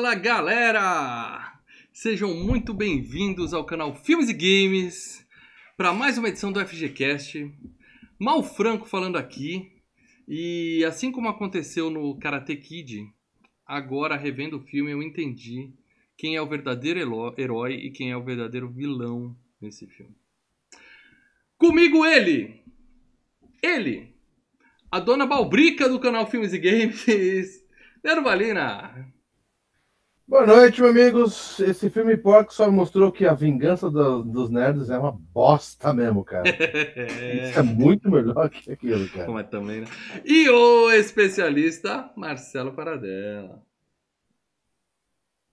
Fala galera! Sejam muito bem-vindos ao canal Filmes e Games para mais uma edição do FGCast. Mal Franco falando aqui. E assim como aconteceu no Karate Kid, agora revendo o filme eu entendi quem é o verdadeiro herói e quem é o verdadeiro vilão nesse filme. Comigo ele! Ele! A dona Balbrica do canal Filmes e Games, Nero Valina! Boa noite, meus amigos. Esse filme porco só mostrou que a vingança do, dos nerds é uma bosta mesmo, cara. Isso é muito melhor que aquilo, cara. Como é também, né? E o especialista Marcelo Paradela.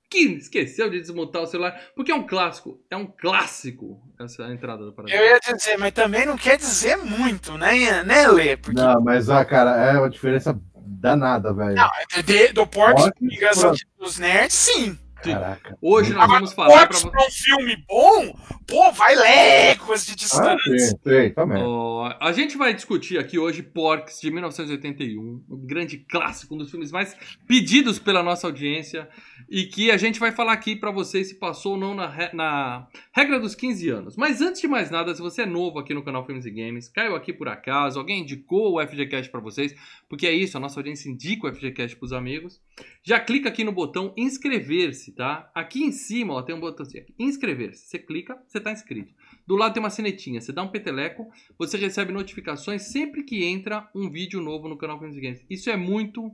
Que esqueceu de desmutar o celular, porque é um clássico, é um clássico essa entrada do Paradela. Eu ia dizer, mas também não quer dizer muito, né, né Lê? Porque... Não, mas, ah, cara, é uma diferença danada, velho. Não, de, do porte de ligação dos nerds, sim. Caraca. Hoje nós vamos falar para um filme bom, pô, vai léguas de distância. Ah, sim, também. Oh, a gente vai discutir aqui hoje Porks de 1981, um grande clássico, um dos filmes mais pedidos pela nossa audiência e que a gente vai falar aqui para vocês se passou ou não na, na, regra dos 15 anos. Mas antes de mais nada, se você é novo aqui no canal Filmes e Games, caiu aqui por acaso, alguém indicou o FGCast para vocês, porque é isso, a nossa audiência indica o FGCast pros amigos, já clica aqui no botão inscrever-se, tá? Aqui em cima, ó, tem um botãozinho aqui, inscrever-se. Você clica, você tá inscrito. Do lado tem uma sinetinha, você dá um peteleco, você recebe notificações sempre que entra um vídeo novo no canal e Games. Isso é muito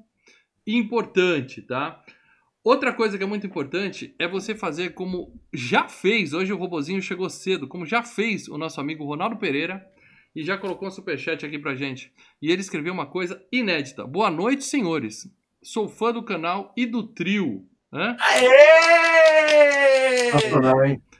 importante, tá? Outra coisa que é muito importante é você fazer como já fez, hoje o robozinho chegou cedo, como já fez o nosso amigo Ronaldo Pereira e já colocou um superchat aqui pra gente. E ele escreveu uma coisa inédita. Boa noite, senhores. Sou fã do canal e do trio. Hã? Aê!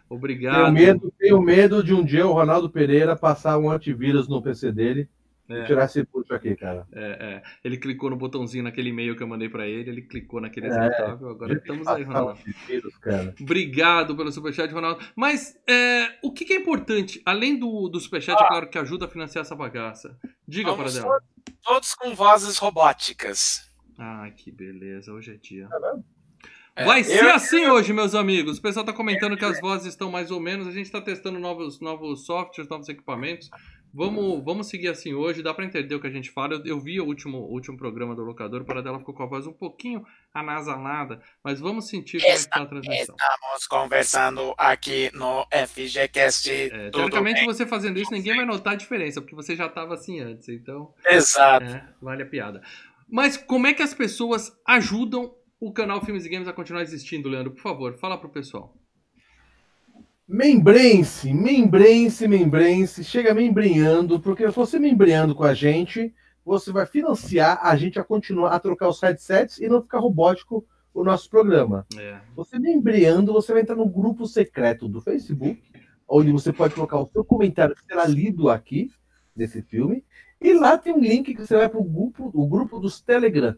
Obrigado. Tenho medo, tenho medo de um dia o Ronaldo Pereira passar um antivírus no PC dele é. tirar esse puxo aqui, cara. É, é. Ele clicou no botãozinho naquele e-mail que eu mandei para ele, ele clicou naquele executável. Agora estamos aí, Ronaldo. Vírus, Obrigado pelo superchat, Ronaldo. Mas é, o que, que, é importante, além do, do superchat, ah. é claro que ajuda a financiar essa bagaça. Diga, para dela. Todos com vozes robóticas. Ah, que beleza. Hoje é dia. É, Vai ser eu, assim eu, hoje, meus amigos. O pessoal está comentando que as vozes estão mais ou menos. A gente está testando novos, novos softwares, novos equipamentos. Vamos, vamos seguir assim hoje, dá para entender o que a gente fala. Eu, eu vi o último, último programa do locador, para dela ficou com a voz um pouquinho anasalada, mas vamos sentir como Está, é que tá a transmissão. Estamos conversando aqui no FGCast. É, teoricamente, você fazendo isso, ninguém vai notar a diferença, porque você já estava assim antes, então. Exato. É, vale a piada. Mas como é que as pessoas ajudam o canal Filmes e Games a continuar existindo, Leandro? Por favor, fala pro pessoal. Membrense, membrense, membrense, chega membrenhando, porque se você membreando com a gente, você vai financiar a gente a continuar a trocar os headsets e não ficar robótico o nosso programa. É. Você membreando, você vai entrar no grupo secreto do Facebook, onde você pode colocar o seu comentário que será lido aqui nesse filme, e lá tem um link que você vai para o grupo, o grupo dos Telegram.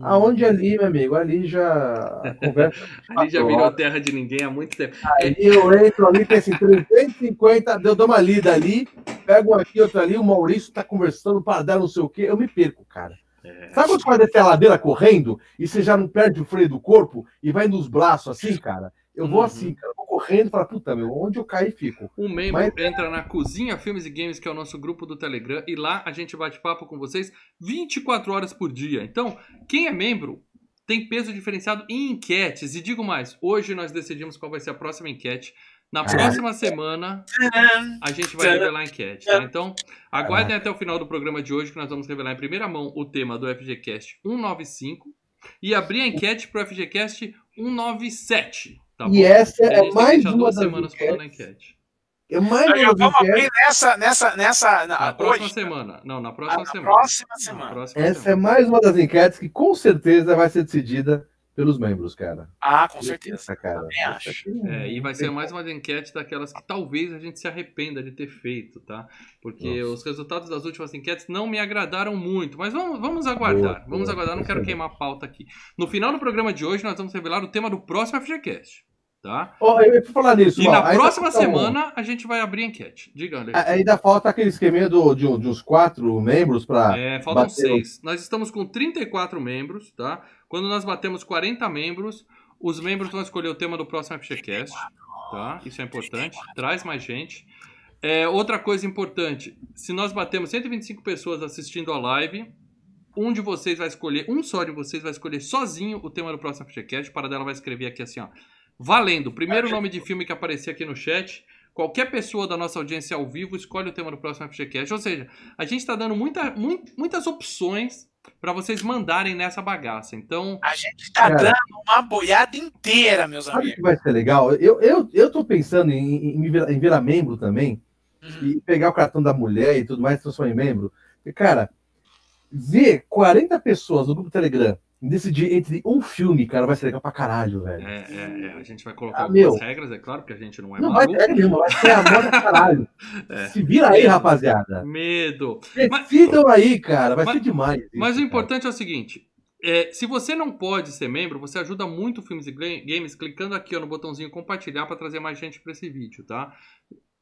Aonde ali, meu amigo, ali já conversa. ali já virou terra de ninguém há muito tempo. Aí eu entro ali, tem assim, 350, eu dou uma lida ali, pego aqui, outro ali, o Maurício tá conversando, para dar não sei o quê, eu me perco, cara. É. Sabe quando você vai descer a ladeira correndo e você já não perde o freio do corpo e vai nos braços assim, cara? Eu vou uhum. assim, cara, correndo e falo, puta, meu, onde eu caí fico. Um membro Mas... entra na Cozinha Filmes e Games, que é o nosso grupo do Telegram, e lá a gente bate papo com vocês 24 horas por dia. Então, quem é membro tem peso diferenciado em enquetes. E digo mais, hoje nós decidimos qual vai ser a próxima enquete. Na próxima semana, a gente vai revelar a enquete. Tá? Então, aguardem até o final do programa de hoje, que nós vamos revelar em primeira mão o tema do FGCast 195 e abrir a enquete para o FGCast 197. Tá e essa é mais uma das semanas falando na enquete. É mais uma vamos abrir nessa, nessa, nessa. Na, na próxima semana. Não, na próxima ah, semana. Próxima semana. Próxima essa semana. é mais uma das enquetes que com certeza vai ser decidida pelos membros, cara. Ah, com certeza. cara. Também acho. É, e vai ser mais uma enquete daquelas que talvez a gente se arrependa de ter feito, tá? Porque Nossa. os resultados das últimas enquetes não me agradaram muito. Mas vamos, vamos aguardar. Boa, vamos boa, aguardar, não quero queimar a pauta aqui. No final do programa de hoje, nós vamos revelar o tema do próximo FGCast. Tá? Ó, eu ia falar nisso. E ó, na próxima um- semana a gente vai abrir enquete. Diga, Alex. Ainda falta aquele esqueminha do, de, de uns quatro membros pra. É, faltam bater o- seis. Nós estamos com 34 membros, tá? Quando nós batemos 40 membros, os membros vão escolher o tema do próximo FGCast, tá? Isso é importante. Traz mais gente. É, outra coisa importante, se nós batemos 125 pessoas assistindo a live, um de vocês vai escolher, um só de vocês vai escolher sozinho o tema do próximo FGCast. Para dela vai escrever aqui assim, ó. Valendo. Primeiro nome de filme que aparecer aqui no chat. Qualquer pessoa da nossa audiência ao vivo escolhe o tema do próximo FGCast. Ou seja, a gente está dando muita, mui- muitas opções para vocês mandarem nessa bagaça. Então, A gente tá Cara. dando uma boiada inteira, meus Sabe o amigos. que vai ser legal? Eu, eu, eu tô pensando em, em, me virar, em virar membro também Uhum. e pegar o cartão da mulher e tudo mais, transformar em membro. E, cara, ver 40 pessoas no grupo Telegram decidir entre um filme, cara, vai ser legal pra caralho, velho. é, é, é, a gente vai colocar Ah, algumas meu. regras, é claro, porque a gente não é Não, vai maluco. ter mesmo, vai ser a moda caralho. É. Se vira aí, rapaziada. Medo. Mas- Decidam aí, cara, vai Mas- ser demais. isso, Mas o cara. importante é o seguinte: é, se você não pode ser membro, você ajuda muito o Filmes e Games clicando aqui ó, no botãozinho compartilhar para trazer mais gente para esse vídeo, tá?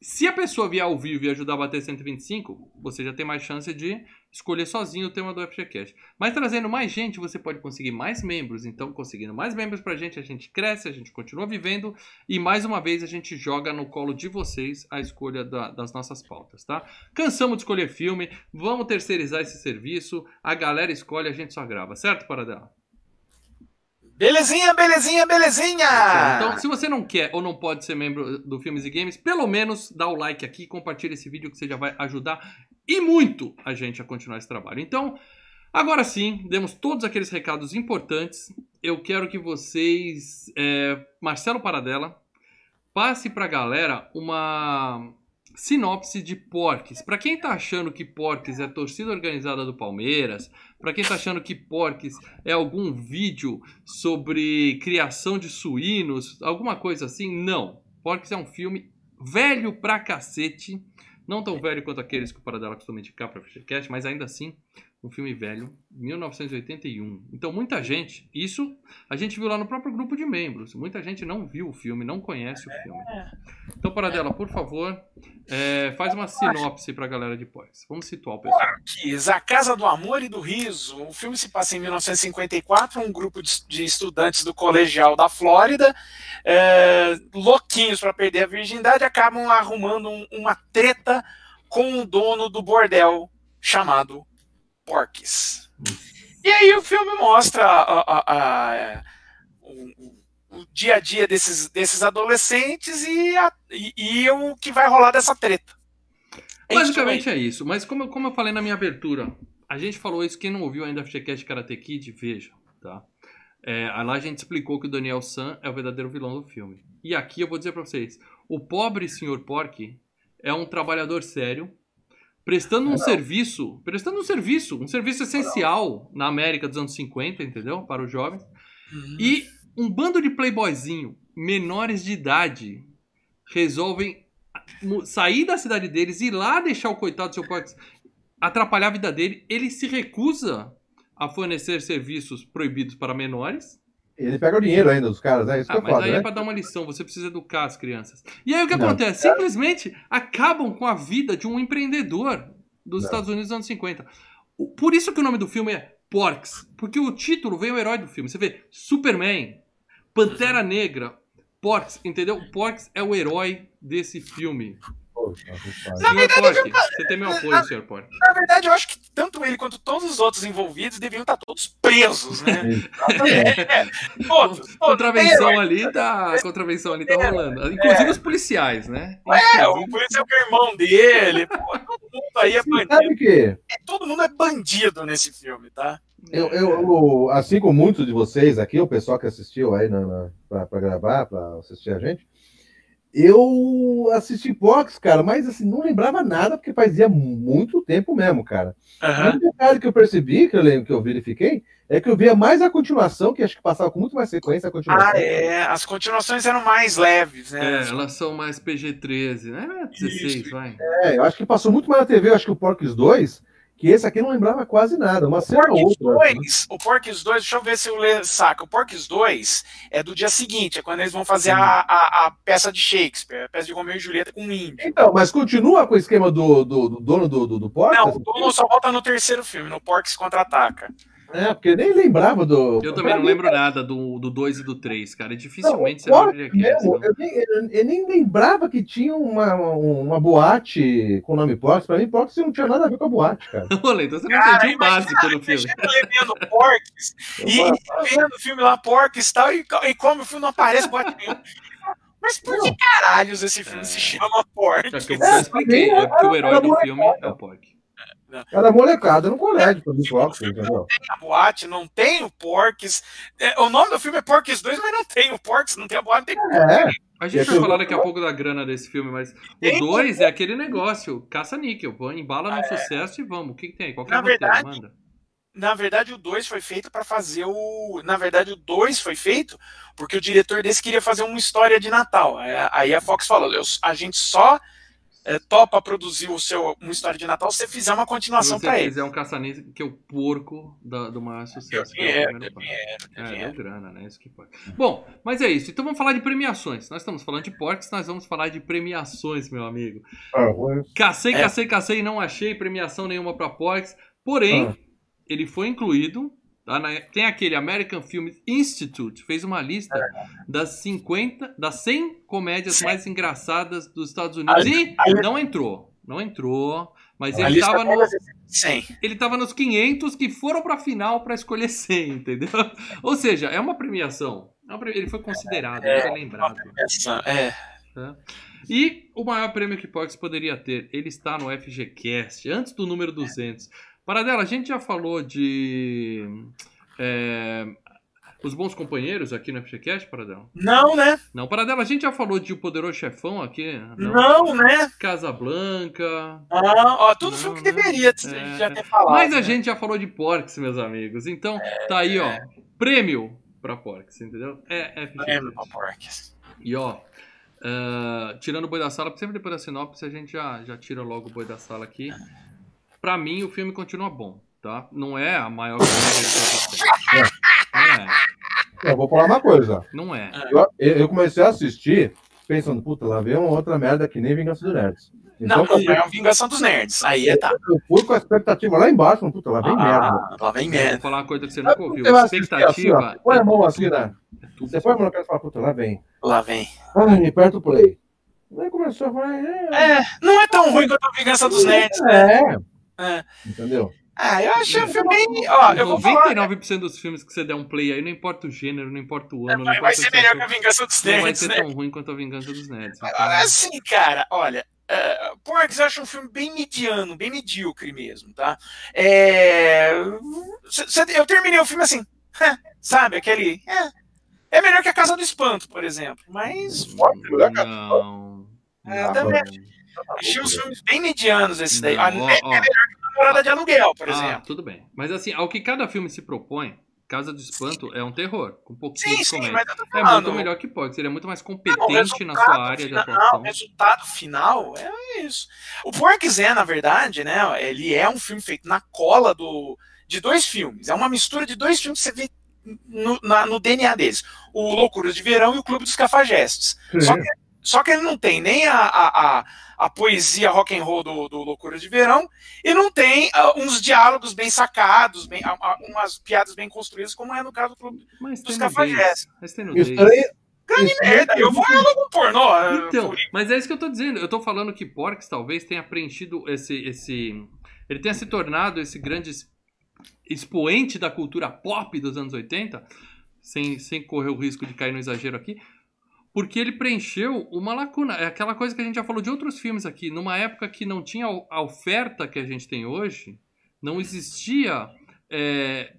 Se a pessoa vier ao vivo e ajudar a bater 125, você já tem mais chance de escolher sozinho o tema do FGCast. Mas trazendo mais gente, você pode conseguir mais membros. Então, conseguindo mais membros pra gente, a gente cresce, a gente continua vivendo. E mais uma vez, a gente joga no colo de vocês a escolha da- das nossas pautas, tá? Cansamos de escolher filme, vamos terceirizar esse serviço. A galera escolhe, a gente só grava, certo, Paradela? Belezinha, belezinha, belezinha! Então, se você não quer ou não pode ser membro do Filmes e Games, pelo menos dá o like aqui, compartilha esse vídeo que você já vai ajudar e muito a gente a continuar esse trabalho. Então, agora sim, demos todos aqueles recados importantes. Eu quero que vocês, é, Marcelo Paradela, passe pra galera uma sinopse de Porques. Pra quem tá achando que Porques é torcida organizada do Palmeiras, pra quem tá achando que Porques é algum vídeo sobre criação de suínos, alguma coisa assim, não. Porques é um filme velho pra cacete, não tão velho quanto aqueles que o Paradela costuma indicar pra FGCast, mas ainda assim, um filme velho, 1981. Então muita gente, isso a gente viu lá no próprio grupo de membros, muita gente não viu o filme, não conhece o filme. Então, Paradela, por favor, é, faz uma sinopse pra galera de Porques. Vamos situar o pessoal. Porques, A Casa do Amor e do Riso. O filme se passa em 1954. Um grupo de, de estudantes do colegial da Flórida, é, louquinhos para perder a virgindade, acabam arrumando um- uma treta com o dono do bordel chamado Porques. E aí o filme mostra a- a- a- o, o- dia a dia desses, desses adolescentes e, e- e o que vai rolar dessa treta. Basicamente é isso. Mas como, como eu falei na minha abertura, a gente falou isso. Quem não ouviu ainda a FGCast Karate Kid, veja, tá? É, lá a gente explicou que o Daniel San é o verdadeiro vilão do filme. E aqui eu vou dizer pra vocês: o pobre Sr. Porky é um trabalhador sério, prestando um serviço, prestando um serviço, um serviço essencial na América dos anos 50, entendeu? Para os jovens. Uhum. E um bando de playboyzinho, menores de idade, resolvem sair da cidade deles e ir lá deixar o coitado do seu Porks atrapalhar a vida dele. Ele se recusa a fornecer serviços proibidos para menores. Ele pega o dinheiro ainda dos caras, né? Isso Ah, que é mas foda, aí é né? pra dar uma lição, você precisa educar as crianças. E aí o que Não. acontece? Simplesmente acabam com a vida de um empreendedor dos Não. Estados Unidos dos anos 50. O- Por isso que o nome do filme é Porks, porque o título vem o herói do filme. Você vê Superman, Pantera Negra, Porks, entendeu? O Porks é o herói desse filme. Foda. Senhor Pork, você tem meu apoio, Senhor Pork. Na verdade, eu acho que tanto ele quanto todos os outros envolvidos deviam estar todos presos, né? Exatamente. todos. todos. Contravenção ali tá, contravenção ali tá rolando. Inclusive os policiais, né? É, o policial que é o irmão dele. Pô, todo mundo aí é bandido. sabe que Todo mundo é bandido nesse filme, tá? eu, eu, eu- assim como muitos de vocês aqui, o pessoal que assistiu aí na, na, pra, pra gravar, pra assistir a gente, eu assisti Box, cara, mas assim, não lembrava nada, porque fazia muito tempo mesmo, cara. Aham. Um detalhe que eu percebi, que eu lembro que eu verifiquei, é que eu via mais a continuação, que acho que passava com muito mais sequência a continuação. Ah, é. As continuações eram mais leves, né? É, elas são mais PG-13, né? 16, Isso. vai. É, eu acho que passou muito mais na TV, eu acho que o Porks 2, que esse aqui não lembrava quase nada, uma cena Porks outra. 2, o Porks 2, deixa eu ver se o Lê saca. O Porks 2 é do dia seguinte, é quando eles vão fazer a, a, a peça de Shakespeare, a peça de Romeu e Julieta com o índio. Então, mas continua com o esquema do, do, do dono do, do, do Porks? Não, o dono só volta no terceiro filme, no Porks Contra-Ataca. É, porque nem lembrava do. Eu também Pra não mim, lembro nada do 2 e do 3, cara. Não, Dificilmente o você Porks ver aqui. né? mesmo, eu, nem, eu- eu nem lembrava que tinha uma, uma boate com o nome Porks. Pra mim, Porks não tinha nada a ver com a boate, cara. Olha, então você não Cara, entendia o básico do filme. Chega lendo Porks e e vendo o filme lá, Porks e tal, e, como o filme não aparece, bate nenhum. Mas por que caralhos esse filme se chama É Porks? que eu expliquei, é porque o herói do filme é o Pork. Era molecada no colégio pra mim, Porks, entendeu? a boate, não tem o Porks. É, o nome do filme é Porks 2, mas não tem o Porks, não tem a boate, não tem É, A gente vai falar daqui a pouco da grana desse filme, mas o 2 é aquele negócio, caça-níquel, embala no sucesso e vamos. O que, que tem aí? Qualquer Na roteiro, verdade, manda. Na verdade, o 2 foi feito para fazer o. Na verdade, o 2 foi feito porque o diretor desse queria fazer uma história de Natal. É, Aí a Fox falou: "Eu- a gente só é, topa produzir o seu, uma história de Natal se você fizer uma Se continuação para ele. fizer um caça-níquel, que é o porco da- do maior sucesso. é o dinheiro, primeiro parte. dinheiro, É, grana, né? Isso que pode. Bom, mas é isso. Então vamos falar de premiações. Nós estamos falando de porcs, nós vamos falar de premiações, meu amigo. Ah, Cacei, É. cacei, cacei, não achei premiação nenhuma para porcs. Porém, Ah. ele foi incluído. Tem aquele American Film Institute, fez uma lista das 50, das 100 comédias Sim. mais engraçadas dos Estados Unidos. E a- não entrou. Não entrou. Mas A ele estava no, toda é 100. ele tava nos 500 que foram pra final pra escolher 100, entendeu? Ou seja, é uma premiação. É Ele foi considerado, ele foi lembrado. Essa, é. tá? E o maior prêmio que Porks poderia ter, ele está no FGCast, antes do número 200. Paradela, a gente já falou de é, Os Bons Companheiros aqui no FGCast, Paradela? Não, né? Não, Paradela, a gente já falou de O Poderoso Chefão aqui? Não, né? Não, ó, tudo Não, filme que né? deveria É. já ter falado. Mas a né? gente já falou de Porks, meus amigos. Então, tá aí, ó. Prêmio pra Porks, entendeu? É FGCast. Lembra, Porks. E ó, ah, tirando o boi da sala, sempre depois da sinopse a gente já, já tira logo o boi da sala aqui. Pra mim, o filme continua bom, tá? Não é a maior. Não é. Eu vou falar uma coisa. Não é. Eu, eu comecei a assistir pensando, puta, lá vem uma outra merda que nem Vingança do Nerds. Não, Então, não é a vingação dos nerds. Aí é tá. eu fui com a expectativa lá embaixo, puta, lá vem merda. Ah, lá vem Vou merda. falar uma coisa que você nunca ouviu. Assistir assim, ó, Expectativa. põe a é mão assim, né? é. Você põe a mão na cara e fala, puta, lá vem. Lá vem. Ai, me aperta o play. Aí começou a falar, é, É, não é tão ruim quanto a vingança dos nerds, né? é. É. Entendeu? Ah, eu achei o filme bem. Ó, eu vou falar. 99% dos filmes que você der um play aí, não importa o gênero, não importa o ano, não Vai, importa vai ser melhor que a vingança dos Não vai nerds, ser né? tão ruim quanto a Vingança dos Nerds. então. Agora, assim, cara, olha. Uh, Porks eu acho um filme bem mediano, bem medíocre mesmo, tá? É, eu terminei o filme assim, sabe? Aquele. É, é melhor que a Casa do Espanto, por exemplo. Mas Não. É, não. também. Achei os filmes bem medianos esse daí. Não, Ah, ó, é, ó. melhor que a Namorada de Aluguel, por Ah, exemplo. tudo bem. Mas assim, ao que cada filme se propõe, Casa do Espanto é um terror, com um pouquinho Sim, de sim, comédia. mas eu tô É muito melhor que Porks, ele é muito mais Não, competente na resultado sua área de final- Não, atuação. o resultado final é isso. O Porks é, na verdade, né? Ele é um filme feito na cola do, de dois filmes. É uma mistura de dois filmes que você vê no, na- no DNA deles. O Loucuras de Verão e o Clube dos Cafajestes. Só que, só que ele não tem nem a, a, a, a poesia rock and roll do, do Loucuras de Verão e não tem ah, uns diálogos bem sacados, bem, ah, umas piadas bem construídas, como é no caso do Clube Mas dos. Cafajestes. Mas tem. Grande estranho- merda, eu vou logo um pornô. Então, por- mas é isso que eu tô dizendo. Eu tô falando que Porks talvez tenha preenchido esse. esse ele tenha se tornado esse grande expoente da cultura pop dos anos 80, sem, sem correr o risco de cair no exagero aqui, porque ele preencheu uma lacuna. É aquela coisa que a gente já falou de outros filmes aqui. Numa época que não tinha a oferta que a gente tem hoje, não existia é,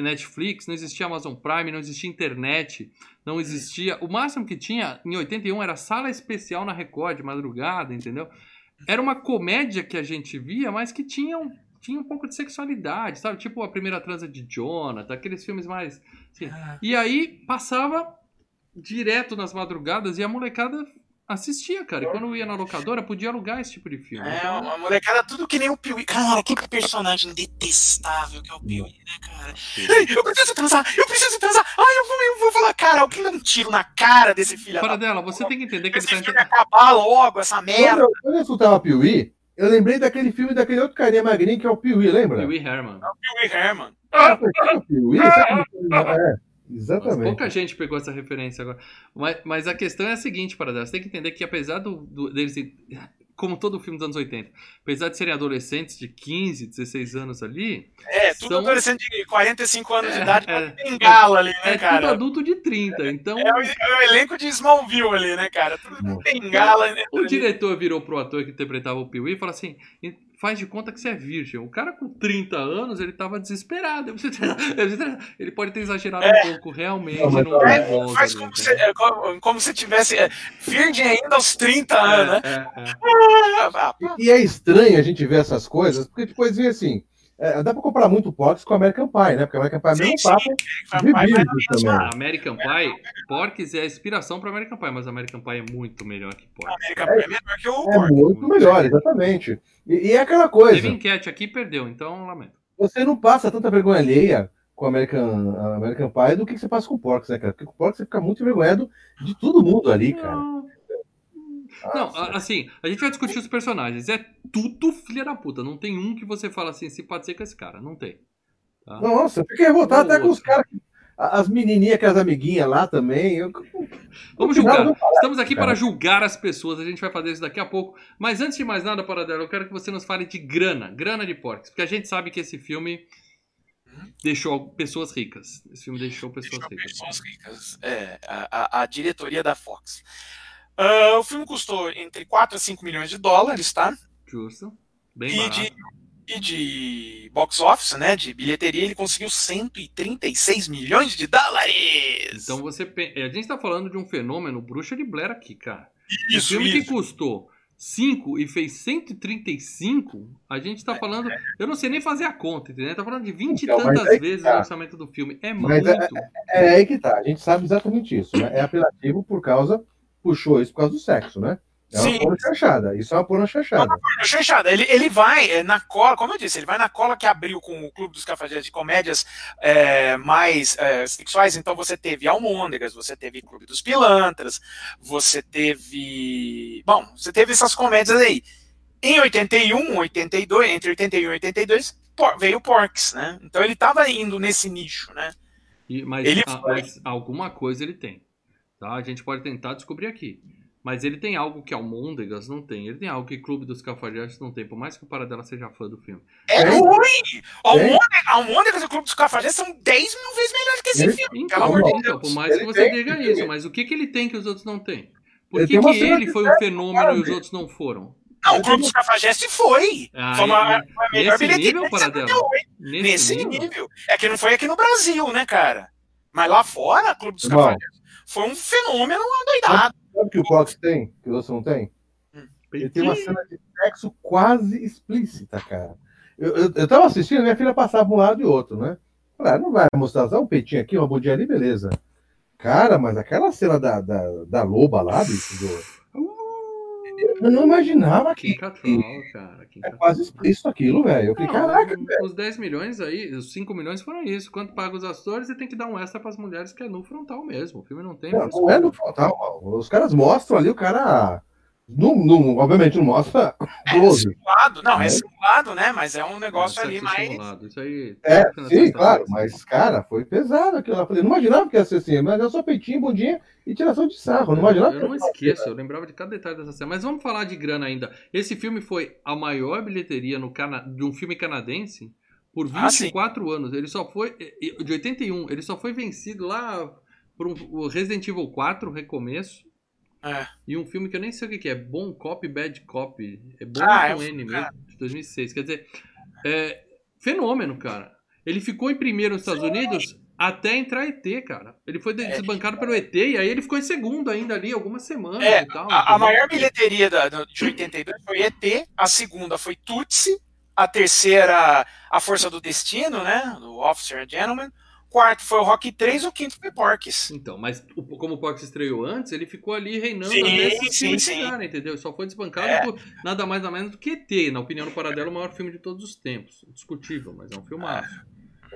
Netflix, não existia Amazon Prime, não existia internet, não existia. O máximo que tinha em 81 era sala especial na Record, de madrugada, entendeu? Era uma comédia que a gente via, mas que tinha um, tinha um pouco de sexualidade, sabe? Tipo a primeira transa de Jonathan, aqueles filmes mais. assim. E aí passava direto nas madrugadas e a molecada assistia, cara. E quando ia na locadora, podia alugar esse tipo de filme. É, Então, uma molecada tudo que nem o Piuí. Cara, que personagem detestável que é o Piuí, né, cara? Ai, eu preciso transar, eu preciso transar. Ai, eu vou, eu vou falar, cara, alguém dá um tiro na cara desse filho Fora da dela, você tem que entender que ele Esse tá filme acabar logo, essa Quando merda. eu, quando eu escutava Piuí, eu lembrei daquele filme daquele outro carinha magrinho que é o Piuí, lembra? Pee Wee Herman. Piuí Herman. Ah, o Piuí? Sabe? É, exatamente. Pouca gente pegou essa referência agora. Mas, mas a questão é a seguinte, Paradela. Você tem que entender que apesar do, do- deles, como todo filme dos anos 80, apesar de serem adolescentes de 15, 16 anos ali, É, tudo São- adolescente de 45 anos de É, idade é. bengala ali, né, é tudo cara? adulto de 30. Então, É o, é o elenco de Smallville ali, né, cara? Tudo bengala, né? o diretor virou pro ator que interpretava o Pee-wee e falou assim: faz de conta que você é virgem. O cara com 30 anos, ele tava desesperado. Ele pode ter exagerado um pouco, realmente. Não, mas não é, dá volta Faz como se, é, como, como se tivesse é, virgem ainda aos 30 anos, né? É, é, é. Ah, E é estranho a gente ver essas coisas, porque depois vê assim. É, dá pra comparar muito o Pox com o American Pie, né? Porque o American Pie é o mesmo Sim, papo vai- vídeo também. American Pie, Porks é a inspiração para American Pie, mas American Pie é muito melhor que Porks. América Pie é melhor que o É Porco. muito melhor, exatamente. E, e é aquela Teve coisa, enquete aqui e perdeu, então lamento. você não passa tanta vergonha alheia com o American, a American Pie do que você passa com o Porks, né, cara? Porque com o Porks você fica muito envergonhado de todo mundo ali, cara. Não, não, a- assim, a gente vai discutir os personagens. É tudo filha da puta. Não tem um que você fala assim, simpatizei com esse cara. Não tem. Tá? Nossa, eu fiquei revoltado até com os Outro. caras. que- As menininhas, aquelas amiguinhas lá também. Eu, Vamos julgar. não fala, Estamos aqui cara. para julgar as pessoas. A gente vai fazer isso daqui a pouco. Mas antes de mais nada, Paradela, eu quero que você nos fale de grana. Grana de Porks. Porque a gente sabe que esse filme deixou pessoas ricas. Esse filme deixou pessoas Deixou ricas. pessoas ricas. É, a, a- a diretoria da Fox. Ah, o filme custou entre 4 a 5 milhões de dólares, tá? Justo. Bem E barato. de, e de box office, né? De bilheteria, ele conseguiu 136 milhões de dólares. Então você. pe- A gente tá falando de um fenômeno bruxa de Blair aqui, cara. um isso, filme que isso. custou 5 e fez 135, a gente tá falando. Eu não sei nem fazer a conta, entendeu? Tá falando de 20 e Então, mas tantas que vezes tá. o orçamento do filme. É Mas muito. É aí que tá. A gente sabe exatamente isso. Né? É apelativo por causa. Puxou isso por causa do sexo, né? É uma Sim. porno chanchada. Isso é uma porno chanchada. Chanchada, ele, ele vai é, na cola, como eu disse, ele vai na cola que abriu com o Clube dos Cafajestes de Comédias é, mais é, sexuais. Então você teve Almôndegas, você teve Clube dos Pilantras, você teve. Bom, você teve essas comédias aí. Em 81, 82, entre 81 e 82, por- veio Porks, né? Então ele tava indo nesse nicho, né? E- mas, Ele a- mas alguma coisa ele tem. Tá? A gente pode tentar descobrir aqui. Mas ele tem algo que Almôndegas não tem. Ele tem algo que Clube dos Cafajestes não tem. Por mais que o Paradela seja fã do filme. É ruim! Almôndegas, Almôndegas e o Clube dos Cafajestes são 10 mil vezes melhores que esse Ele- filme. Então, Pelo amor de então, Deus. por mais que Ele você tem, diga isso, mas o que, que ele tem que os outros não têm? Por Ele que, uma que ele foi um fenômeno e cara, os outros não foram? Não, o Clube dos Cafajestes foi. Ah, foi uma, e- foi a melhor nesse bilheteria nível, de Paradela? 78. Nesse, Nesse nível? nível. É que não foi aqui no Brasil, né, cara? Mas lá fora, Clube dos Irmão. Foi um fenômeno adoidado. Sabe o que o Fox tem? Que você não tem? Ele tem uma cena de sexo quase explícita, cara. Eu, eu, eu tava assistindo, minha filha passava um lado e outro, né? Falei, ah, não vai mostrar só um peitinho aqui, uma bundinha ali, beleza. Cara, mas aquela cena da, da, da loba lá, bicho, do... eu não imaginava que Cattrall, cara. Kim é Cattrall. quase explícito aquilo, velho. Eu falei, caraca, os 10 milhões aí, os 5 milhões foram isso. Quanto paga os atores e tem que dar um extra pras mulheres que é no frontal mesmo. O filme não tem. não, não é no frontal, mano. Os caras mostram ali o cara. Não, não, obviamente não mostra É 12. simulado. Não, é É. simulado, né? Mas é um negócio Sexo ali mais. simulado. Isso aí. É, tem sim, claro, mas, cara, foi pesado aquilo lá. Eu falei, não imaginava que ia ser assim, mas é só peitinho, bundinha e tiração de sarro. Não imaginava Eu que não esqueço, eu lembrava de cada detalhe dessa cena. Mas vamos falar de grana ainda. Esse filme foi a maior bilheteria no cana... de um filme canadense por Ah, sim. 24 anos. Ele só foi. De 81, ele só foi vencido lá por um o Resident Evil 4, Recomeço. É. E um filme que eu nem sei o que que é. Bom Cop, Bad Cop. É bom Ah, com é N mesmo, de 2006. Quer dizer, é fenômeno, cara. Ele ficou em primeiro nos Estados Unidos até entrar ET, cara. Ele foi É. desbancado pelo ET e aí ele ficou em segundo ainda ali, algumas semanas É, e tal. A, a maior bilheteria da- de 82 foi ET, a segunda foi Tutsi, a terceira, A Força do Destino, né? Do Officer and Gentleman, quarto foi o Rock 3 o quinto foi Porques. Então, mas como o Porks estreou antes, ele ficou ali reinando Sim, até sim, sim. chegar, entendeu? Só foi desbancado É. por nada mais nada menos do que ET, na opinião do Paradelo, o maior filme de todos os tempos. Discutível, mas é um filmaço.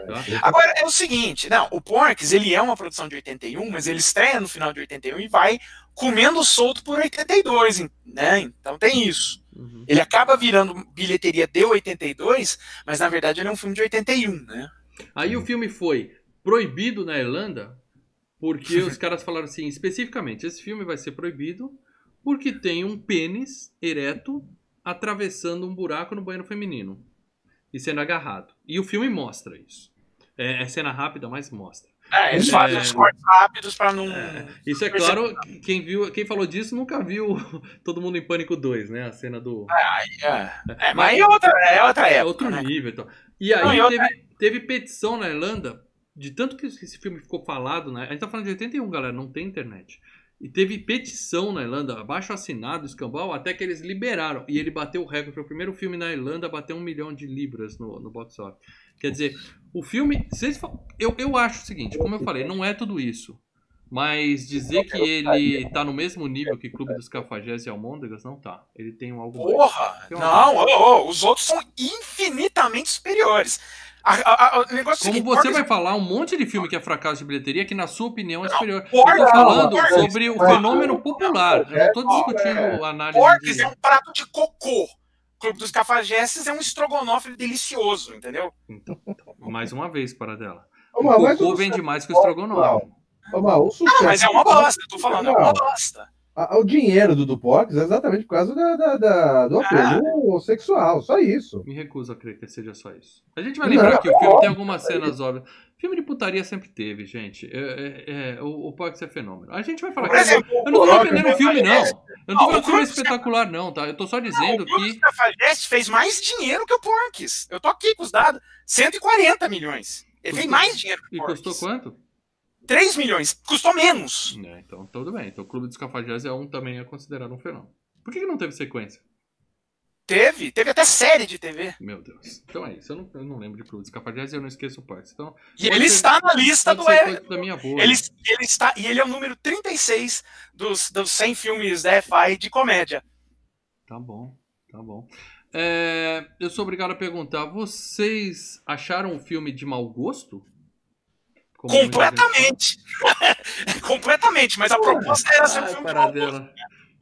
Tá? Agora, é o seguinte, não, o Porques, ele é uma produção de 81, mas ele estreia no final de 81 e vai comendo solto por 82, né? Então tem isso. Uhum. Ele acaba virando bilheteria de 82, mas na verdade ele é um filme de 81, né? Aí o filme foi proibido na Irlanda porque os caras falaram assim, especificamente, esse filme vai ser proibido porque tem um pênis ereto atravessando um buraco no banheiro feminino e sendo agarrado. E o filme mostra isso. É, é cena rápida, mas mostra. É, eles É. fazem os cortes rápidos pra não. Isso é claro, quem viu, quem falou disso nunca viu Todo Mundo em Pânico 2, né? A cena do É, é, mas é outra, é outra é época. outro né? nível, então. E aí Não, e outra- teve, teve petição na Irlanda, de tanto que esse filme ficou falado, né? A gente tá falando de 81, galera, não tem internet. E teve petição na Irlanda, abaixo assinado, escambau, até que eles liberaram. E ele bateu o recorde. Foi o primeiro filme na Irlanda a bater um milhão de libras no, no box office. Quer dizer, o filme. Vocês, eu, eu acho o seguinte, como eu falei, não é tudo isso. Mas dizer que ele tá no mesmo nível que Clube dos Cafajés e Almôndegas, não tá. Ele tem um algo mais. Porra! Tem uma- Não, ô, ô, os outros são infinitamente superiores. A- a- a- o negócio é Como seguinte, você vai falar um monte de filme que é fracasso de bilheteria que, na sua opinião, é Não, superior. Eu tô falando Porcas- sobre o fenômeno popular. Eu não tô discutindo análise Porques de... é um prato de cocô. Clube dos Cafajestes é um estrogonofe delicioso, entendeu? Então, mais uma vez, para dela. O cocô vende mais que o estrogonofe. O Não, mas é uma bosta, eu tô falando, é uma bosta. O dinheiro do Dupox é exatamente por causa da, da- da- do apelo sexual, só isso. Me recuso a crer que seja só isso. A gente vai lembrar Não, que o filme óbvio, tem algumas cenas óbvias. Filme de putaria sempre teve, gente. É, é- é, o, o Pox é fenômeno. A gente vai falar que exemplo, eu não tô defendendo o filme, não. Eu não tô Não, falando o o filme é espetacular, não, tá? Eu tô só Não, dizendo o Clube que. Cafajestes fez mais dinheiro que o Porques. Eu tô aqui com os dados. 140 milhões. Ele fez mais dinheiro que E o Porques. custou quanto? 3 milhões. Custou menos. É, então tudo bem. Então o Clube dos Cafajés é um também é considerado um fenômeno. Por que, que não teve sequência? Teve. Teve até série de TV. Meu Deus. Então é isso. Eu não, eu não lembro de Clube dos Cafajés e eu não esqueço o Parks. Então, E ele ser- está na lista do. E- coisa da minha boa. Ele, ele está, e ele é o número 36 dos, dos 100 filmes da EFI de comédia. Tá bom, tá bom. É, eu sou obrigado a perguntar: vocês acharam o filme de mau gosto? Como muita gente fala? Completamente. Completamente, mas a proposta era ser um filme.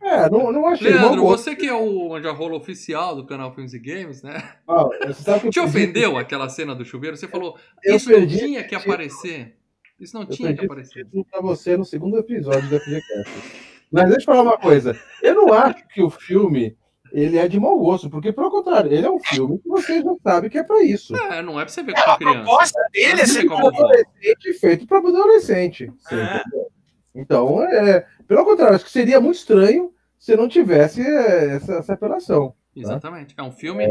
É, não, não achei Leandro, você que é o manjarrolo oficial do canal Filmes e Games, né? Ah, eu Te perdi- ofendeu aquela cena do chuveiro? Você falou, Eu isso não perdi tinha que aparecer. Isso não Eu tinha que aparecer. título pra você no segundo episódio do FGCast. Mas deixa eu falar uma coisa. Eu não acho que o filme ele é de mau gosto, porque, pelo contrário, ele é um filme que você já sabe que é pra isso. É, não é pra você ver com A criança. proposta dele é Não ser como- adolescente feito para adolescente. É. Então, é, pelo contrário, acho que seria muito estranho se não tivesse é, essa, essa apelação. Exatamente. É um filme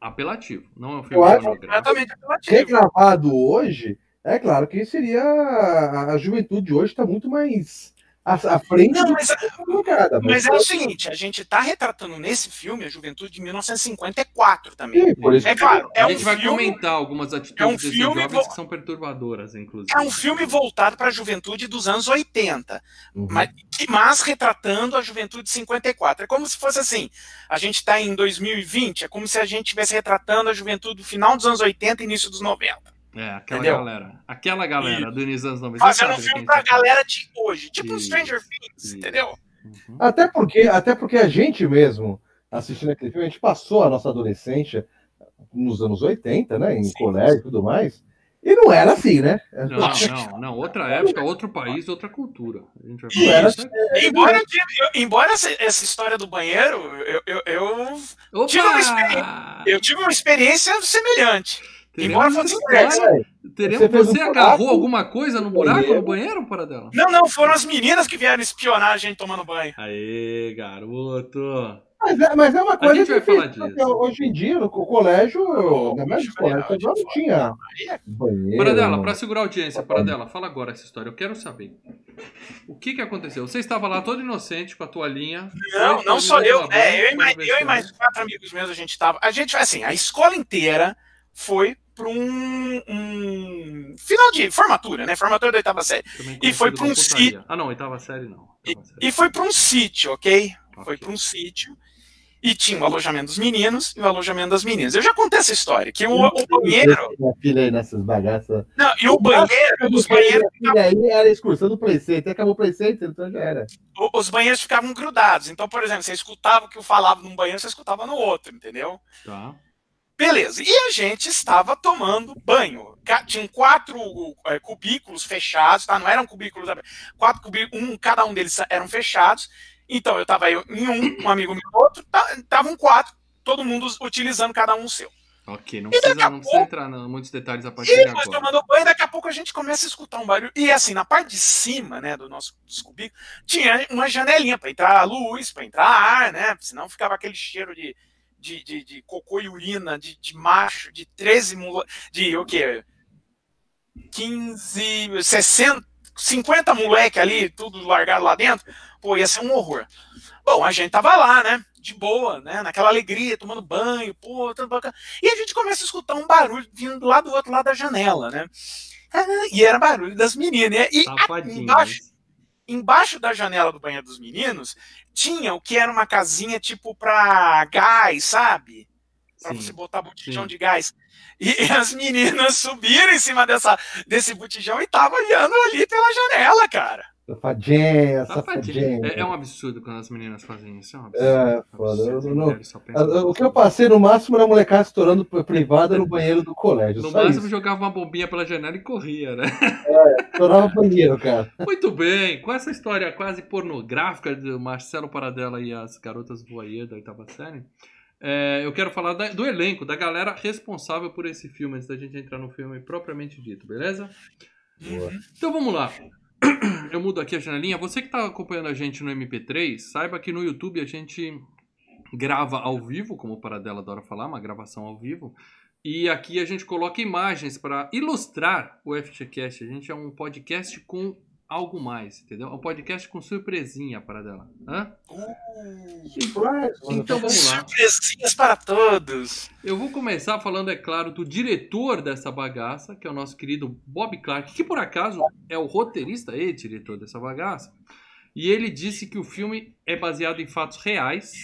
apelativo, não é um filme acho- completamente apelativo. Regravado hoje, é claro que seria. A, a juventude hoje está muito mais à, à frente Não, mas, a colocada. mas é o seguinte, a gente tá retratando nesse filme a juventude de 1954 também. Sim, por isso É claro, é a um gente vai filme comentar algumas atitudes é um desses filme jovens vo- que são perturbadoras, inclusive. É um filme voltado para a juventude dos anos 80, Uhum. mas, que- mas retratando a juventude de 54. É como se fosse assim: a gente está em 2020, é como se a gente estivesse retratando a juventude do final dos anos 80 e início dos 90. É, aquela Entendeu? galera. Aquela galera do início dos anos 90. Fazendo um filme pra tá galera de hoje, tipo Isso, Stranger Things, isso. entendeu? Uhum. Até porque, até porque a gente mesmo, assistindo aquele filme, a gente passou a nossa adolescência nos anos 80, né? Em Sim. colégio e tudo mais. E não era assim, né? Não, não, não. Outra época, outro país, outra cultura. A gente vai Isso. falar disso aqui. Embora, eu embora essa, história do banheiro, eu, eu, eu, Tive uma eu tive uma experiência semelhante. Embora fosse história. inverso. Teremos- Você um Você buraco agarrou alguma coisa no buraco banheiro? no banheiro, para dela? Não, não, foram as meninas que vieram espionar a gente tomando banho. Aê, garoto. Mas é, mas é uma coisa gente vai que falar porque disso. hoje em dia, no co- colégio, na colégio, federal, não tinha banheiro. Para dela, para segurar a audiência, para dela, fala agora essa história. Eu quero saber. O que que aconteceu? Você estava lá todo inocente com a toalhinha. Não, não só eu, banho, é, eu, e mais, eu e mais quatro amigos meus a gente tava. A gente, assim, a escola inteira foi para um, um, final de formatura, né? Formatura da oitava série. E foi para um sítio. Ah, não, oitava série não. Oitava série. E, e, foi para um sítio, ok? okay. Foi para um sítio. E tinha o alojamento dos meninos e o alojamento das meninas. Eu já contei essa história, que o, o banheiro. Minha filha aí nessas bagaças. Não, e o banheiro, os banheiros. aí era excursão do Playcenter, acabou o Playcenter, então já era. Os banheiros ficavam grudados. Então, por exemplo, você escutava o que eu falava num banheiro, você escutava no outro, entendeu? Tá. Beleza. E a gente estava tomando banho. Tinham quatro é, cubículos fechados, tá? Não eram cubículos, quatro cubículos, um, cada um deles eram fechados. Então, eu estava em um, um amigo meu outro, estavam tá, quatro, todo mundo utilizando cada um o seu. Ok, não precisa, não precisa entrar em muitos detalhes a partir de agora. Tomando banho, daqui a pouco a gente começa a escutar um barulho. E assim, na parte de cima, né, do nosso dos cubículos, tinha uma janelinha para entrar luz, para entrar ar, né? Senão ficava aquele cheiro de, de, de, de cocô e urina, de, de macho, de 13 mula, de o quê? 15, 60, 50 moleque ali, tudo largado lá dentro pô, ia ser um horror. Bom, a gente tava lá, né? De boa, né? Naquela alegria, tomando banho, pô, tudo bacana. E a gente começa a escutar um barulho vindo lá do outro lado da janela, né? E era barulho das meninas. E embaixo, embaixo da janela do banheiro dos meninos tinha o que era uma casinha tipo pra gás, sabe? Sim. você botar botijão Sim. de gás. E, e, as meninas subiram em cima dessa, desse botijão e estavam olhando ali pela janela, cara. Safadinha, safadinha. É, é, um absurdo quando as meninas fazem isso. É um absurdo. É, foda. Eu, não, o que eu passei no máximo era molecada estourando privada no banheiro do colégio. No máximo isso. jogava uma bombinha pela janela e corria, né? É, estourava banheiro, cara. Muito bem. Com essa história quase pornográfica do Marcelo Paradela e as garotas voyeur da oitava série, é, eu quero falar da, do elenco, da galera responsável por esse filme, antes da gente entrar no filme propriamente dito, beleza? Boa. Então vamos lá. eu mudo aqui a janelinha. Você que está acompanhando a gente no MP3, saiba que no YouTube a gente grava ao vivo, como o Paradela adora falar, uma gravação ao vivo. E aqui a gente coloca imagens para ilustrar o FGCast. A gente é um podcast com algo mais, entendeu? É um podcast com surpresinha para dela. Hã? Uh, então vamos lá. Surpresinhas para todos. Eu vou começar falando, é claro, do diretor dessa bagaça, que é o nosso querido Bob Clark, que por acaso é o roteirista e diretor dessa bagaça. E ele disse que o filme é baseado em fatos reais,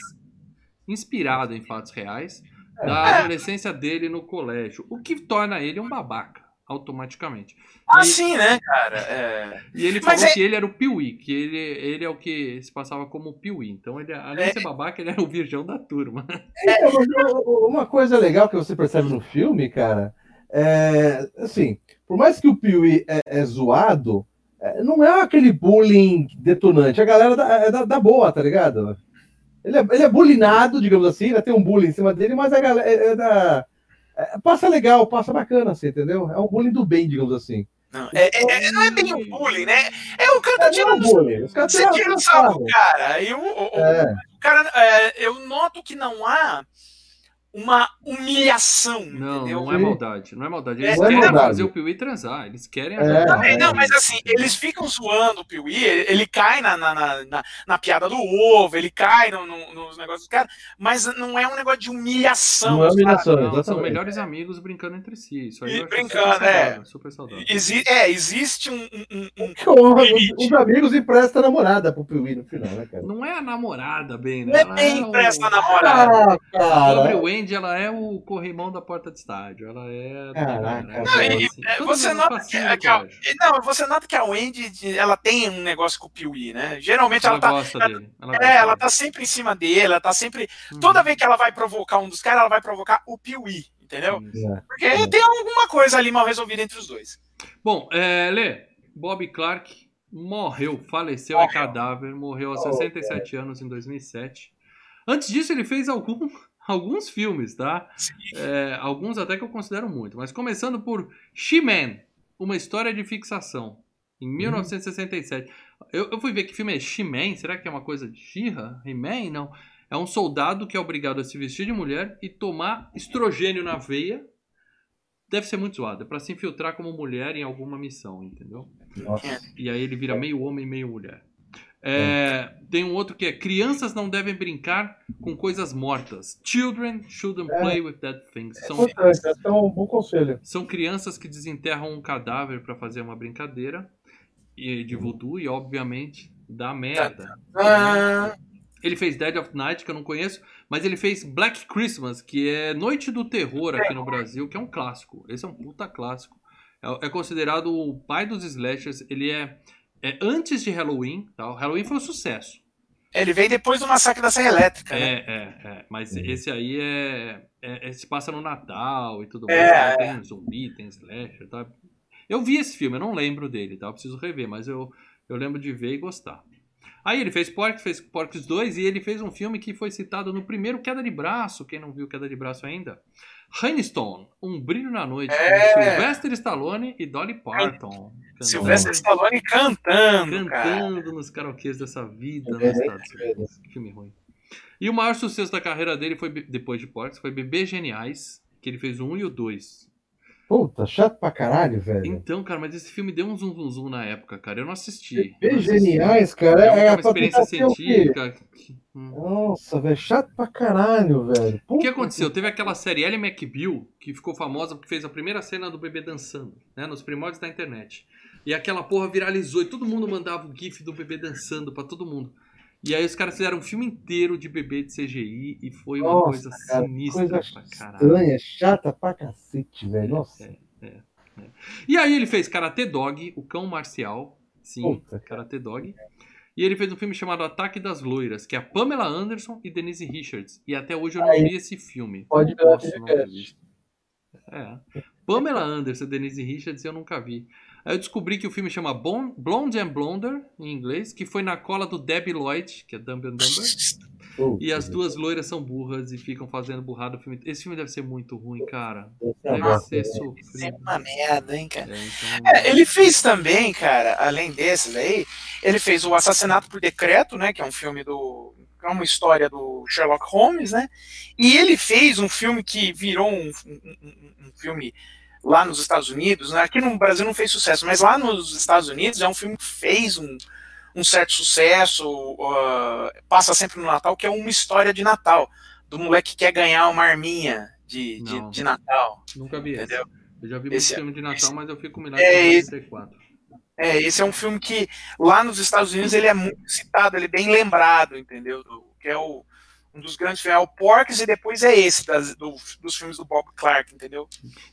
inspirado em fatos reais, da é. adolescência dele no colégio, o que torna ele um babaca automaticamente. Ah, e, sim, né, cara? É... E ele falou é... que ele era o Piuí, que ele, ele é o que se passava como o Piuí. Então, ele, além é... de ser babaca, ele era o virgão da turma. É, uma coisa legal que você percebe no filme, cara, é assim, por mais que o Piuí é, é zoado, é, não é aquele bullying detonante. A galera da, é da, da boa, tá ligado? Ele é, ele é bullyingado, digamos assim, né? tem um bullying em cima dele, mas a galera é, da é, passa legal, passa bacana, assim, entendeu? É um bullying do bem, digamos assim. Não, é, é, é não é bem um bullying, né? É o cara tá tirando. Você tira o do cara. E o, o, é. o cara, é, eu noto que não há uma humilhação. Não, entendeu? não é maldade. Não é maldade. Eles é, querem é fazer o Piuí transar. Eles querem. É, Também, não, mas assim, eles ficam zoando o Piuí. Ele, ele cai na, na, na, na, piada do ovo, ele cai no, no, nos negócios do cara, mas não é um negócio de humilhação. Não é humilhação, não, São melhores amigos brincando entre si. Isso aí e brincando, super é. Saudável, super saudável. Exi é, existe um. um, um, um os amigos emprestam a namorada pro Piuí no final, né, cara? Não é a namorada, bem, né? Não é bem empresta a namorada. Ah, cara. O Wendy, ela é o corrimão da porta de estádio. Ela é. Caraca, não, e, assim, é, você nota que, é que a, não, você nota que a Wendy ela tem um negócio com o Piuí, né? Geralmente ela, ela tá. Gosta ela, dele. Ela é, ela tá sempre em cima dele, ela tá sempre. Uhum. Toda vez que ela vai provocar um dos caras, ela vai provocar o Piuí, entendeu? É. Porque é. tem alguma coisa ali mal resolvida entre os dois. Bom, é, Lê, Bob Clark morreu, faleceu, morreu. é cadáver, morreu aos oh, 67 anos em 2007. Antes disso, ele fez algum alguns filmes, tá? É, alguns até que eu considero muito. Mas começando por She-Man, uma história de fixação, em 1967. Uhum. Eu, eu, fui ver que filme é She-Man, será que é uma coisa de She-Ra? He-Man? Não. É um soldado que é obrigado a se vestir de mulher e tomar estrogênio na veia. Deve ser muito zoado, é pra se infiltrar como mulher em alguma missão, entendeu? Nossa. E aí ele vira meio homem, meio mulher. É, tem um outro que é Crianças não devem brincar com coisas mortas. Children shouldn't É. play with dead things. São, é um bom conselho. são crianças que desenterram um cadáver para fazer uma brincadeira e de voodoo e, obviamente, dá merda. Ele fez Dead of Night, que eu não conheço, mas ele fez Black Christmas, que é Noite do Terror aqui no Brasil, que é um clássico. Esse é um puta clássico. É, é considerado o pai dos slashers. Ele é, é antes de Halloween. Tá? O Halloween foi um sucesso. ele veio depois do massacre da Serra Elétrica, É, né? é, é. Mas esse aí é, é- é- Se passa no Natal e tudo É, mais. né? Tem zumbi, tem slasher, tá? Eu vi esse filme, eu não lembro dele, tá? Eu preciso rever, mas eu, eu lembro de ver e gostar. Aí ele fez Porcs, fez Porcs 2 e ele fez um filme que foi citado no primeiro Queda de Braço. Quem não viu Queda de Braço ainda? Rainstone, Um Brilho na Noite, É. com Sylvester Stallone e Dolly Parton. cantando- Sylvester Stallone cantando, cara. cantando nos karaokês dessa vida É, nos Estados Unidos. Que filme ruim. E o maior sucesso da carreira dele foi depois de Porcs, foi Bebês Geniais, que ele fez o 1 e o 2. Puta, chato pra caralho, velho. Então, cara, mas esse filme deu um zum zum zum na época, cara. Eu não assisti. Assisti. geniais, cara. É uma, É, uma experiência científica. que- hum. Nossa, velho, chato pra caralho, velho. O que aconteceu? Teve aquela série Ellie McBeal, que ficou famosa porque fez a primeira cena do bebê dançando, né? Nos primórdios da internet. E aquela porra viralizou e todo mundo mandava o gif do bebê dançando pra todo mundo. E aí os caras fizeram um filme inteiro de bebê de CGI e foi uma Nossa, coisa cara, sinistra Coisa pra caralho. estranha, chata pra cacete, velho. Nossa. É, é, é. E aí ele fez Karate Dog, o cão marcial. Sim, Puta. Karate Dog. E ele fez um filme chamado Ataque das Loiras, que é a Pamela Anderson e Denise Richards. E até hoje eu não Aí, vi esse filme. pode ver. É. Pamela Anderson e Denise Richards eu nunca vi. Aí eu descobri que o filme chama Bon- Blonde and Blonder, em inglês, que foi na cola do Debbie Lloyd, que é Dumb and Dumber. Puta, E as duas loiras são burras e ficam fazendo burrada o filme. Esse filme deve ser muito ruim, cara. é Deve uma ser merda. sofrido. Sempre uma merda, hein, cara. É, então... É, ele fez também, cara, além desses aí, ele fez o Assassinato por Decreto, né, que é um filme do é uma história do Sherlock Holmes, né? E ele fez um filme que virou um, um- um- um filme lá nos Estados Unidos, né? Aqui no Brasil não fez sucesso, mas lá nos Estados Unidos é um filme que fez um, um certo sucesso, uh, passa sempre no Natal, que é uma história de Natal, do moleque que quer ganhar uma arminha de, de, de Natal. Nunca vi esse. Entendeu? Eu já vi muito Esse é- filme de Natal, esse- mas eu fico mirado É, em esse- 84. É, esse é um filme que lá nos Estados Unidos ele é muito citado, ele é bem lembrado, entendeu? Que é o, um dos grandes filmes, é o Porks e depois é esse das- do- dos filmes do Bob Clark, entendeu?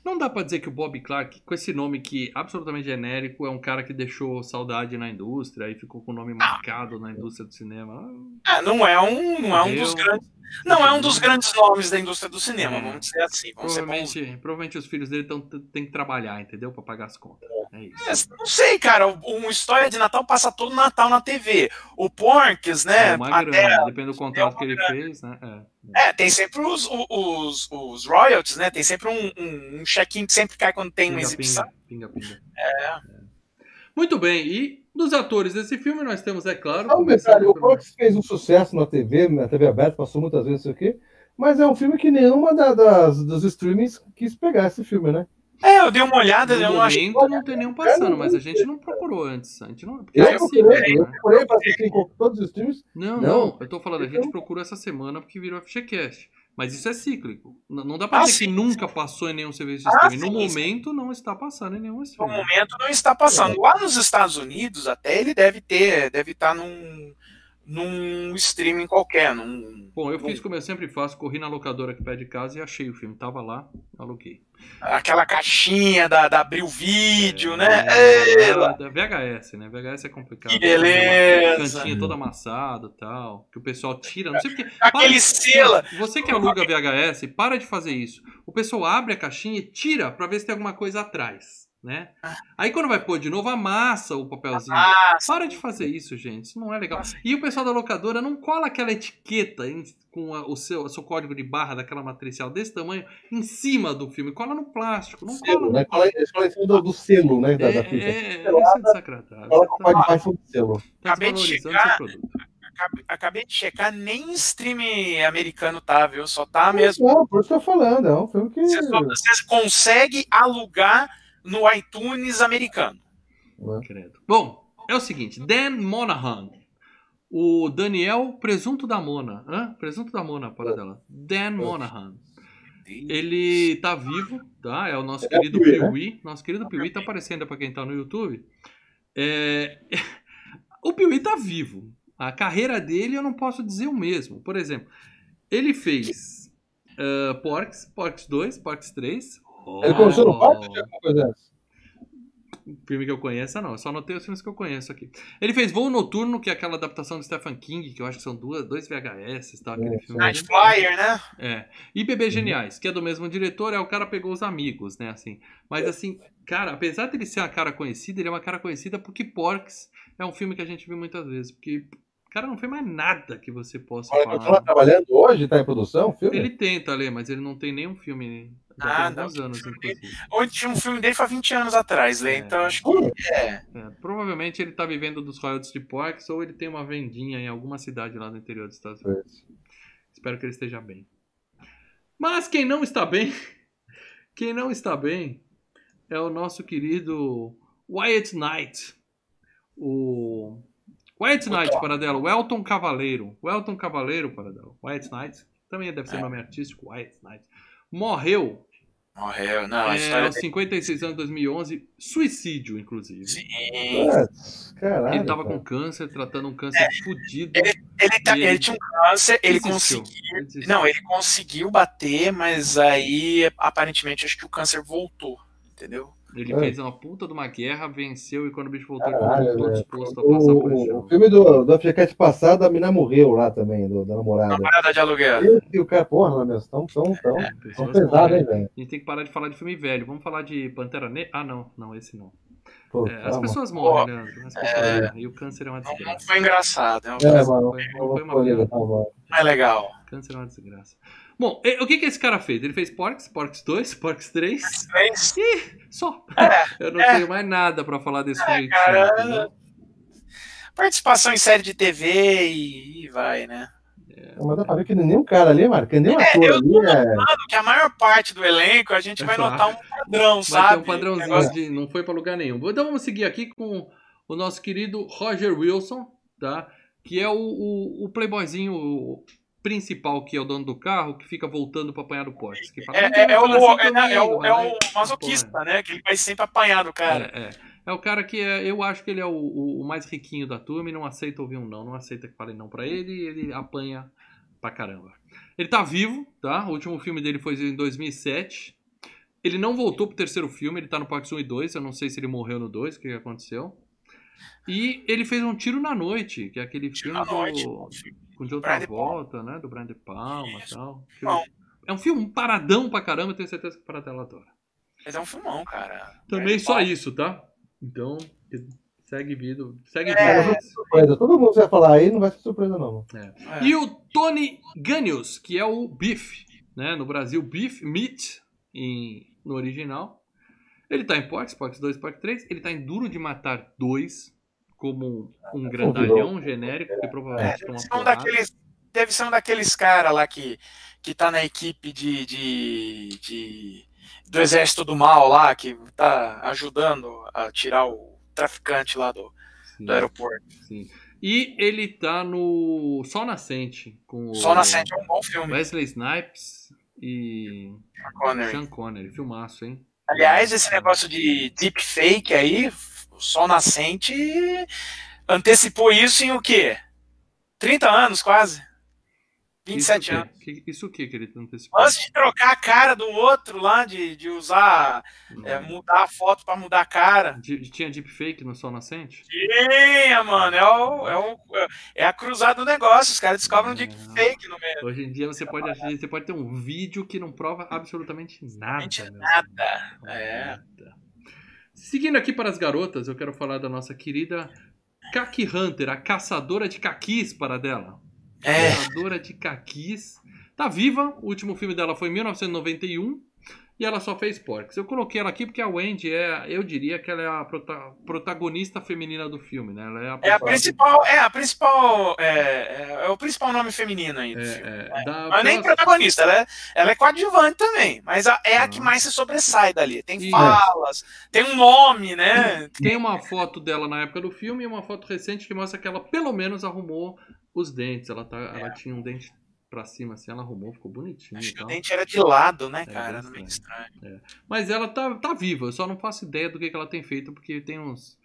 Não dá pra dizer que o Bob Clark, com esse nome que é absolutamente genérico, é um cara que deixou saudade na indústria e ficou com o nome marcado na indústria do cinema. Ah, não é um, não é um dos grandes, não é um dos grandes nomes da indústria do cinema, É. vamos dizer assim, vamos. Provavelmente, provavelmente os filhos dele tão, têm que trabalhar, entendeu? Pra pagar as contas. É isso. É, Não sei, cara, uma história de Natal passa todo Natal na TV. O Porks, né? É uma até- grana, depende do contrato que ele fez, né? É. É, tem sempre os, os, os royalties, né? Tem sempre um, um, um check-in que sempre cai quando tem uma Pinga, exibição. pinga, pinga, pinga. É. Muito bem, e dos atores desse filme nós temos, é claro. Um detalhe, o Fox fez um sucesso na TV, na TV aberta, passou muitas vezes isso aqui, mas é um filme que nenhuma da- das, dos streamings quis pegar esse filme, né? É, eu dei uma olhada, eu No não achei. momento não tem nenhum passando, mas a gente não procurou antes. A gente não. Eu é procurei, cíclico, eu né? procurei pra assistir em todos os streams. Não, Não. não, eu tô falando, a gente Então- procurou essa semana porque virou FGCast. Mas isso é cíclico. Não dá pra Ah, dizer que sim. nunca passou em nenhum serviço de Ah, streaming. No sim, sim. momento não está passando em nenhum No streaming. momento não está passando. Lá nos Estados Unidos, até ele deve ter, deve estar num, num streaming qualquer. Num, Bom, eu num- fiz como eu sempre faço, corri na locadora aqui perto de casa e achei o filme. Tava lá, aluguei. aquela caixinha da, da Abril Vídeo, né? É, É, da VHS, né? VHS é complicado. Que beleza. Cantinho todo amassado e tal. Que o pessoal tira. Não sei porque. Aquele Para- selo. Você que aluga VHS, para de fazer isso. O pessoal abre a caixinha e tira pra ver se tem alguma coisa atrás, né? Aí quando vai pôr de novo, amassa o papelzinho. Ah, Para de fazer isso, gente. Isso não é legal. E o pessoal da locadora não cola aquela etiqueta em- com a- o, seu, o seu código de barra daquela matricial desse tamanho em cima do filme. Cola no plástico. Não Selo, cola né? Cola colam em cima do, do selo, né? Da, É, da fita. é, é, isso é desagradável. Cola com o pai mais do selo. Tá Acabei de acabei, acabei de checar, nem stream americano tá, viu? Só tá mesmo. Não, por isso que eu tô falando, é um filme que. Você, só- você consegue alugar no iTunes americano. Bom, é o seguinte, Dan Monahan. O Daniel Presunto da Mona. Hã? Presunto da Mona, para dela. Dan Monahan. Ele tá vivo, tá? É o nosso É querido Piuí, né? Piuí. Nosso querido Piuí tá aparecendo pra quem tá no YouTube. É, O Piuí tá vivo. A carreira dele eu não posso dizer o mesmo. Por exemplo, ele fez uh, Porks, Porks 2, Porks 3. Ele começou no Oh, quarto ou alguma coisa dessa? Filme que eu conheça, não. Eu só anotei os filmes que eu conheço aqui. Ele fez Voo Noturno, que é aquela adaptação de Stephen King, que eu acho que são duas, dois VHS, tá? Aquele É, filme. Night Flyer, né? É. E Bebês Geniais, que é do mesmo diretor, é o cara pegou os amigos, né? Assim. Mas assim, cara, apesar dele ser uma cara conhecida, ele é uma cara conhecida porque Porks é um filme que a gente viu muitas vezes. Porque cara não fez mais nada que você possa Olha, falar. trabalhando hoje? Tá em produção? Filme? Ele tenta ler, mas ele não tem nenhum filme. Não. alguns anos. Onde tinha um filme dele faz 20 anos atrás, né? É. Então acho que Hum, é. É, provavelmente ele tá vivendo dos royalties de Porks ou ele tem uma vendinha em alguma cidade lá no interior dos Estados Unidos. Espero que ele esteja bem. Mas quem não está bem, quem não está bem é o nosso querido Wyatt Knight. O Wyatt Knight, Paradelo. O Elton Cavaleiro. O Elton Cavaleiro, Paradelo. Wyatt Knight. Também deve ser É. nome artístico, Wyatt Knight. Morreu Morreu. Não, é, história aos 56 anos de 2011. Suicídio, inclusive. Sim. Caralho. Ele tava cara. com câncer, tratando um câncer fudido. Ele, tá, E ele, ele tinha um câncer, ele Desistiu. conseguiu. Ele desistiu. Não, ele conseguiu bater, mas aí aparentemente acho que o câncer voltou, entendeu? Ele É. fez uma puta de uma guerra, venceu e quando o bicho voltou, ele Caralho, voltou velho. disposto a passar por esse O, o filme do, do FGCast passado, a mina morreu lá também, do, da namorada. Namorada de aluguel. E, e o cara, porra, meu, tão, tão, tão, tão Pessoas pesado, hein, velho? A gente tem que parar de falar de filme velho. Vamos falar de Pantera Negra? Ah, não. Não, esse não. Pô, É, as pessoas morrem, Leandro. As pessoas morrem. E o câncer é uma Não, não desgraça. foi engraçado, é É, caso mano, Foi- eu foi uma tá bom. não é legal. Câncer é uma desgraça. Bom, e- o que que esse cara fez? Ele fez Porks, Porks 2, Porks 3. Mas, Só. É, Eu não é. tenho mais nada pra falar desse filme. cara, entendeu? participação em série de TV e, e vai, né? Mas dá pra ver que nenhum cara ali, Marco, nenhum É, ator eu ali tô é. notando que a maior parte do elenco a gente É vai notar um padrão, Vai sabe? ter um padrãozinho Negócio- de não foi pra lugar nenhum. Então vamos seguir aqui com o nosso querido Roger Wilson, tá? Que é o, o, o playboyzinho principal, que é o dono do carro, que fica voltando pra apanhar do Porsche. Que fala, É, "Não, é, é fala o, assim é, é o, é o masoquista, né? Que ele vai sempre apanhar do cara. É, é. É o cara que é, eu acho que ele é o, o- mais riquinho da turma e não aceita ouvir um não, não aceita que falem não pra ele e ele apanha pra caramba. Ele tá vivo, tá? O último filme dele foi em 2007. Ele não voltou pro terceiro filme, ele tá no Parks 1 e 2, eu não sei se ele morreu no 2, o que aconteceu. E ele fez um Tiro na Noite, que é aquele Tiro filme Noite, do, filme. Com de outra volta, né? Do Brian De Palma e tal. Bom. É um filme paradão pra caramba, eu tenho certeza que o Paradela adora. Mas é um filmão, cara. Também É, só bom. isso, tá? Então, segue vida. Segue É. vida. Surpresa. Todo mundo vai falar aí, não vai ser surpresa, não. É. E o Tony Ganius, que é o Beef, né? No Brasil, Beef Meat, em, no original. Ele tá em Porks, Porks 2, Porks 3. Ele tá em Duro de Matar 2, como um grandalhão genérico, que É, provavelmente deve, toma ser um porrada. daqueles, deve ser um daqueles caras lá que, que tá na equipe de, de, de- do Exército do Mal lá, que tá ajudando a tirar o traficante lá do, Sim, do aeroporto. sim. E ele tá no Sol Nascente, com o Só Nascente é um bom filme, Wesley Snipes e Sean Connery. Sean Connery. Filmaço, hein? Aliás, esse negócio de deepfake aí, o Sol Nascente antecipou isso em o quê? 30 anos quase. 27 isso anos. Que- Isso o que que ele antecipou? Antes de trocar a cara do outro lá, de, de usar, é, mudar a foto pra mudar a cara. De- Tinha deepfake no Sol Nascente? Tinha, mano, é, o, é, o, é a cruzada do negócio. Os caras descobrem um É. deepfake no meio. Hoje em dia você pode, você pode ter um vídeo que não prova absolutamente nada. Absolutamente nada. É. Nada. Seguindo aqui para as garotas, eu quero falar da nossa querida Kaki Hunter, a caçadora de caquis para dela. É, Caçadora de caquis. Tá viva, o último filme dela foi em 1991. E ela só fez Porks. Eu coloquei ela aqui porque a Wendy é, eu diria que ela é a prota protagonista feminina do filme, né? Ela é a, é a principal, é a principal, é, é, é, o principal nome feminino aí do É, filme. é, né? da- Mas nem protagonista, ela é, ela é coadjuvante também, mas a- é a que Ah. mais se sobressai dali. Tem Isso. falas, tem um nome, né? Tem uma foto dela na época do filme e uma foto recente que mostra que ela pelo menos arrumou os dentes. Ela, tá, ela tinha um dente pra cima assim, ela arrumou, ficou bonitinho Acho e que o dente era de lado, né, É, cara? bem Era meio estranho. Mas ela tá, tá viva, eu só não faço ideia do que, que ela tem feito, porque tem uns,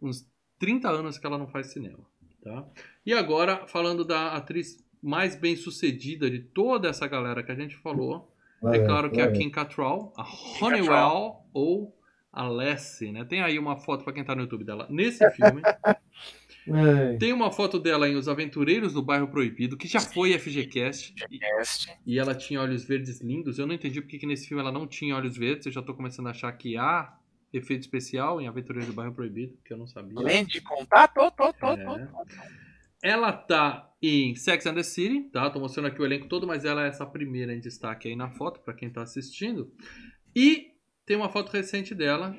uns 30 anos que ela não faz cinema. Tá? E agora, falando da atriz mais bem sucedida de toda essa galera que a gente falou, é claro que é a Kim Cattrall, a Honeywell ou a Lassie, né? Tem aí uma foto pra quem tá no YouTube dela nesse filme. É. Tem uma foto dela em Os Aventureiros do Bairro Proibido, que já foi FGCast. E, Cast. e ela tinha olhos verdes lindos. Eu não entendi porque que nesse filme ela não tinha olhos verdes. Eu já tô começando a achar que há efeito especial em Aventureiros do Bairro Proibido, que eu não sabia. Além de contar, tô, tô, tô, É. tô, tô. Ela tá em Sex and the City, tá? Tô mostrando aqui o elenco todo, mas ela é essa primeira em destaque aí na foto, pra quem tá assistindo. E tem uma foto recente dela,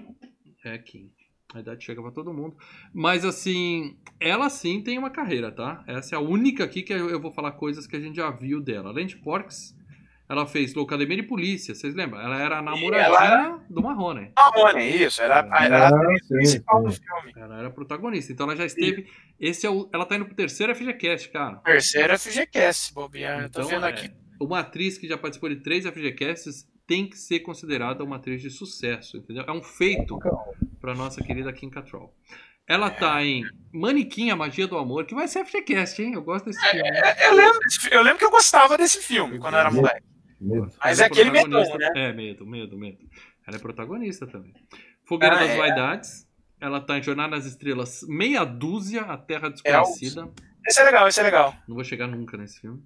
é Kim. A idade chega pra todo mundo. Mas assim, ela sim tem uma carreira, tá? Essa é a única aqui que eu vou falar coisas que a gente já viu dela. Além de Porks, ela fez Loucademia de Polícia, vocês lembram? Ela era a namoradinha do Marrone. Marrone, isso, era, era a Ah, sim, principal do sim. filme. Ela era protagonista. Então ela já esteve. Esse é o, ela tá indo pro terceiro FGCast, cara. Terceira FGCast, bobear. Então, tô vendo é, aqui. uma atriz que já participou de três FGCasts tem que ser considerada uma atriz de sucesso, entendeu? É um feito para nossa querida Kim Cattrall. Ela tá em Manequim, a Magia do Amor, que vai ser FGCast, hein? Eu gosto desse filme. É, Eu lembro, eu lembro que eu gostava desse filme quando eu era moleque. Medo. Mas Ela é aquele protagonista- medão, né? É, medo, medo, medo. Ela é protagonista também. Fogueira Ah, das é. Vaidades. Ela tá em Jornada nas Estrelas, Meia Dúzia, A É, Terra Desconhecida. Esse é legal, esse é legal. Não vou chegar nunca nesse filme.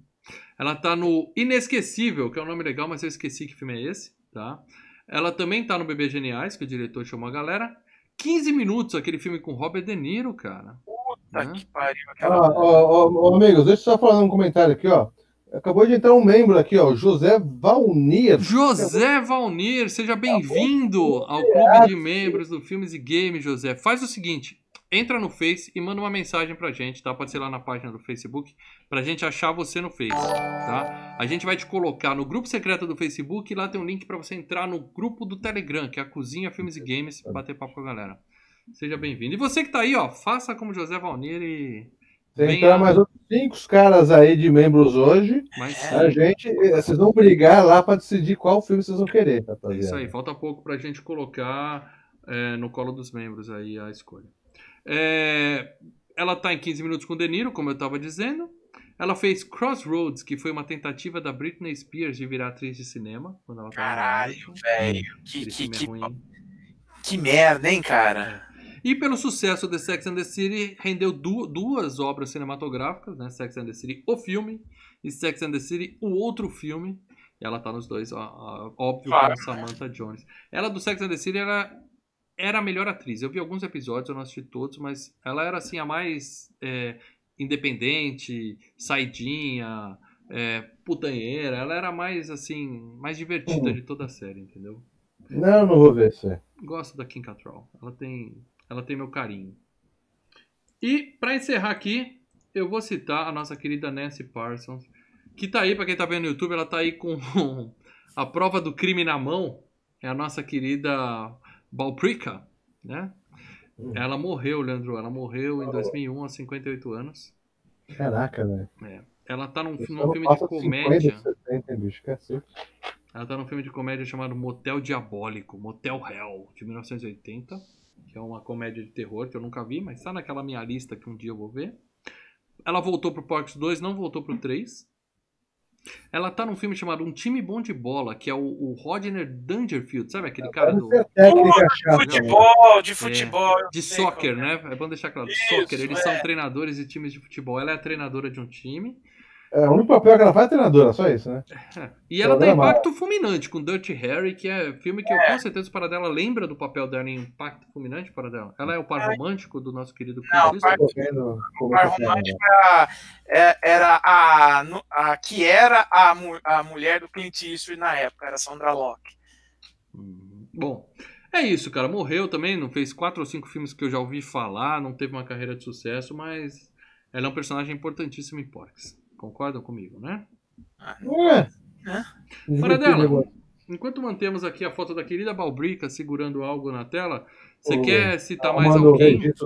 Ela tá no Inesquecível, que é um nome legal, mas eu esqueci que filme é esse, tá? Ela também tá no Bebê Geniais, que o diretor chamou a galera. 15 minutos, aquele filme com Robert De Niro, cara. Puta Né? que pariu. Ah, Aquela... ó, ó, ó, amigos, deixa eu só falar um comentário aqui, ó. Acabou de entrar um membro aqui, ó, José Valnir. José Valnir, seja bem-vindo ao clube de membros do Filmes e Games, José. Faz o seguinte, entra no Face e manda uma mensagem pra gente, tá? Pode ser lá na página do Facebook, pra gente achar você no Face, tá? A gente vai te colocar no grupo secreto do Facebook e lá tem um link pra você entrar no grupo do Telegram, que é a Cozinha Filmes e Games, bater papo com a galera. Seja bem-vindo. E você que tá aí, ó, faça como José Valnir e... Tem entrar mais outros cinco caras aí de membros hoje. Mas A gente, eh, vocês vão brigar lá pra decidir qual filme vocês vão querer, É rapaziada. isso aí, falta pouco pra gente colocar é, no colo dos membros aí a escolha. É, ela tá em 15 minutos com o De Niro, como eu tava dizendo. Ela fez Crossroads, que foi uma tentativa da Britney Spears de virar atriz de cinema. Quando ela Caralho, velho. Que, que, é que, que merda, hein, cara? E pelo sucesso de Sex and the City, rendeu du- duas obras cinematográficas, né? Sex and the City, o filme, e Sex and the City, o outro filme. E ela tá nos dois, ó, ó, óbvio, Claro. com Samantha Jones. Ela do Sex and the City era, era a melhor atriz. Eu vi alguns episódios, eu não assisti todos, mas ela era assim a mais é, independente, saidinha, é, putanheira. Ela era a mais assim, mais divertida de toda a série, entendeu? Não, não vou ver isso. Gosto da Kim Cattrall. Ela tem, ela tem meu carinho. E pra encerrar aqui, eu vou citar a nossa querida Nancy Parsons, que tá aí pra quem tá vendo no YouTube, ela tá aí com a prova do crime na mão. É a nossa querida Balprica, né? Ela morreu, Leandro. Ela morreu em 2001 aos 58 anos. Caraca, velho. Ela tá num, num filme de comédia. 50, 70, bicho, cacete. Ela tá num filme de comédia chamado Motel Diabólico, Motel Hell, de 1980, que é uma comédia de terror que eu nunca vi, mas tá naquela minha lista que um dia eu vou ver. Ela voltou pro Porcs 2, não voltou pro 3. Ela tá num filme chamado Um Time Bom de Bola, que é o, o Rodner Dangerfield, sabe aquele cara do, técnica chata. Futebol, de futebol. eu de soccer, é. né? É bom deixar claro, de Isso, soccer. Eles é. são treinadores de times de futebol. Ela é a treinadora de um time. É, o único papel que ela faz é treinadora, só isso, né? E ela dá Programa. Impacto Fulminante com Dirty Harry, que é filme que eu com certeza para dela lembra do papel dela em Impacto Fulminante para dela. Ela é o par romântico do nosso querido Não, Clint par- vendo como Par romântico era, é- era a, a que era a, a mulher do Clint Eastwood na época, era Sandra Locke. Hum, Bom, é isso, cara. Morreu também, não fez quatro ou cinco filmes que eu já ouvi falar, não teve uma carreira de sucesso, mas ela é um personagem importantíssimo em Porks. Concordam comigo, né? É. Fora dela. Enquanto mantemos aqui a foto da querida Balbrica segurando algo na tela, você Ô, quer citar mais alguém? Isso,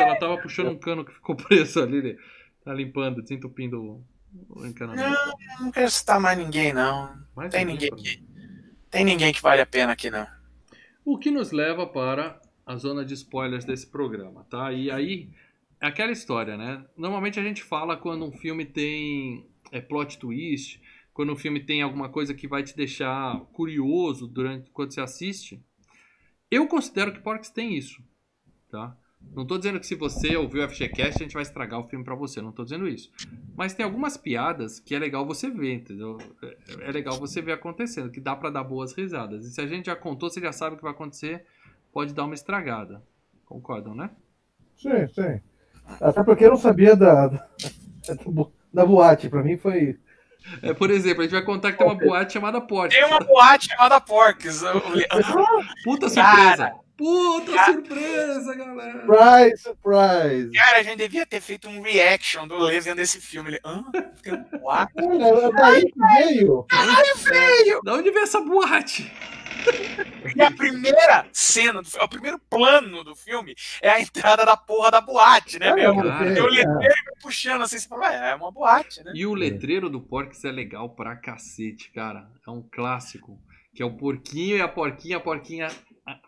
ela tava puxando um cano que ficou preso ali. né? Tá limpando, desentupindo o- o encanamento. Não, não quero citar mais ninguém, não. Mais Tem ninguém aqui. Tem ninguém que vale a pena aqui, não. O que nos leva para a zona de spoilers desse programa, tá? E aí, é aquela história, né? Normalmente a gente fala quando um filme tem é, plot twist, quando um filme tem alguma coisa que vai te deixar curioso durante quando você assiste. Eu considero que Porks tem isso, tá? Não tô dizendo que se você ouviu o FGCast a gente vai estragar o filme pra você, não tô dizendo isso. Mas tem algumas piadas que é legal você ver, entendeu? É- É legal você ver acontecendo, que dá pra dar boas risadas. E se a gente já contou, você já sabe o que vai acontecer, pode dar uma estragada. Concordam, né? Sim, sim. Até porque eu não sabia da, da, da boate. Pra mim foi. É, por exemplo, a gente vai contar que tem uma boate chamada Porte. Tem uma boate chamada Porks. Eu- Puta Cara. Puta Cara. surpresa, galera! Surprise, surprise. Cara, a gente devia ter feito um reaction do Lê vendo esse filme. Ele, hã? Tem um boate? Daí que veio. Feio! Da onde veio essa boate? E a primeira cena, do, o primeiro plano do filme é a entrada da porra da boate, né, meu? Cara. E o é. letreiro puxando assim, você fala, "Ué, é uma boate, né? E o letreiro do Porks é legal pra cacete, cara. É um clássico. Que é o porquinho e a porquinha. A porquinha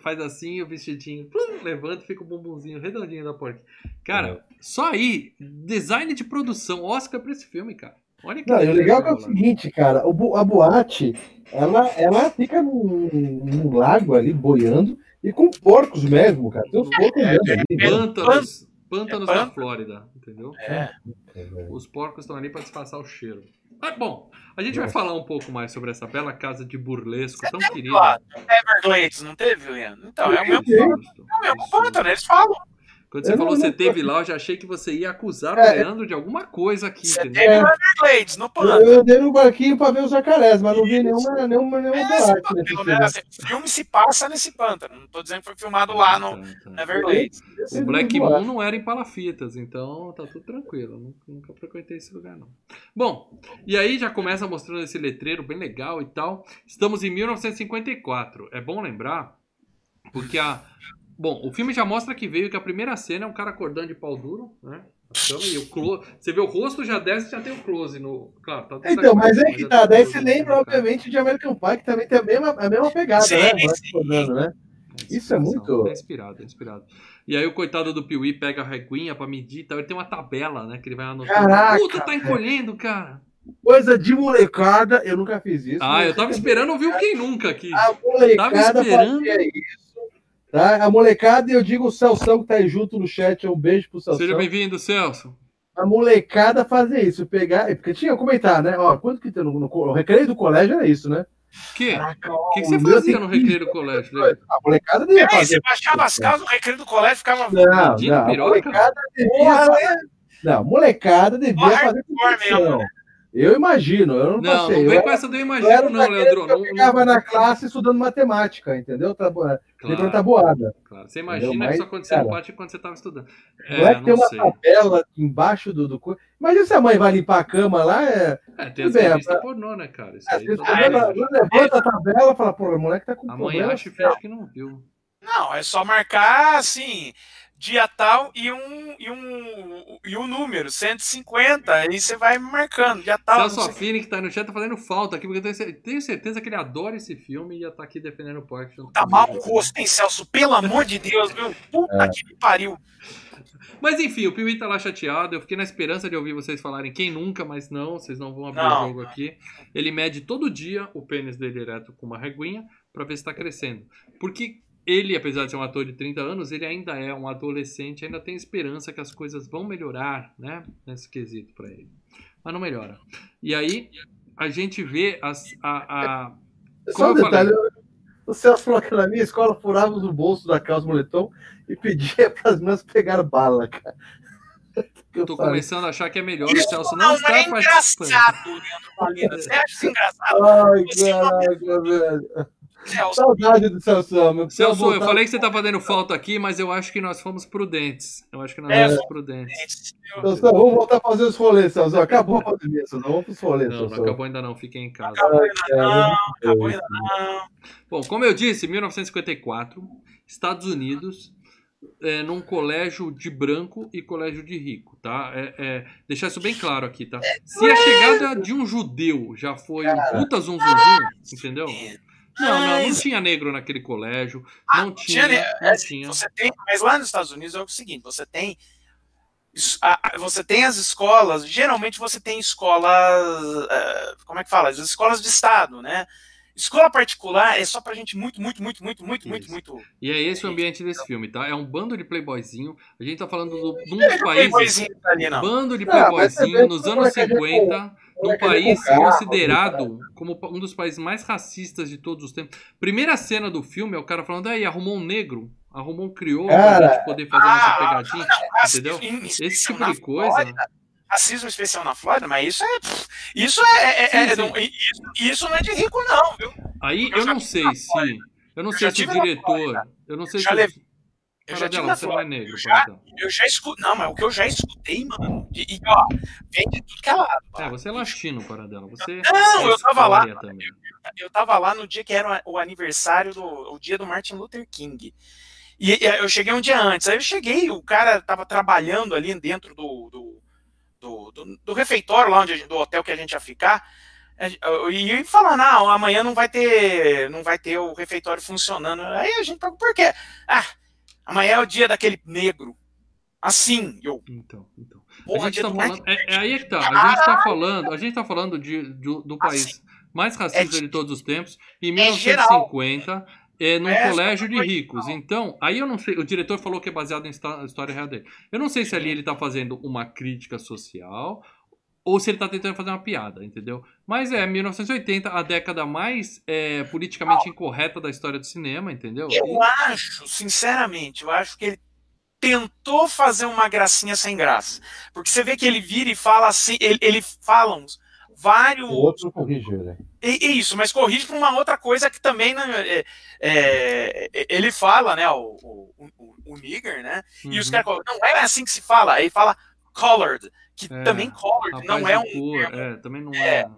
faz assim, o vestidinho plum, levanta e fica o bumbumzinho redondinho da porquinha. Cara, só aí, design de produção, Oscar pra esse filme, cara. Olha que Não, o legal é, é o seguinte, cara, o a boate, ela, ela fica num, num lago ali, boiando, e com porcos mesmo, cara. Tem uns porcos andando ali. né? Pântanos, pântanos É da pântano. Flórida, entendeu? É. Os porcos estão ali pra disfarçar o cheiro. Ah, bom, a gente vai falar um pouco mais sobre essa bela casa de burlesco tão querida. Everglades, não teve, Leandro? Então, é o mesmo, é o mesmo pântano, eles falam. Quando você Eu falou não- que você não- teve lá, eu já achei que você ia acusar o É. Leandro de alguma coisa aqui, Você entendeu? teve no Everglades, no Eu, pântano. eu andei no barquinho pra ver os jacarés, mas não vi nenhuma, nenhuma, nenhuma É, pelo menos, filme. o filme se passa nesse pântano. Não tô dizendo que foi filmado lá no Tá, tá. Everglades. O Black Moon boate. não era em palafitas, então tá tudo tranquilo. Nunca, nunca frequentei esse lugar, não. Bom, e aí já começa mostrando esse letreiro bem legal e tal. Estamos em 1954. É bom lembrar, porque a. Bom, o filme já mostra que veio que a primeira cena é um cara acordando de pau duro, né? Cama, e o close, você vê o rosto, já desce e já tem o close no. Claro, tá tudo Então, mas é que tá. o Daí você lembra, cara. obviamente, de American Pie, que também tem a mesma, a mesma pegada, Sim, né? Sim. rodando, né? Isso é muito- É inspirado, é inspirado. E aí o coitado do Piuí pega a reguinha pra medir e tal. Ele tem uma tabela, né? Que ele vai anotando. Caraca, Puta, tá encolhendo, cara. Coisa de molecada, eu nunca fiz isso. Ah, eu tava esperando ouvir o Quem Nunca aqui. A molecada Tava esperando. fazia isso. Tá? A molecada, e eu digo o Celção que tá aí junto no chat, um beijo pro Celção. Seja bem-vindo, Celso. A molecada fazia isso, pegar. Porque tinha que comentar, né? Ó, quanto que tem no, no, o recreio do colégio era isso, né? Que? O que, que você o fazia no 15 recreio do colégio? Lê? A molecada devia Peraí, fazer. você baixava as casas no recreio do colégio ficava. Não, não, a molecada devia Porra, fazer. Não, molecada devia Porra, fazer né? Eu imagino, eu não, Não, passei. não eu vem com essa do eu eu imagino, era não, Leandro. que eu Não, ficava não... na classe estudando matemática, entendeu? Tabu- Levando Claro, tabuada. claro. Você imagina Entendeu? que isso aconteceu no cara, pátio quando você tava estudando. não é É, que tem não uma sei. tabela embaixo do, do. Imagina se a mãe vai limpar a cama lá, é. É, tem as Tudo bem, revistas a- pornô, né, cara? Isso Às aí a mãe acha. ela levanta a tabela e fala, pô, o moleque tá com A mãe problema. acha e finge que não viu. Não, é só marcar assim, dia tal e um, e um, e um número, 150. Aí você vai marcando, dia tal. Celso Affini, que tá no chat, tá fazendo falta aqui, porque eu tenho cer- tenho certeza que ele adora esse filme e ia estar aqui defendendo o Park. Tá mal o rosto, hein, Celso? Pelo amor de Deus, viu? Puta É. que me pariu. Mas enfim, o Piuí tá lá chateado. Eu fiquei na esperança de ouvir vocês falarem quem nunca, mas não, vocês não vão abrir Não. o jogo aqui. Ele mede todo dia o pênis dele direto com uma reguinha pra ver se tá crescendo. Porque ele, apesar de ser um ator de 30 anos, ele ainda é um adolescente, ainda tem esperança que as coisas vão melhorar, né? Nesse quesito pra ele. Mas não melhora. E aí, a gente vê as, a, a- Só um detalhe, o Celso falou que na minha escola furávamos o bolso da calça moletom e pedia para as meninas pegar bala, cara. Eu Tô falei, começando a achar que é melhor o Celso não, não estar é participando. engraçado, Leandro. Você acha isso engraçado? Ai, caraca, velho. Celso. Saudade do Celso. Meu. Celso, eu Voltar- falei que você tá fazendo falta aqui, mas eu acho que nós fomos prudentes. Eu acho que nós É, fomos prudentes. Celso, vamos voltar a fazer os rolês, Celso. Acabou a pandemia, Celso. Vamos pros rolês, Não, não acabou ainda não, fiquem em casa. Acabou ainda não, acabou bom. ainda não. Bom, como eu disse, 1954, Estados Unidos, é, num colégio de branco e colégio de rico, tá? É, é, deixar isso bem claro aqui, tá? Se a chegada de um judeu já foi um puta zum, zum, zum, entendeu? Não, não, não tinha negro naquele colégio, não tinha, tinha, não É, tinha. Você tem, mas lá nos Estados Unidos é o seguinte, você tem você tem as escolas, geralmente você tem escolas, eh, como é que fala? As escolas de estado, né? Escola particular é só pra gente muito, muito, muito, muito, muito, muito, Isso. muito. E é esse o ambiente desse filme, tá? É um bando de playboyzinho. A gente tá falando do, de um dos países. Playboyzinho ali, não. Bando de Ah, playboyzinho vê nos anos molecadinha 50, num molecadinha país carro, considerado como um dos países mais racistas de todos os tempos. Primeira cena do filme é o cara falando, aí, arrumou um negro, arrumou um crioulo pra Cara, gente poder fazer nossa ah, pegadinha. Racismo entendeu? Esse tipo de coisa. Flórida, racismo especial na Flórida, mas isso é. Isso é. é- é- Sim, é- sim. não- isso, isso não é de rico, não, viu? Aí Eu eu não sei se. Eu não Eu sei se o diretor. Eu não sei Já se. levei- Eu já você não é negro, Eu já, eu já escutei. Não, mas o que eu já escutei, mano. E, ó, vem de tudo que é lado. É, você é latino, Paradela. Você. Não, é eu tava lá. Também. Eu tava lá no dia que era o aniversário do o dia do Martin Luther King. E, e eu cheguei um dia antes. Aí eu cheguei, o cara tava trabalhando ali dentro do, do, do, do- do refeitório, lá onde do hotel que a gente ia ficar. E falando, não, amanhã não vai ter, não vai ter o refeitório funcionando. Aí a gente pergunta por quê? Ah, amanhã é o dia daquele negro. Assim, eu, Então, então. porra, a gente tá do falando. É, é aí é que tá. A gente tá falando. A gente tá falando de, do, do país mais racista É de todos os tempos. Em É geral. 1950. É, num É, colégio de foi ricos. Então, aí eu não sei. O diretor falou que é baseado em histó- história real dele. Eu não sei se ali ele tá fazendo uma crítica social ou se ele tá tentando fazer uma piada, entendeu? Mas é 1980, a década mais é, politicamente incorreta da história do cinema, entendeu? Eu acho, sinceramente, eu acho que ele tentou fazer uma gracinha sem graça. Porque você vê que ele vira e fala assim, ele, ele fala uns vários. O outro corrige, né? E- e Isso, mas corrige para uma outra coisa que também não, é, é, ele fala, né? O, o, o, o nigger, né? E os Uhum. caras falam, não é assim que se fala. Aí fala colored, que É, também colored não é um. cor, é, também não é. é.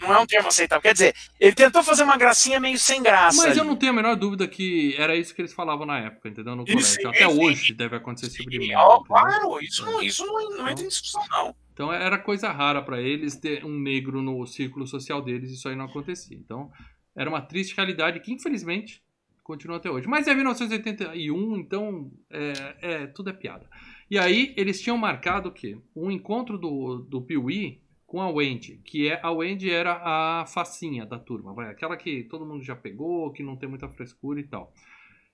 Não é um termo aceitável. Quer dizer, ele tentou fazer uma gracinha meio sem graça. Mas eu ali. não tenho a menor dúvida que era isso que eles falavam na época, entendeu? No colégio. Até hoje deve acontecer esse tipo de merda. ó, claro, isso, não, isso não, não entra em discussão, não. Então era coisa rara pra eles ter um negro no círculo social deles, isso aí não acontecia. Então era uma triste realidade que infelizmente continua até hoje. Mas é 1981, então é, é, tudo é piada. E aí eles tinham marcado o quê? Um encontro do, do Piuí com a Wendy, que é a Wendy era a facinha da turma, vai, aquela que todo mundo já pegou, que não tem muita frescura e tal.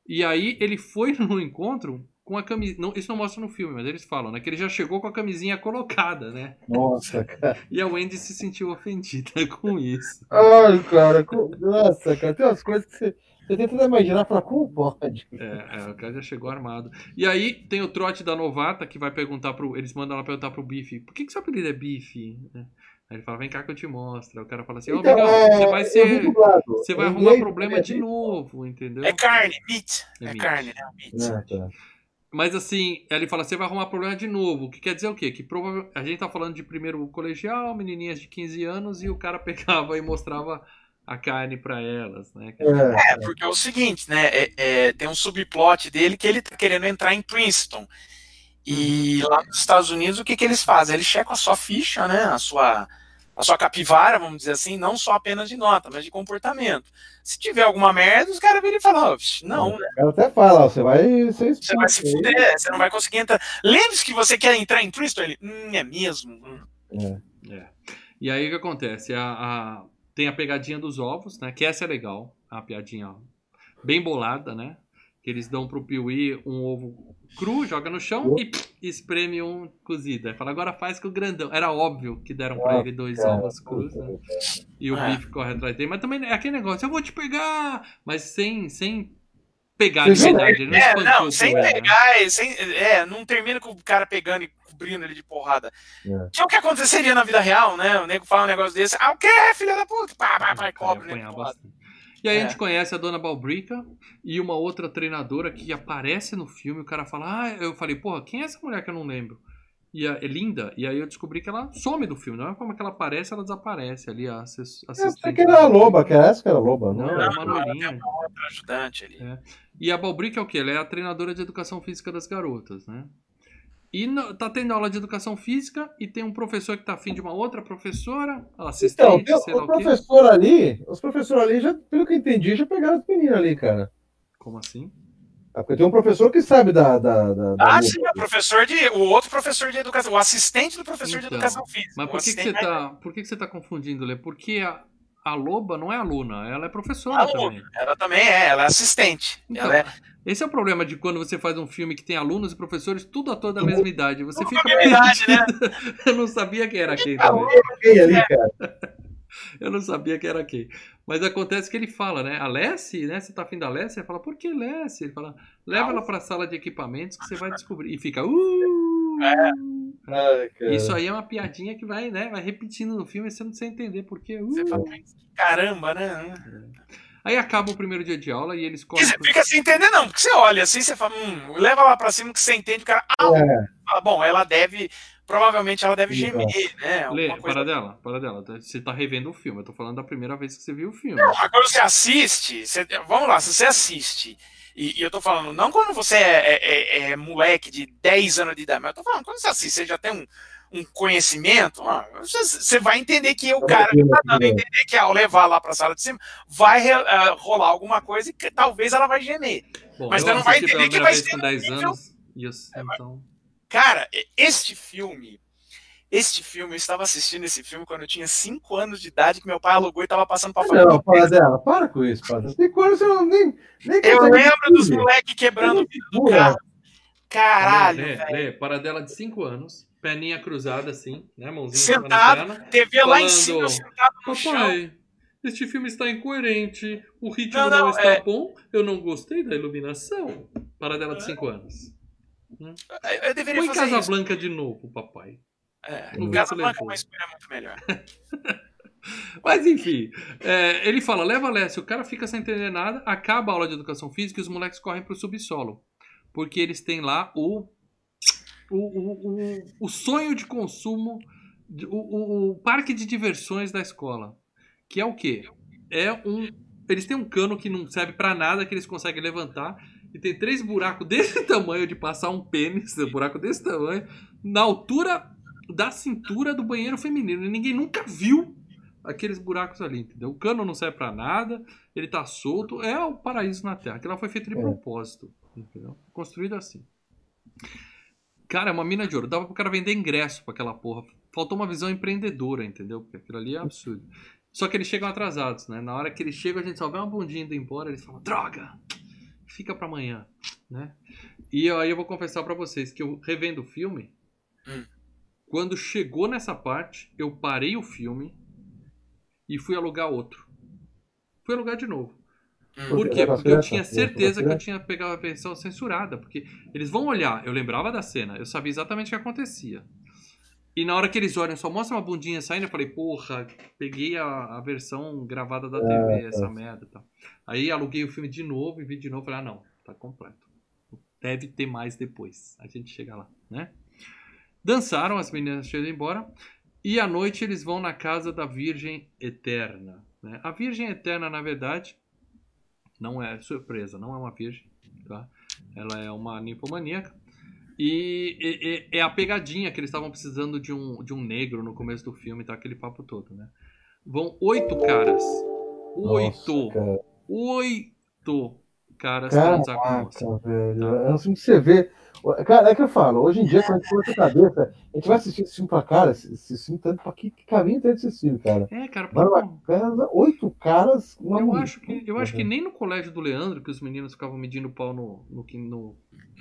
E aí ele foi no encontro com a camisa, não, isso não mostra no filme, mas eles falam, né, que ele já chegou com a camisinha colocada, né? Nossa, cara. E a Wendy se sentiu ofendida com isso. Ai, cara. Nossa, cara. Tem umas coisas que você, você tenta imaginar e fala, como pode? É, é, o cara já chegou armado. E aí tem o trote da novata que vai perguntar pro. Eles mandam ela perguntar pro Bife: por que, que seu apelido é Bife? É. Aí ele fala: vem cá que eu te mostro. Aí o cara fala assim: ô, Então, amigão, é, você vai ser. Você vai Em arrumar inglês, problema é de meat. novo, entendeu? É carne, meat. É É, meat. carne, né? Meat. Ah, tá. Mas assim, ele fala, você vai arrumar problema de novo. O que quer dizer o quê? Que provavelmente. A gente tá falando de primeiro colegial, menininhas de 15 anos, e o cara pegava e mostrava a carne pra elas, né? É, É, porque é o seguinte, né? é- é, tem um subplot dele que ele tá querendo entrar em Princeton. E lá nos Estados Unidos, o que, que eles fazem? Eles checam a sua ficha, né? A sua, a sua capivara, vamos dizer assim, não só apenas de nota, mas de comportamento. Se tiver alguma merda, os caras viram e falam, "Ó, psh, não, né? O cara até fala, ó, você vai ser Você vai se fuder, você não vai conseguir entrar. Lembre-se que você quer entrar em Princeton? Ele, hum, é mesmo? Hum. É. É. E aí o que acontece? A, a- tem a pegadinha dos ovos, né? Que essa é legal. A piadinha bem bolada, né? Que eles dão pro Piuí um ovo cru, joga no chão e pff, espreme um cozido. Aí fala, agora faz com o grandão. Era óbvio que deram pra ele dois ovos crus, né? E o É. bife corre atrás dele. Mas também é aquele negócio, eu vou te pegar! Mas sem, sem pegar de verdade. Ele não É, não, sem né? pegar, e sem, é, não termina com o cara pegando e cobrindo ele de porrada. É. Que é o que aconteceria na vida real, né? O nego fala um negócio desse, ah, o quê, filha da puta? Pá, pá, pá, e ia cobre, né? E aí a É. gente conhece a dona Balbrica e uma outra treinadora que aparece no filme. O cara fala, ah, eu falei, porra, quem é essa mulher que eu não lembro? E a, é linda. E aí eu descobri que ela some do filme. Não é como que ela aparece, ela desaparece ali, a assis- Eu achei assistente. que era a loba, que era essa que era a loba, Não, não? é era? uma loirinha. tem uma outra ajudante ali. É. E a Balbrica é o quê? Ela é a treinadora de educação física das garotas, né? E no- tá tendo aula de educação física e tem um professor que tá afim de uma outra professora, assistente, Então, sei lá o o quê. professor ali, os professores ali, já, pelo que eu entendi, já pegaram as meninas ali, cara. Como assim? Ah, Porque tem um professor que sabe da. da, da, da Ah, loba. sim, o professor de. O outro professor de educação, o assistente do professor de Então, educação física. Mas O por que, que você assistente tá, por que, que você tá confundindo, Lê? Porque a, a Loba não é aluna, ela é é professora aluna. também. Ela também é, ela é assistente. Então, ela é. Esse é o problema de quando você faz um filme que tem alunos e professores tudo ator da mesma idade. Você fica da mesma idade, né? Eu não sabia quem era quem Ah, também. Quem ali, cara? Eu não sabia que era quem. Mas acontece que ele fala, né? A Lessie, né? Você tá afim da Lessie? Ele fala, por que Lessie? Ele fala, leva ela pra sala de equipamentos que você vai descobrir. E fica, uh! Cara. Isso aí é uma piadinha que vai, né? Vai repetindo no filme e você não precisa entender por quê. Você Uh! fala, caramba, né? Aí acaba o primeiro dia de aula e eles correm. dizer, pro- fica sem entender, não, porque você olha assim, você fala, hum, leva lá pra cima que você entende, o cara, ah, É, fala, bom, ela deve, provavelmente ela deve gemer, né? Lê, coisa para dela, para dela. Você tá revendo o filme. Eu tô falando da primeira vez que você viu o filme. Agora você assiste, você- vamos lá, se você assiste, e, e eu tô falando, não quando você é, é- é- é moleque de 10 anos de idade, mas eu tô falando, quando você assiste, você já tem um, um conhecimento, ah, você, vai entender que o cara que tá dando a entender que ao levar lá pra sala de cima, vai ah, rolar alguma coisa e que talvez ela vai gemer. Bom, Mas eu você não vai entender que vai ser com 10 nível- anos. Isso, então. Cara, este filme, este filme, eu estava assistindo esse filme quando eu tinha 5 anos de idade, que meu pai alugou e tava passando pra família. Não, para dela, para com isso, para. Que você não nem. nem Eu lembro dos moleques quebrando o vidro do carro. Caralho, Lê. Lê, para dela de 5 anos, perninha cruzada assim, né? Mãozinha Sentado, na perna. TV lá em Falando, cima, sentado no chão. Papai, este filme está incoerente. O ritmo Não, não, não, está é- bom. Eu não gostei da iluminação. Para dela de 5 anos. Eu deveria Põe fazer isso. Casablanca de novo, papai. É, Não Casa Blanca é levou. uma escolha muito melhor. Mas enfim, é, ele fala, leva Lécio, o cara fica sem entender nada, acaba a aula de educação física e os moleques correm pro subsolo. Porque eles têm lá o, o, o, o, o sonho de consumo, o, o, parque de diversões da escola. Que é o quê? É um. Eles têm um cano que não serve pra nada, que eles conseguem levantar. E tem três buracos desse tamanho de passar um pênis, um buraco desse tamanho, na altura da cintura do banheiro feminino. E ninguém nunca viu aqueles buracos ali, entendeu? O cano não serve pra nada, ele tá solto, é o paraíso na Terra. Aquilo lá foi feito de É. propósito, entendeu? Construído assim. Cara, é uma mina de ouro. Dava pro cara vender ingresso pra aquela porra. Faltou uma visão empreendedora, entendeu? Porque aquilo ali é absurdo. Só que eles chegam atrasados, né? Na hora que eles chegam, a gente só vê uma bundinha indo embora, eles falam, droga! Fica pra amanhã, né? E aí eu vou confessar pra vocês que eu revendo o filme, Hum. quando chegou nessa parte, eu parei o filme e fui alugar outro. Fui alugar de novo. Por quê? Porque eu tinha certeza que eu tinha pegado a versão censurada. Porque eles vão olhar, eu lembrava da cena, eu sabia exatamente o que acontecia. E na hora que eles olham, só mostra uma bundinha saindo, eu falei, porra, peguei a, a versão gravada da TV, essa merda e tal. Aí aluguei o filme de novo e vi de novo, falei, ah não, tá completo. Deve ter mais depois. A gente chega lá, né? Dançaram, as meninas chegam embora. E à noite eles vão na casa da Virgem Eterna. né? A Virgem Eterna, na verdade, não é surpresa, não é uma virgem, tá? Ela é uma ninfomaníaca. E, e- é a pegadinha que eles estavam precisando de um, de um negro no começo do filme, tá? Aquele papo todo, né? Vão oito caras. Oito! Nossa, cara. Oito caras transar com a moça. velho. É assim que você vê. Cara, é que eu falo, hoje em dia, quando a gente essa cabeça, a gente vai assistir esse filme pra cara, esse, filme tanto pra que, que caminho tem esse filme, cara? É, cara, cara, oito caras, uma eu mulher. acho que eu acho que nem no colégio do Leandro, que os meninos ficavam medindo pau no, no, no,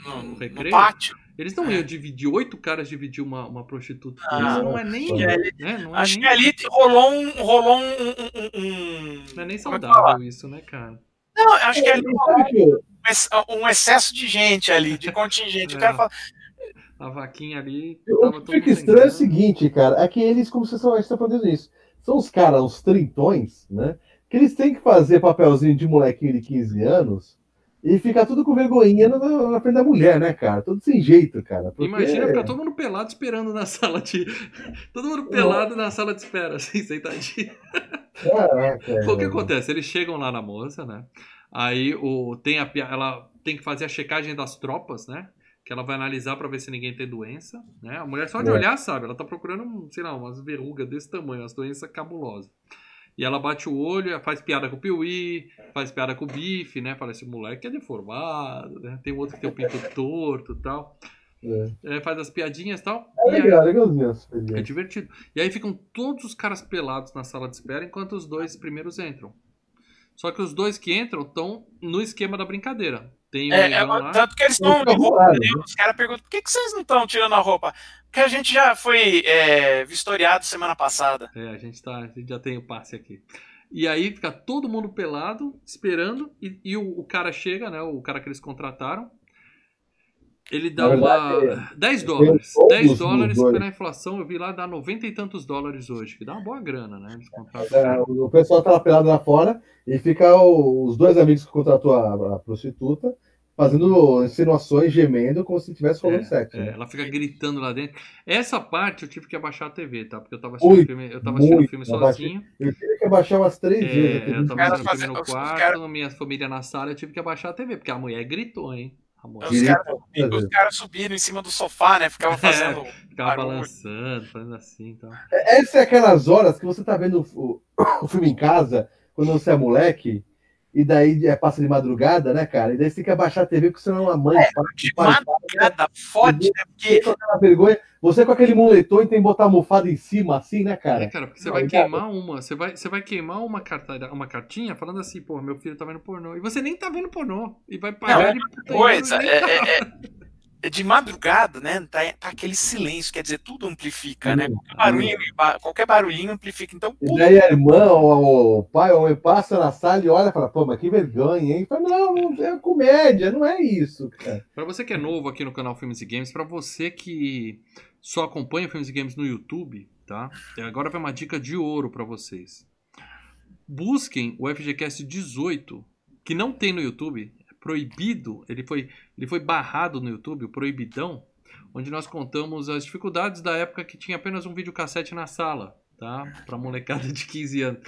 No, no no recreio, pátio. eles não iam dividir oito caras dividir uma, uma prostituta. Ah, Isso não é nem, né? Não é Acho nem, que ali rolou um. Rolou um. um- um- não é nem é saudável isso, né, cara? Não, acho que que- um um excesso de gente ali, de contingente. O É. cara fala, A vaquinha ali. O que fica estranho é o seguinte, cara, é que eles, como vocês estão, estão fazendo isso, são os caras, os trintões, né? que eles têm que fazer papelzinho de molequinho de 15 anos e ficar tudo com vergonhinha na, na frente da mulher, né, cara? Tudo sem jeito, cara. porque- Imagina ficar todo mundo pelado esperando na sala de. Todo mundo pelado na sala de espera, assim, sentadinho. Caraca, Pô, o que acontece? Eles chegam lá na moça, né? Aí o, tem a, ela tem que fazer a checagem das tropas, né? Que ela vai analisar pra ver se ninguém tem doença, né? A mulher só de É. olhar sabe, ela tá procurando, sei lá, umas verrugas desse tamanho, umas doenças cabulosas. E ela bate o olho, faz piada com o Piuí, faz piada com o Bife, né? Fala, esse moleque é deformado, né? Tem outro que tem o pinto torto e tal. É. É, faz as piadinhas e tal. É e aí- legal, legalzinho é divertido. E aí ficam todos os caras pelados na sala de espera enquanto os dois primeiros entram. Só que os dois que entram estão no esquema da brincadeira. Tem um É, é, lá. tanto que eles estão de roupa, né? Os caras perguntam por que, que vocês não estão tirando a roupa? Porque a gente já foi é, vistoriado semana passada. É, a gente, tá, a gente já tem o passe aqui. E aí fica todo mundo pelado, esperando, e, e o, o cara chega, né? O cara que eles contrataram. Ele dá Na uma. verdade, 10 dólares. todos 10 os dólares pela inflação, eu vi lá dá 90 e tantos dólares hoje. Que dá uma boa grana, né? Eles contratam. É, o pessoal tá lá pelado lá fora e fica o- os dois amigos que contratou a, a prostituta fazendo insinuações, gemendo, como se estivesse rolando sexo. É, né? ela fica gritando lá dentro. Essa parte eu tive que abaixar a TV, tá? Porque eu tava assistindo o filme, eu tava assistindo muito. filme Eu baixei- sozinho. Eu tive que abaixar umas três vezes. É, aquele eu tava assistindo o filme no quarto, caras- minha família na sala, eu tive que abaixar a TV, porque a mulher gritou, hein? Os Direito caras a fazer. os caras subiram em cima do sofá, né? Ficavam fazendo. ficava barulho. balançando, fazendo assim e tal. Essa é aquelas horas que você tá vendo o, o filme em casa, quando você é moleque, e daí é, passa de madrugada, né, cara? E daí você tem que abaixar a TV, porque senão a mãe De pai- madrugada, fode, né? Porque com aquela vergonha. Você com aquele moletom e tem que botar a almofada em cima, assim, né, É, cara? cara, porque você Não, vai cara. queimar uma, você vai, você vai queimar uma, carta, uma cartinha falando assim, pô, meu filho tá vendo pornô. E você nem tá vendo pornô. E vai pagar de puta coisa, é, tá. é- é- é de madrugada, né? Tá, tá aquele silêncio, quer dizer, tudo amplifica, né? Qualquer barulhinho, qualquer barulhinho amplifica. Então, E daí a irmã, ou o pai, ou passa na sala e olha e fala, pô, mas que vergonha, hein? Fala, não, não é comédia, não é isso, cara. Pra você que é novo aqui no canal Filmes e Games, pra você que só acompanha Filmes e Games no YouTube, tá? E agora vai uma dica de ouro pra vocês. Busquem o FGCast 18, que não tem no YouTube, é proibido, ele foi, ele foi barrado no YouTube, o proibidão, onde nós contamos as dificuldades da época que tinha apenas um videocassete na sala, tá? Pra molecada de 15 anos.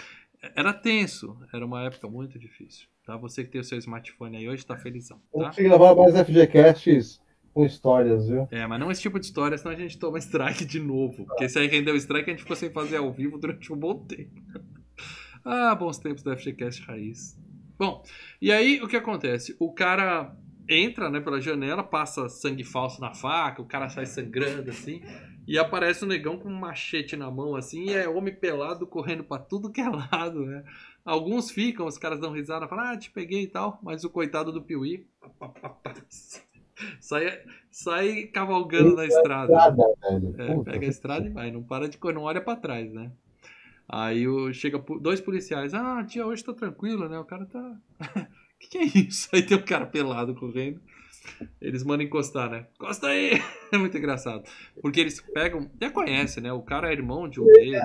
Era tenso, era uma época muito difícil, tá? Você que tem o seu smartphone aí hoje tá felizão, Eu tá? consegui gravar mais FGCasts com histórias, viu? É, mas não esse tipo de história, senão a gente toma strike de novo. Porque se aí rendeu strike, a gente ficou sem fazer ao vivo durante um bom tempo. Ah, bons tempos do FGCast Raiz. Bom, e aí o que acontece? O cara entra né, pela janela, passa sangue falso na faca, o cara sai sangrando assim, e aparece um negão com um machete na mão assim, e é homem pelado correndo pra tudo que é lado, né? Alguns ficam, os caras dão risada, falam, ah, te peguei e tal, mas o coitado do Piuí sai, sai cavalgando na estrada. Velho. É, pega a estrada e vai, não para de correr, não olha pra trás, né? Aí o, chega dois policiais, ah, tia, hoje tá tranquilo, né? O cara tá. que que é isso? Aí tem um cara pelado correndo. Eles mandam encostar, né? Encosta aí! É muito engraçado. Porque eles pegam. Já conhece, né? O cara é irmão de um deles.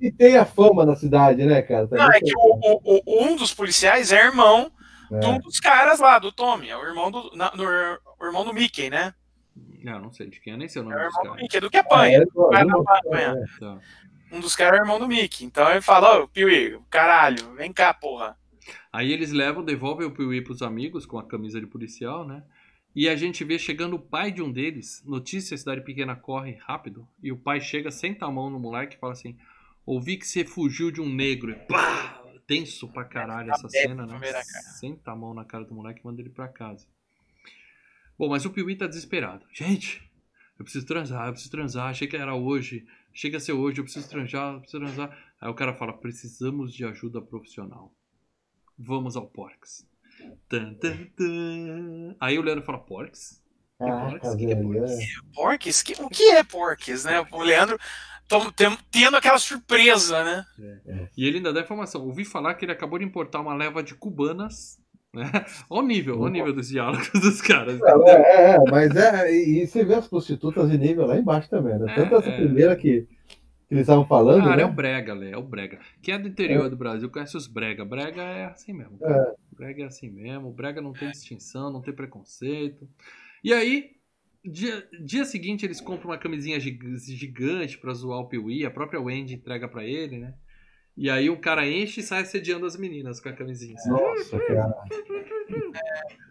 E tem a fama na cidade, né, cara? não, é que o- o- o- um dos policiais é irmão de É. um dos caras lá, do Tommy. É o irmão do, na- no- o irmão do Mickey, né? Não, não sei de quem, eu nem sei o É nome o dos irmão do. Mickey, é do que apanha. É, Vai não- lá, apanha. é. Tá. Um dos caras é o irmão do Mickey. Então ele fala, ô, Piuí, caralho, vem cá, porra. Aí eles levam, devolvem o Piuí pros amigos com a camisa de policial, né? E a gente vê chegando o pai de um deles. Notícia: a cidade pequena corre rápido. E o pai chega, senta a mão no moleque e fala assim: Ouvi que você fugiu de um negro. E pá! Tenso pra caralho essa cena, né? Senta a mão na cara do moleque e manda ele pra casa. Bom, mas o Piuí tá desesperado. Gente, eu preciso transar, eu preciso transar. Achei que era hoje. Chega a ser hoje, eu preciso transar, eu preciso transar. Aí o cara fala: precisamos de ajuda profissional. Vamos ao Porks. Tan, tan, tan. Aí o Leandro fala: Porks? Que Caraca, Porks? Que que é Porks? é. Que- o que é Porques, né? O Leandro tom- tem- tendo aquela surpresa, né? E ele ainda dá informação. Ouvi falar que ele acabou de importar uma leva de cubanas. Né? Olha o nível, olha o nível dos diálogos dos caras. Não, é, é, é, mas é. E, você vê as prostitutas de nível lá embaixo também, né? É, Tanto essa é. primeira que, que eles estavam falando, Cara, né? é o Brega, Lé, é o Brega. Quem é do interior do Brasil conhece os Brega. Brega é assim mesmo. cara. Brega é assim mesmo. Brega não tem distinção, não tem preconceito. E aí, dia, dia seguinte, eles compram uma camisinha gig- gigante pra zoar o Piuí. A própria Wendy entrega pra ele, né? E aí o cara enche e sai assediando as meninas com a camisinha. assim. Nossa, cara.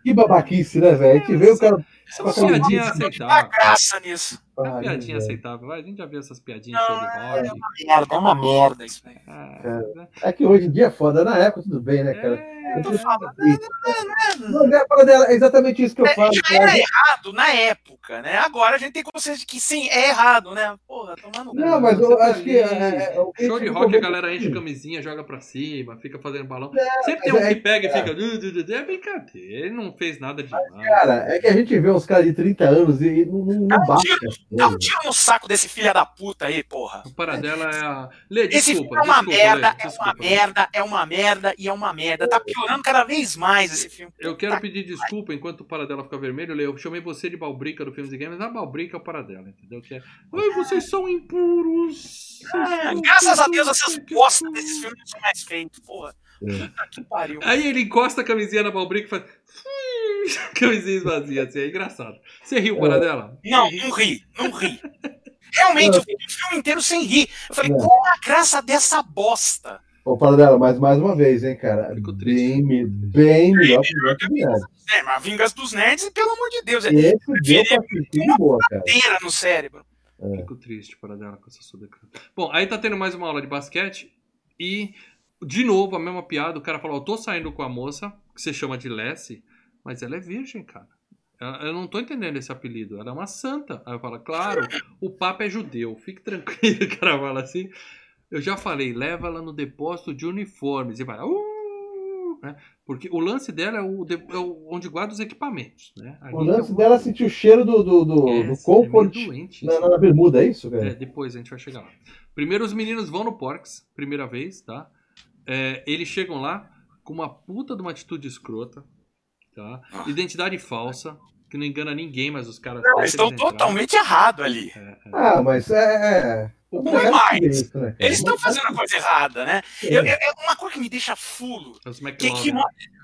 Que babaquice, né, velho? A gente vê o cara. Isso é uma piadinha aceitável. graça nisso. É uma piadinha velho. aceitável. Vai, A gente já viu essas piadinhas Não, Tony é uma merda, é uma merda isso aí. Ah, É que hoje em dia é foda. Na época, tudo bem, né, cara? É, tô falando, Não, não é dela, é exatamente isso que eu falo. Já era errado na época, né? Agora a gente tem consciência de que sim, é errado, né? Porra, tomando. Não, mas eu acho que. é, é, é, o que Show de rock, a galera enche camisinha, joga pra cima, fica fazendo balão. Sempre tem um é- que pega e fica. É brincadeira. Ele não fez nada demais. Cara, é que a gente vê uns caras de 30 anos e não, não, um bate. Dá um tiro no saco desse filho da puta aí, porra. O paradela é a. Lê, Esse desculpa. filme é uma desculpa, merda, Lê, é uma merda, é uma merda e é uma merda. Tá piorando cada vez mais esse filme. Eu quero Tá- pedir desculpa enquanto o Paradela fica vermelho. Eu chamei você de balbrica do Filmes e Games, a balbrica é o Paradela, entendeu? Que é. Ai, vocês são impuros. Ah, graças a Deus essas bosta desses filmes não são mais feitos, porra. É. Puta que pariu. Aí ele encosta a camisinha na balbrica e faz. Camisinha esvazia, assim, é engraçado. Você riu, Paradela? Não, não ri, não ri. Realmente, eu fiquei o filme inteiro sem rir. Eu falei, Não. qual a graça dessa bosta? Ô, Paradela, mas mais uma vez, hein, cara. Fico triste. Bem, bem melhor que o Vingança. É, mas Vingança dos Nerds, pelo amor de Deus, é Esse deu pra assistir de boa, cara. inteira no cérebro. Fico triste, Paradela, com essa sua declaração. Bom, aí tá tendo mais uma aula de basquete e, de novo, a mesma piada. O cara falou: Eu tô saindo com a moça, que você chama de Lessie, mas ela é virgem, cara. Eu não tô entendendo esse apelido. Ela é uma santa. Aí eu falo, claro, o Papa é judeu. Fique tranquilo, o cara fala assim. Eu já falei, leva ela no depósito de uniformes. E vai, uh, né? Porque o lance dela é, o, é onde guarda os equipamentos, né? Ali O lance é o- dela é sentir o cheiro do, do, do, É, do é comfort doente na, na bermuda, é isso, É, cara? depois a gente vai chegar lá. Primeiro os meninos vão no Porks, primeira vez, tá? É, eles chegam lá com uma puta de uma atitude escrota, tá? Identidade falsa, que não engana ninguém, mas os caras... Não, estão totalmente errados ali. É, é. Ah, mas é. É... O Não é é mais. Eles estão fazendo a coisa errada, né? É. Eu- eu- é uma coisa que me deixa fulo. Os Que, que,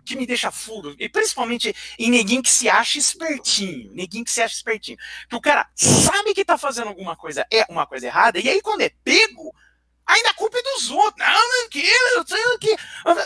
que me deixa fulo. E principalmente em neguinho que se acha espertinho. Neguinho que se acha espertinho. Que o cara sabe que tá fazendo alguma coisa, é uma coisa errada, e aí quando é pego, ainda a culpa é dos outros. Não, não, que, não que.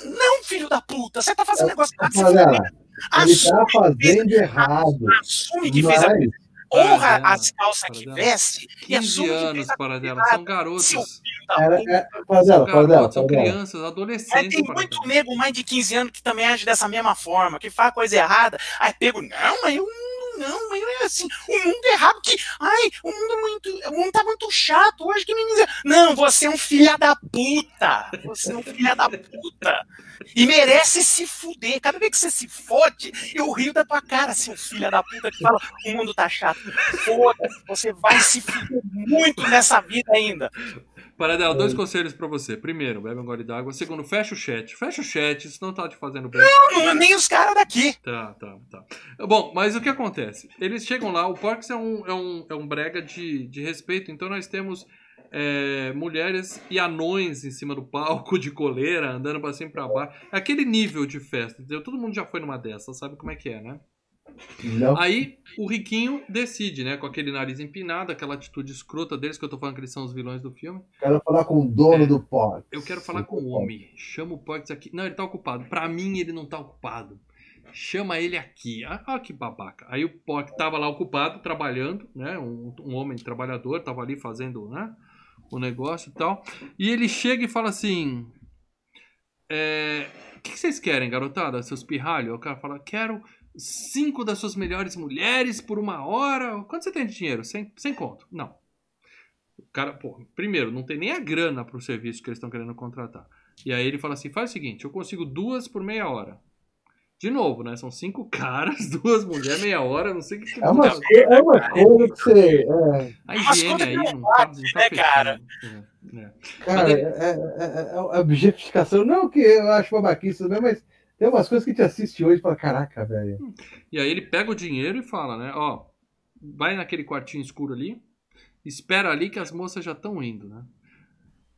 Não, filho da puta, você tá fazendo negócio errado. Ele tá assume, fazendo errado. assume que fez a Mas, honra Paradela, as calças que Paradela. veste e 15 assume que anos a para dela, são garotos. Seu filho da puta. é, São Paradela, Paradela, garotos, são crianças, Mas adolescentes. tem muito dela. nego mais de 15 anos que também age dessa mesma forma, que faz coisa errada. Aí pego, não, mas eu não, não é assim. O mundo é errado que. Ai, o mundo, muito, o mundo tá muito chato hoje que me dizer. Não, você é um filho da puta. Você é um filho da puta. E merece se fuder. Cada vez que você se fode, eu rio da tua cara, seu filho da puta, que fala, o mundo tá chato. Foda-se, você vai se fuder muito nessa vida ainda. Paradela, dois conselhos pra você. Primeiro, bebe um gole d'água. Segundo, fecha o chat. Fecha o chat, isso não tá te fazendo bem. Não, nem os caras daqui. Tá, tá, tá. Bom, mas o que acontece? Eles chegam lá, o Porks é um, é um, é um brega de, de respeito, então nós temos é, mulheres e anões em cima do palco, de coleira, andando pra cima e pra baixo. Aquele nível de festa, entendeu? Todo mundo já foi numa dessas, sabe como é que é, né? Não, Aí o Riquinho decide, né? Com aquele nariz empinado, aquela atitude escrota deles, que eu tô falando que eles são os vilões do filme. quero falar com o dono É. do Porks. Eu quero falar com o homem. Chama o Porks aqui. Não, ele tá ocupado. Pra mim, ele não tá ocupado. Chama ele aqui. Ah, ah, que babaca. Aí o Pork tava lá ocupado, trabalhando, né? Um, um homem trabalhador, tava ali fazendo, né? O negócio e tal. E ele chega e fala assim: é, O que, que vocês querem, garotada? Seus pirralhos? O cara fala: Quero cinco das suas melhores mulheres por uma hora. Quanto você tem de dinheiro? Sem, sem conto. Não. O cara, pô, primeiro, não tem nem a grana pro serviço que eles estão querendo contratar. E aí ele fala assim: faz o seguinte, eu consigo duas por meia hora. De novo, né? São cinco caras, duas mulheres, meia hora, não sei o que. É uma, é uma coisa que você. é, A higiene aí não tá, não tá né, fechando. cara? É, é. cara, Mas é, é, é, é objetificação. Não que eu acho babaquice também, mas tem umas coisas que a gente assiste hoje e fala: caraca, velho. E aí ele pega o dinheiro e fala, né? Ó, vai naquele quartinho escuro ali, espera ali que as moças já estão indo, né?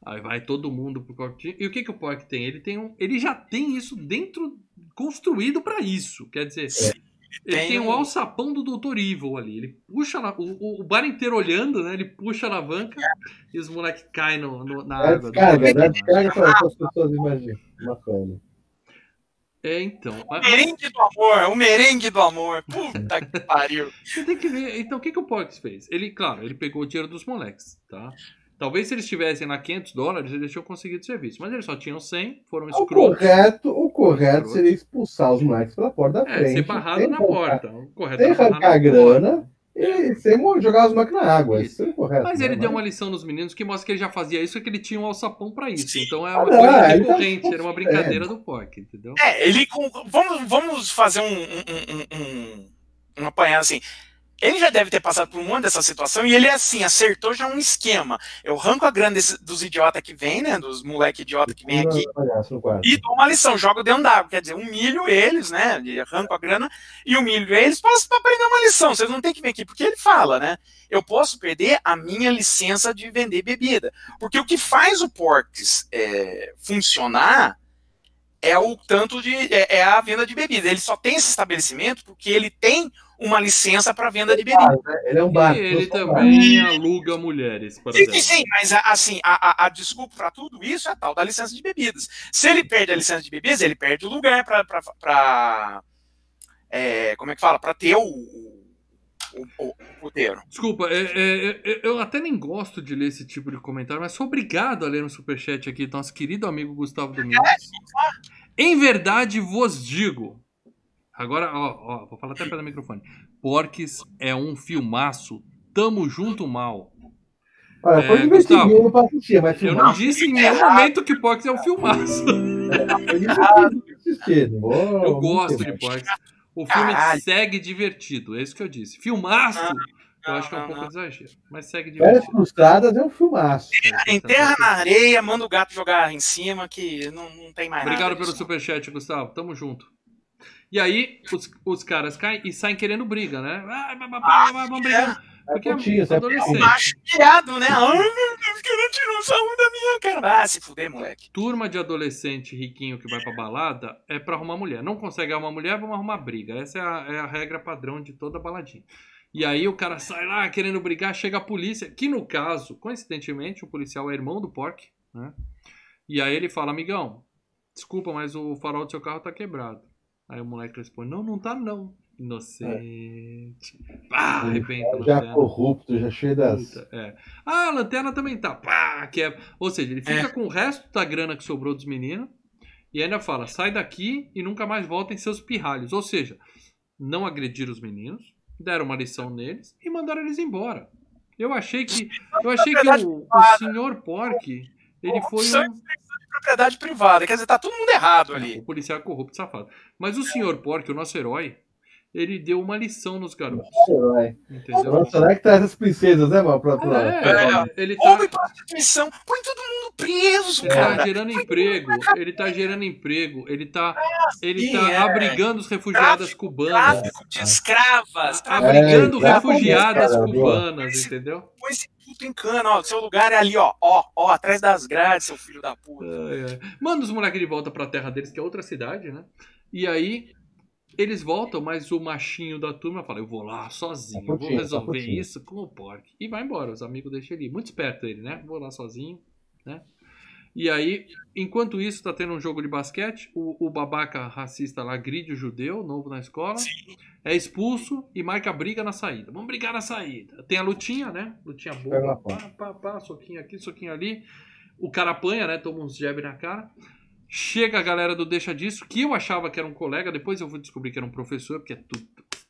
Aí vai todo mundo pro Pork. E o que, que o Pork tem? Ele tem um. Ele já tem isso dentro. construído pra isso. Quer dizer. Ele Tem tem um alçapão do Dr. Evil ali. Ele puxa na- o, o- o bar inteiro olhando, né? Ele puxa a alavanca e os moleques caem no, no- na água. descarga, dá descarga para as pessoas imaginam. Bacana. É, então. O Mas- merengue do amor, o merengue do amor. Puta que pariu. Você tem que ver. Então, o que, que o Porks fez? Ele, claro, ele pegou o dinheiro dos moleques, tá? Talvez se eles tivessem lá 500 dólares, eles tinham conseguido serviço. Mas eles só tinham 100, foram O escrotos. correto, o correto seria expulsar os moleques pela porta da É, frente. ser barrado na porta. O correto Sem barrar arrancar na a grana e sem jogar os moleques na água. Isso. O correto. Mas né? ele deu uma lição nos meninos que mostra que ele já fazia isso e que ele tinha um alçapão pra isso. Sim. Então é Ah, uma não, coisa ele tá recorrente, era uma brincadeira do Pork, entendeu? É, ele com. Vamos, vamos fazer um, um, um, um, um apanhado assim. Ele já deve ter passado por um monte dessa situação e ele, assim, acertou já um esquema. Eu arranco a grana dos idiotas que vem, né? Dos moleque idiota que vem aqui. E dou uma lição, jogo dentro d'água. Quer dizer, humilho eles, né? Arranco a grana e humilho eles para aprender uma lição. Vocês não têm que vir aqui, porque ele fala, né? Eu posso perder a minha licença de vender bebida. Porque o que faz o Porks é, funcionar é o tanto de. É, é a venda de bebida. Ele só tem esse estabelecimento porque ele tem uma licença para venda de bebida. Ele é um bar. E ele também aluga mulheres, por Sim, exemplo. sim, sim, mas a- assim, a, a, a desculpa para tudo isso é a tal da licença de bebidas. Se ele perde a licença de bebidas, ele perde o lugar para. como é que fala? Para ter o, o, o, o puteiro. Desculpa, é, é, é, eu até nem gosto de ler esse tipo de comentário, mas sou obrigado a ler um superchat aqui do nosso querido amigo Gustavo Domingos. Em verdade vos digo. Agora, ó, ó, vou falar até perto do microfone. Porques é um filmaço. Tamo junto mal. Olha, foi É, divertidinho pra assistir, mas Eu não disse em nenhum momento que Porques é um filmaço. Eu gosto de Porques. O filme Caralho. segue divertido, é isso que eu disse. Filmaço, eu acho que é um pouco exagero, mas segue Férias divertido. Frustradas é um filmaço. Enterra na areia, manda o gato jogar em cima, que não, não tem mais Obrigado nada. pelo disso. superchat, Gustavo. Tamo junto. E aí, os, os caras caem e saem querendo briga, né? Ah, blá, blá, blá, blá, vamos brigar. Porque é putinho, sai adolescente. putinho. Macho piado, né? Ai, meu Deus, querendo tirar sarro da minha cara. Ah, se fuder, moleque. Turma de adolescente riquinho que vai pra balada é pra arrumar mulher. Não consegue arrumar mulher, vamos arrumar briga. Essa é a, é a regra padrão de toda baladinha. E aí o cara sai lá querendo brigar, chega a polícia, que no caso, coincidentemente, o policial é irmão do Pork, né? E aí ele fala, amigão, desculpa, mas o farol do seu carro tá quebrado. Aí o moleque responde, não, não tá não. Inocente. Pá, arrebenta a Já lanterna. corrupto, já cheio das. É. Ah, a lanterna também tá. Pá, quebra. Ou seja, ele fica com o resto da grana que sobrou dos meninos e ainda fala: sai daqui e nunca mais voltem seus pirralhos. Ou seja, não agrediram os meninos, deram uma lição neles e mandaram eles embora. Eu achei que. Eu achei que o, o senhor Pork. Ele foi um. Propriedade privada, quer dizer, tá todo mundo errado ali. O policial é corrupto safado. Mas o senhor Pork, o nosso herói, ele deu uma lição nos garotos. Herói. Entendeu? Nossa, não é que traz as princesas, né, mano? Pra, pra, É, ele tá. Houve prostituição, põe todo mundo preso, Ele tá cara. gerando emprego, ele tá gerando emprego, ele tá, ele sim, tá é. abrigando os refugiadas cubanas, Tráfico de escravas. tráfico abrigando É, refugiadas cara, cubanas, entendeu? Põe esse puto em cana, ó. Seu lugar é ali, ó. Ó, ó, atrás das grades, seu filho da puta. Ai, ai. Manda os moleques de volta pra terra deles, que é outra cidade, né? E aí eles voltam, mas o machinho da turma fala: Eu vou lá sozinho, eu vou putinho, tá resolver putinho. isso com o Pork. E vai embora, os amigos deixam ele. Muito esperto ele, né? Vou lá sozinho, né? E aí, enquanto isso, tá tendo um jogo de basquete. O, o babaca racista lá agride o judeu, novo na escola. É expulso e marca briga na saída. Vamos brigar na saída. Tem a lutinha, né? Lutinha Pega boa. na Pá, pá, pá, soquinho aqui, soquinho ali. O cara apanha, né? Toma uns jab na cara. Chega a galera do Deixa Disso, que eu achava que era um colega, depois eu vou descobrir que era um professor, porque é tudo,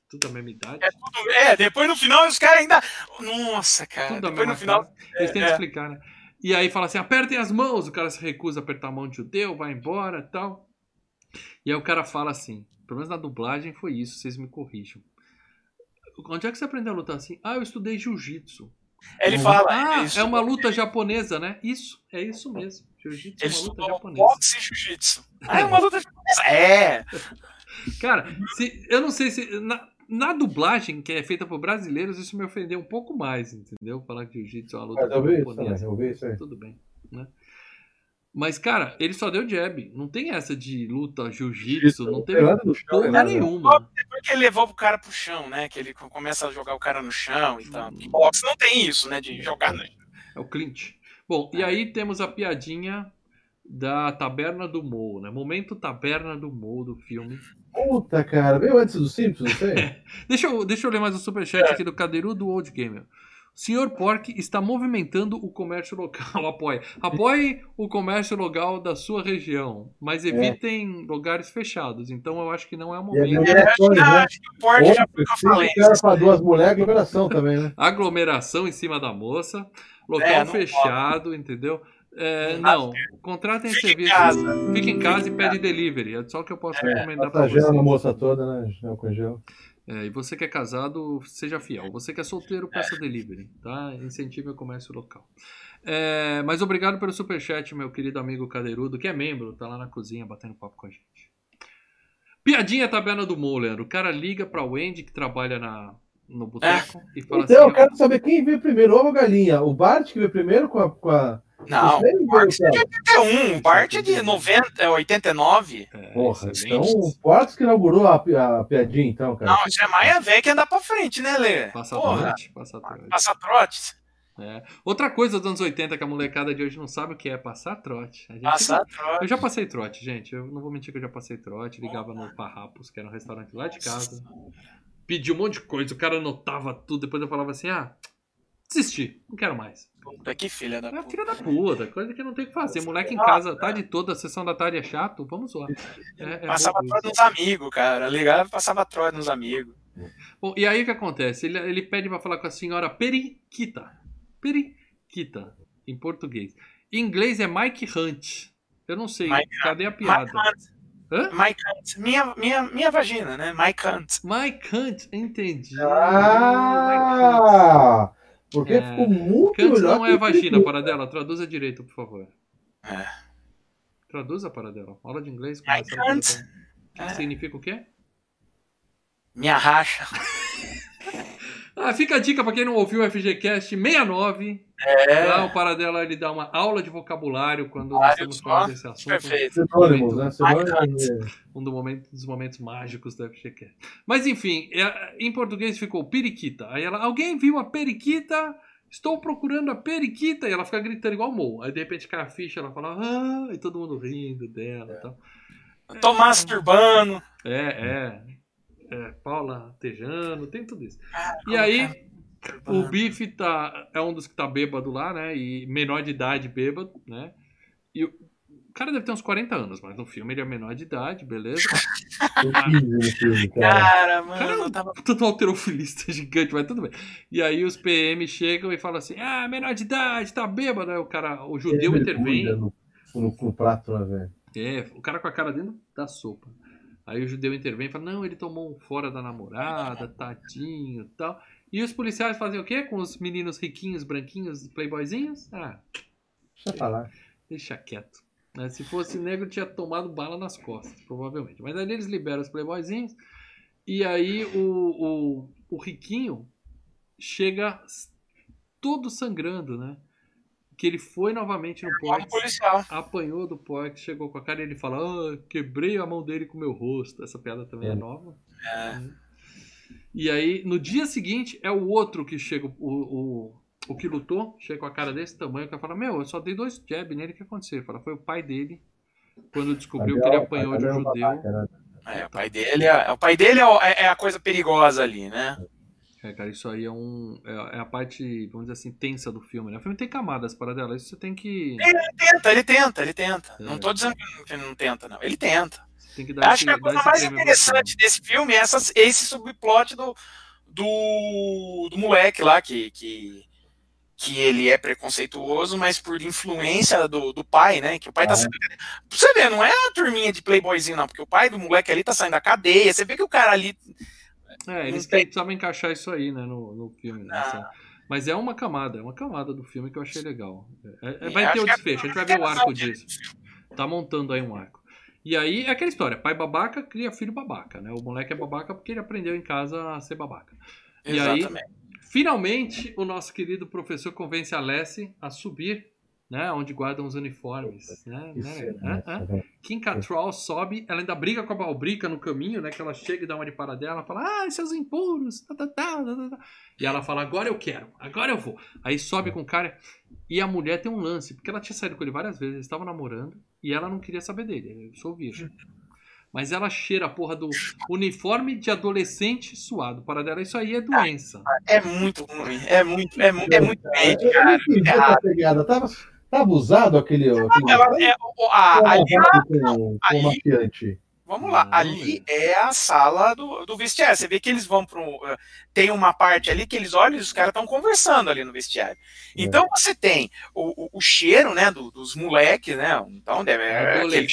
tudo a mesma idade. É tudo. É, depois no final os caras ainda. Nossa, cara. tudo a depois no final. cara. Eles têm que é. explicar, né? E aí fala assim: apertem as mãos. O cara se recusa a apertar a mão de judeu, vai embora tal. E aí o cara fala assim: pelo menos na dublagem foi isso, vocês me corrijam. Onde é que você aprendeu a lutar assim? Ah, eu estudei jiu-jitsu. Ele fala. Ah, isso. é uma luta japonesa, né? Isso, é isso mesmo. Jiu-jitsu é uma luta japonesa. boxe e jiu-jitsu. Ah, é uma luta japonesa. É. Cara, se- eu não sei se. Na, na dublagem, que é feita por brasileiros, isso me ofendeu um pouco mais, entendeu? Falar que jiu-jitsu é uma luta eu vi isso japonesa. eu isso aí. Tudo bem. né? Mas, cara, ele só deu jab. Não tem essa de luta, jiu-jitsu, não porra nada. nenhuma. Depois que ele levou o cara pro chão, né? Que ele começa a jogar o cara no chão e tal. Em boxe não tem isso, né? De jogar no É o Clint. Bom, e aí temos a piadinha da Taberna do Mo, né? Momento Taberna do Mo do filme. Puta, cara. Veio antes do Simpsons, não sei. Deixa eu, deixa eu ler mais um superchat aqui do Cadeiru do Old Gamer. O Senhor Pork está movimentando o comércio local. Apoie. Apoie o comércio local da sua região, mas evitem lugares fechados. Então eu acho que não é o é momento. aglomerações, Ah, né? acho que o Porte já foi com a Opa, falência. cara pra duas mulheres, aglomeração também, né? Aglomeração em cima da moça, local É, não fechado, entendeu? É, Não não, contratem Fique em serviço. casa. Fique em casa e em pede delivery. É só o que eu posso É, recomendar para Passagela você. na moça toda, né? Gel com gel. É, e você que é casado, seja fiel. Você que é solteiro, peça delivery, tá? Incentive o comércio local. É, mas obrigado pelo superchat, meu querido amigo Cadeirudo, que é membro, tá lá na cozinha batendo papo com a gente. Piadinha tabela do Moller. O cara liga pra Wendy, que trabalha na, no boteco, e fala Então, eu assim: quero saber quem veio primeiro, ovo ou galinha? O Bart que veio primeiro com a. Com a... Não, Vocês o Bart é de 81, o Bart é de 90, é 89. É, Porra, então o Bart que inaugurou a, a piadinha, então, cara. Não, isso é Maia velho que anda pra frente, né, Lê? Passa trote, passa trote. passa trotes. É. Outra coisa dos anos 80 que a molecada de hoje não sabe o que é passar trote. A gente- Passa Eu trote. já passei trote, gente. Eu não vou mentir que eu já passei trote. Ligava no Parrapos, que era um restaurante lá de casa. Pedi um monte de coisa, o cara anotava tudo. Depois eu falava assim: ah, desisti, não quero mais. Puta, que filha da É puta. filha da puta, coisa que não tem o que fazer. Moleque em casa, tarde toda, a sessão da tarde é chato, vamos zoar. É, é Passava isso. nos amigos, cara. Ligava passava trote nos amigos. Bom, e aí o que acontece? Ele, ele pede pra falar com a senhora Periquita. Periquita, em português. Em inglês é Mike Hunt. Eu não sei, Mike cadê a Mike piada? Hunt. Hã? Mike Hunt. Minha, minha, minha vagina, né? Mike Hunt. Mike Hunt, entendi. Ah! Porque É. ficou muito Hunt melhor. não é vagina, paradela. Traduza direito, por favor. É. Traduza, paradela. Aula de inglês. Hunt. Paradela. É. Significa o quê? Minha racha. Ah, fica a dica pra quem não ouviu o FGCast 69. É. Lá o Paradela ele dá uma aula de vocabulário quando nós Vários estamos falando desse assunto. Perfeito. Sinônimos, né? Sinônimos. Um do momento- dos momentos mágicos do FGCast. Mas enfim, é- em português ficou periquita. Aí ela, alguém viu a periquita? Estou procurando a periquita. E ela fica gritando igual Mo. Aí de repente cai a ficha, ela fala, ah, e todo mundo rindo dela e tal. Tô masturbando. É, é. É Paula Tejano, tem tudo isso. Ah, E aí, como o Bife tá, é um dos que tá bêbado lá, né? E menor de idade bêbado, né? E o cara deve ter uns 40 anos, mas no filme ele é menor de idade, beleza? Tem 15 no filme, cara. Cara, O cara mano, não eu tava. Puta do alterofilista gigante, mas tudo bem. E aí os PM chegam e falam assim: ah, menor de idade, tá bêbado. Aí o cara, o judeu intervém. No, no, no prato, né, velho? É, o cara com a cara dentro da sopa. Aí o judeu intervém e fala: não, ele tomou um fora da namorada, tadinho e tal. E os policiais fazem o quê com os meninos riquinhos, branquinhos, playboyzinhos? Ah, Deixa eu falar. deixa quieto. né? Se fosse negro, tinha tomado bala nas costas, provavelmente. Mas aí eles liberam os playboyzinhos. E aí o, o, o riquinho chega todo sangrando, né? Que ele foi novamente no policial. apanhou do porte, chegou com a cara e ele fala: ah, quebrei a mão dele com o meu rosto. Essa piada também é, É. nova. É. E aí, no dia seguinte, é o outro que chega, o, o, o que lutou, chega com a cara desse tamanho, que fala, meu, eu só dei dois jab nele, o que aconteceu? Ele fala, foi o pai dele, quando descobriu que ele apanhou de um judeu. né? É, o pai dele, é, o pai dele é, é- é a coisa perigosa ali, né? É, cara, isso aí é um. É, é a parte, vamos dizer assim, tensa do filme, né? O filme tem camadas para dela, isso você tem que. Tenta, ele tenta, ele tenta. É. Não tô dizendo que ele não tenta, não. Ele tenta. tem que dar acho que a esse- coisa esse mais interessante desse filme é essas- esse subplot do, do, do moleque lá, que, que, que ele é preconceituoso, mas por influência do, do pai, né? Que o pai tá Ah. saindo. Pra você ver, não é a turminha de playboyzinho, não, porque o pai do moleque ali tá saindo da cadeia. Você vê que o cara ali. É, eles tem- precisavam encaixar isso aí, né, no, no filme. né, Ah. assim. Mas é uma camada, é uma camada do filme que eu achei legal. É- é- Sim, vai ter o é desfecho, a gente vai ver o arco disso. Tá montando aí um arco. E aí é aquela história: pai babaca cria filho babaca, né? O moleque é babaca porque ele aprendeu em casa a ser babaca. E aí- Exatamente. Finalmente, o nosso querido professor convence a Lessie a subir né? Onde guardam os uniformes, né? Né? é, Hã? Hã? é, Kim Cattrall sobe, ela ainda briga com a Balbrica no caminho, né? Que ela chega e dá uma de para dela, fala, ah, seus impuros, tá, tá, tá, tá, tá, tá. E ela fala, agora eu quero, agora eu vou. Aí sobe com o cara e a mulher tem um lance, porque ela tinha saído com ele várias vezes, eles estavam namorando e ela não queria saber dele, eu sou virgem. Mas ela cheira a porra do uniforme de adolescente suado. Para dela, isso aí é doença. É muito ruim. É muito, é, mu- é muito bem, cara. Tava, tava usado aquele. aquele Ela, é, o- a- ali, com, com ali- maquiante. vamos lá, Não, ali é a sala do, do vestiário. Você vê que eles vão para Tem uma parte ali que eles olham e os caras estão conversando ali no vestiário. Então você tem o, o, o cheiro, né, do- dos moleques, né? Então deve. É aquele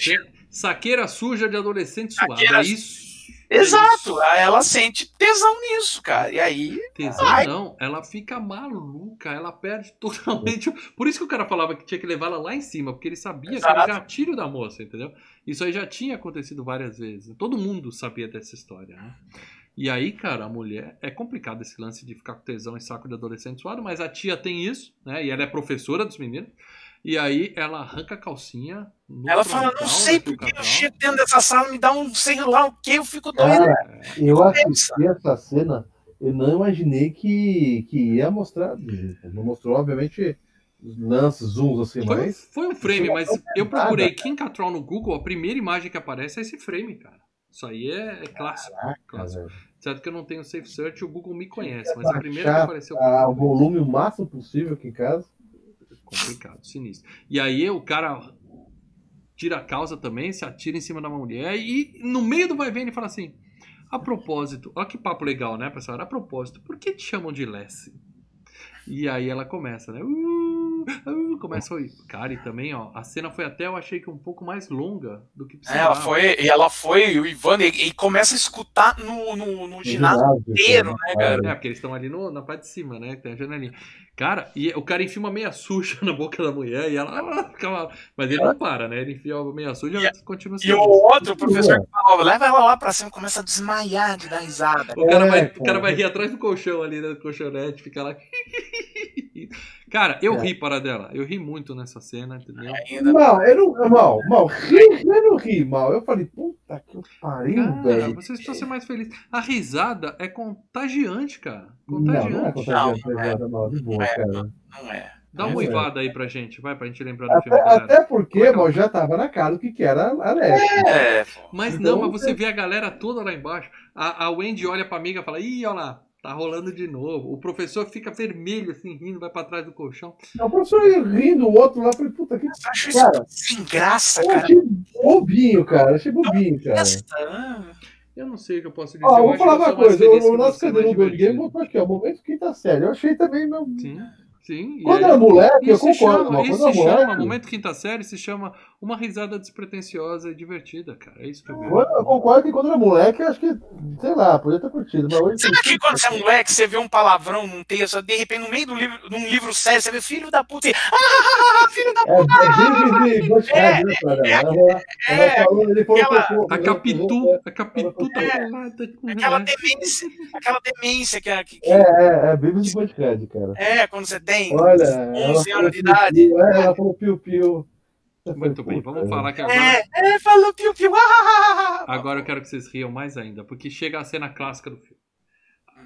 saqueira suja de adolescente suado. Saqueira- É isso. Exato, ela sente tesão nisso, cara. E aí. Tesão Ai. não, ela fica maluca, ela perde totalmente. Por isso que o cara falava que tinha que levar ela lá em cima, porque ele sabia que era o Exato. gatilho da moça, entendeu? Isso aí já tinha acontecido várias vezes. Todo mundo sabia dessa história, né? E aí, cara, a mulher. É complicado esse lance de ficar com tesão em saco de adolescente suado, mas a tia tem isso, né? E ela é professora dos meninos. E aí ela arranca a calcinha. no Ela fala, não sei porque eu chego dentro dessa sala, me dá um sei lá o que, eu fico doido. Eu assisti essa cena, eu não imaginei que, que ia mostrar. Não mostrou, obviamente, lances, zooms assim, Foi, mas. foi um frame, mas eu nada. procurei Kim Cattrall no Google, a primeira imagem que aparece é esse frame, cara. Isso aí é, é clássico. clássico. Cara, Certo que eu não tenho safe search, o Google me conhece, mas a primeira que apareceu a- o volume o máximo possível aqui em casa. Complicado, sinistro. E aí o cara tira a calça também, se atira em cima da mulher e no meio do vai vendo ele fala assim: "A propósito, olha que papo legal, né, pessoal? A propósito, por que te chamam de Lessie?" E aí ela começa, né? Uh, uh, começa a. Cara, e também, ó, a cena foi até, eu achei que um pouco mais longa do que É, precisava. ela foi, e ela foi, o Ivan, e, e começa a escutar no, no, no ginásio inteiro, né, cara? É, porque eles estão ali no, na parte de cima, né? Tem a janelinha. Cara, e o cara enfia uma meia suja na boca da mulher e ela ah, fica. Mas ele não para, né? Ele enfia a meia suja e continua E o outro professor que falava, leva ela lá pra cima, começa a desmaiar de dar risada. O cara, É, vai, o cara. cara vai rir atrás do colchão ali, né? Do colchonete, fica lá. Cara, eu É. ri para dela. Eu ri muito nessa cena, entendeu? Ainda. Mal, eu não. Mal, mal, ri, eu não ri mal. Eu falei, puta que pariu, Cara, velho. vocês precisam ser mais felizes. A risada é contagiante, cara. Não, não é Contagiante. contagiante, Não, é, mal, de boa, é. cara. Não é. Dá uma É, uivada aí pra gente, vai, pra gente lembrar do Até, filme. galera. até porque, é mal, já tava na cara do que, que era a Leslie. É. Mas Então, não, mas você vê a galera toda lá embaixo. A, a Wendy olha pra amiga e fala: Ih, olha lá, tá rolando de novo. O professor fica vermelho, assim, rindo, vai pra trás do colchão. O professor ia rindo, o outro lá, eu falei, puta que. Eu acho isso Cara, sem graça, Eu cara. achei bobinho, cara. Achei bobinho, cara. Ah, Eu não sei o que eu posso dizer. Ó, eu vou falar uma coisa. O, nosso mais do game botou aqui, ó. Momento quinta série. Eu achei também meu. Sim, sim. Quando era moleque, eu concordo. chama, isso quando se chama, momento quinta série se chama uma risada despretensiosa e divertida, cara. É isso que eu quando- eu concordo que quando era moleque, acho que, sei lá, podia ter curtido. Mas hoje. Sabe que quando você é moleque, você vê um palavrão num texto, de repente, no meio do livro, num livro sério, você vê filho da puta e. Ah, filho da É, é é, A Capitu, a Capitu tá É, Aquela demência, aquela demência que, que, que- É, é, é Big Butthead, cara. é quando você tem. Olha, ela 11 falou anos de idade. É, ela falou piu-piu. Muito bem, vamos falar que agora. É, é, falou piu piu. Ah, Agora eu quero que vocês riam mais ainda, porque chega a cena clássica do filme.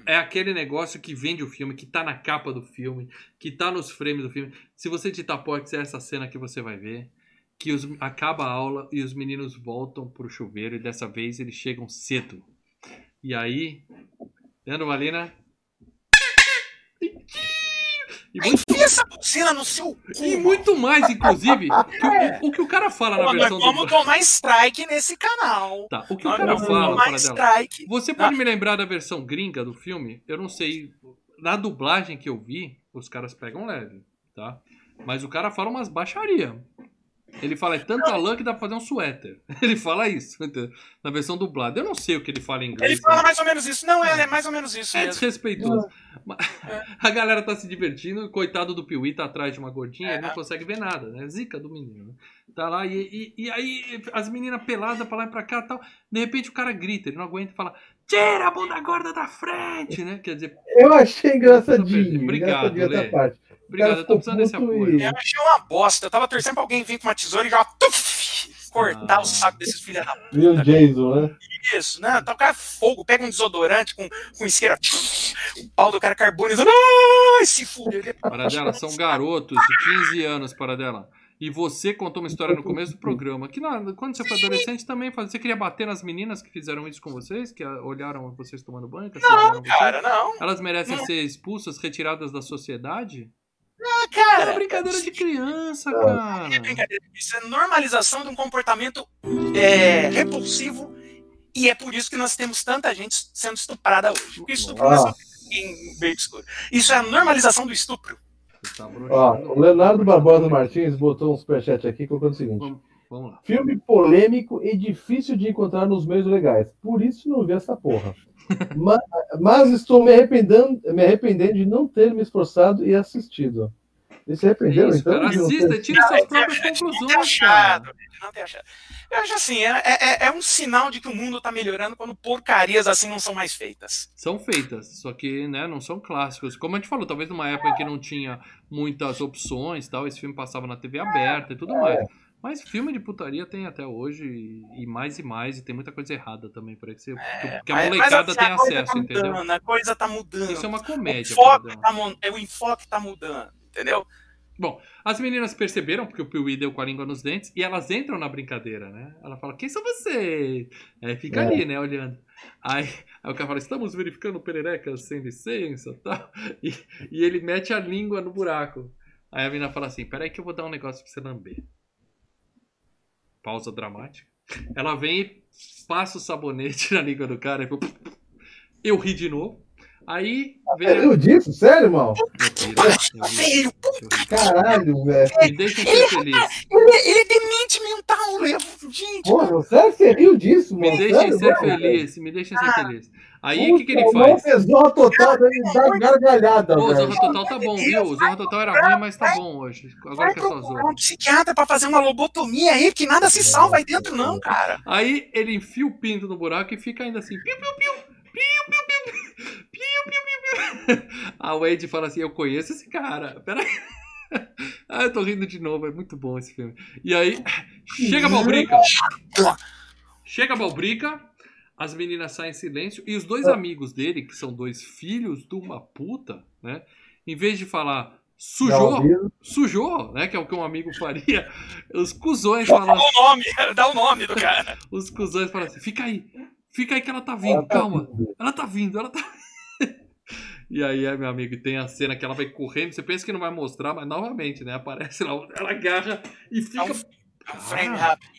É aquele negócio que vende o filme, que tá na capa do filme, que tá nos frames do filme. Se você digitar Porcs, é essa cena que você vai ver. Que os- acaba a aula e os meninos voltam pro chuveiro e dessa vez eles chegam cedo. E aí. Lembra, Valina? E muito, Enfia essa buzina no seu cu. e muito mais, inclusive, que o, o que o cara fala na Pô, versão vamos do. tomar strike nesse canal. Tá, o que o Nós cara vamos fala para dela. strike. Você pode me lembrar da versão gringa do filme? Eu não sei. Na dublagem que eu vi, os caras pegam leve, tá? Mas o cara fala umas baixaria. Ele fala, é tanta lã que dá pra fazer um suéter. Ele fala isso, entendeu? na versão dublada. Eu não sei o que ele fala em inglês. Ele fala mais ou menos isso. Não, é, é mais ou menos isso É mesmo. desrespeitoso. Mas A galera tá se divertindo, coitado do Piuí tá atrás de uma gordinha, É. ele não consegue ver nada, né? Zica do menino. né? Tá lá, e, e, e aí as meninas peladas pra lá e pra cá e tal. De repente o cara grita, ele não aguenta e fala: Tira a bunda gorda da frente, né? Quer dizer, Eu achei engraçadinho. Obrigado, engraçadinho Lê. essa parte. Obrigado, eu tô precisando desse apoio. e- Eu achei uma bosta. Eu tava torcendo pra alguém vir com uma tesoura e já tuf, cortar Ah. o saco desses filhos da puta. Viu Jason, né? Isso, né? Tá o cara fogo, pega um desodorante com, com isqueira, o pau do cara carbonizando. Ai, se fudeu. Ele- Paradela, são garotos de 15 anos, Paradela. E você contou uma história no começo do programa. Que na- quando você foi adolescente também, você queria bater nas meninas que fizeram isso com vocês? Que olharam vocês tomando banho? vocês? Cara, não. Elas merecem ser expulsas, retiradas da sociedade? Ah, Era cara. brincadeira de criança, É cara. brincadeira. Isso é normalização de um comportamento é, repulsivo. E é por isso que nós temos tanta gente sendo estuprada hoje. Porque estupro não é em meio escuro. Isso é a normalização do estupro. Tá ó, o Leonardo Barbosa Martins botou um superchat aqui colocando o seguinte: Vamos, vamos lá. filme polêmico e difícil de encontrar nos meios legais. Por isso não vi essa porra. Ma- Mas, estou me arrependendo, me arrependendo de não ter me esforçado e assistido. Ele se arrependeu, Isso, então? cara, ter assista e tire suas próprias não ter conclusões, cara. não ter achado. Eu acho assim, é, é- é um sinal de que o mundo tá melhorando quando porcarias assim não são mais feitas. São feitas, só que né, não são clássicos. Como a gente falou, talvez numa época que não tinha muitas opções e tal, esse filme passava na TV aberta e tudo mais. Mas filme de putaria tem até hoje, e mais e mais, e tem muita coisa errada também por aí que, você, que- que a molecada assim, tem a coisa acesso, tá entendeu? mudando, A coisa tá mudando. Isso é uma o, comédia. foco Paradela. tá, é, o enfoque tá mudando, entendeu? As meninas perceberam, porque o Piuí deu com a língua nos dentes, e elas entram na brincadeira, né? Ela fala, quem são vocês? Aí fica É. ali, né, olhando. Aí, aí o cara fala, estamos verificando pererecas sem licença tal. E, e ele mete a língua no buraco. Aí a menina fala assim, peraí que eu vou dar um negócio pra você lamber. Pausa dramática. Ela vem e passa o sabonete na língua do cara. E fala, eu ri de novo. Aí vem... Você viu disso? Sério, mal? Mentira, eu Velho, eu ri. Caralho, velho. Me deixem ser feliz. ele, ele é demente mental, gente. Porra, sério riu disso, mano? Me deixem Sério, ser feliz, me deixem ser Ah. feliz. Aí o que, que ele faz? O Zorra Total deve dar gargalhada, Pô. Zorra Total tá bom, viu? O Zorra Total era ruim, mas tá bom hoje. Agora que é só Zorra. um psiquiatra pra fazer uma lobotomia aí, que nada se salva aí dentro, não, cara. Aí ele enfia o pinto no buraco e fica ainda assim. Piu, piu, piu. Piu, piu, piu. Piu, piu, piu, piu. A Wade fala assim: Eu conheço esse cara. Peraí. Ah, eu tô rindo de novo, é muito bom esse filme. E aí, chega a Balbrica. Chega a Balbrica, as meninas saem em silêncio e os dois amigos dele, que são dois filhos de uma puta, né? Em vez de falar sujou, Não, sujou, né? Que é o que um amigo faria, os cuzões falam, Dá o nome, dá o nome do cara. os cuzões falam assim, fica aí, fica aí que ela tá vindo, calma, ela tá vindo, ela tá E aí, é, meu amigo, tem a cena que ela vai correndo, você pensa que não vai mostrar, mas novamente, né? Aparece lá, ela agarra e fica. É um frame Cara, rápido.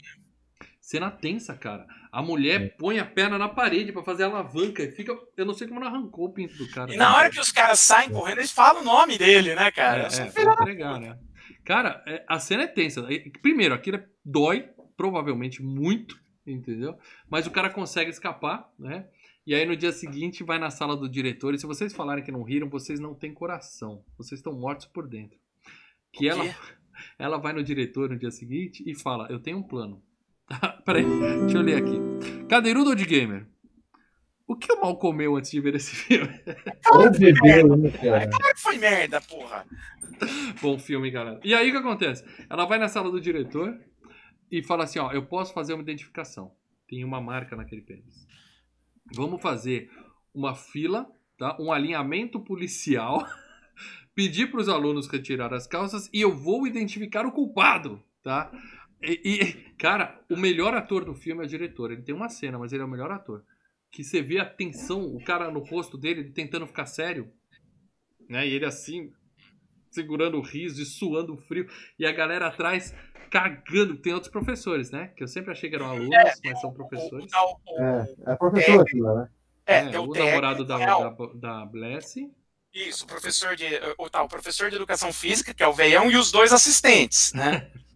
Cena tensa, cara. A mulher põe a perna na parede pra fazer a alavanca e fica. Eu não sei como ela arrancou o pinto do cara. E na hora que os caras saem correndo, eles falam o nome dele, né, cara? É, Assim, é, pra entregar, né? Cara, é, a cena é tensa. Primeiro, aquilo é- dói, provavelmente muito, entendeu? Mas o cara consegue escapar, né? E aí no dia seguinte vai na sala do diretor. E se vocês falarem que não riram, vocês não têm coração. Vocês estão mortos por dentro. Que ela, ela vai no diretor no dia seguinte e fala: Eu tenho um plano. Peraí, deixa eu ler aqui. Cadeirudo ou de gamer? O que o mal comeu antes de ver esse filme? Bebeu, né, cara? Claro que foi merda, porra. Bom filme, galera. E aí o que acontece? Ela vai na sala do diretor e fala assim: ó, eu posso fazer uma identificação. Tem uma marca naquele pênis. Vamos fazer uma fila, tá? Um alinhamento policial. Pedir para os alunos retirar as calças e eu vou identificar o culpado, tá? E, e, cara, o melhor ator do filme é o diretor. Ele tem uma cena, mas ele é o melhor ator. Que você vê a tensão, o cara no rosto dele ele tentando ficar sério, né? E ele assim, segurando o riso e suando frio. E a galera atrás cagando. Tem outros professores, né? Que eu sempre achei que eram alunos, mas são O, o, professores. o, o, É, é professor aqui né? é, É, tem o namorado da, é, o- da, da Bless. Isso, o professor de. O, tá, o professor de educação física, que é o veião, e os dois assistentes, né?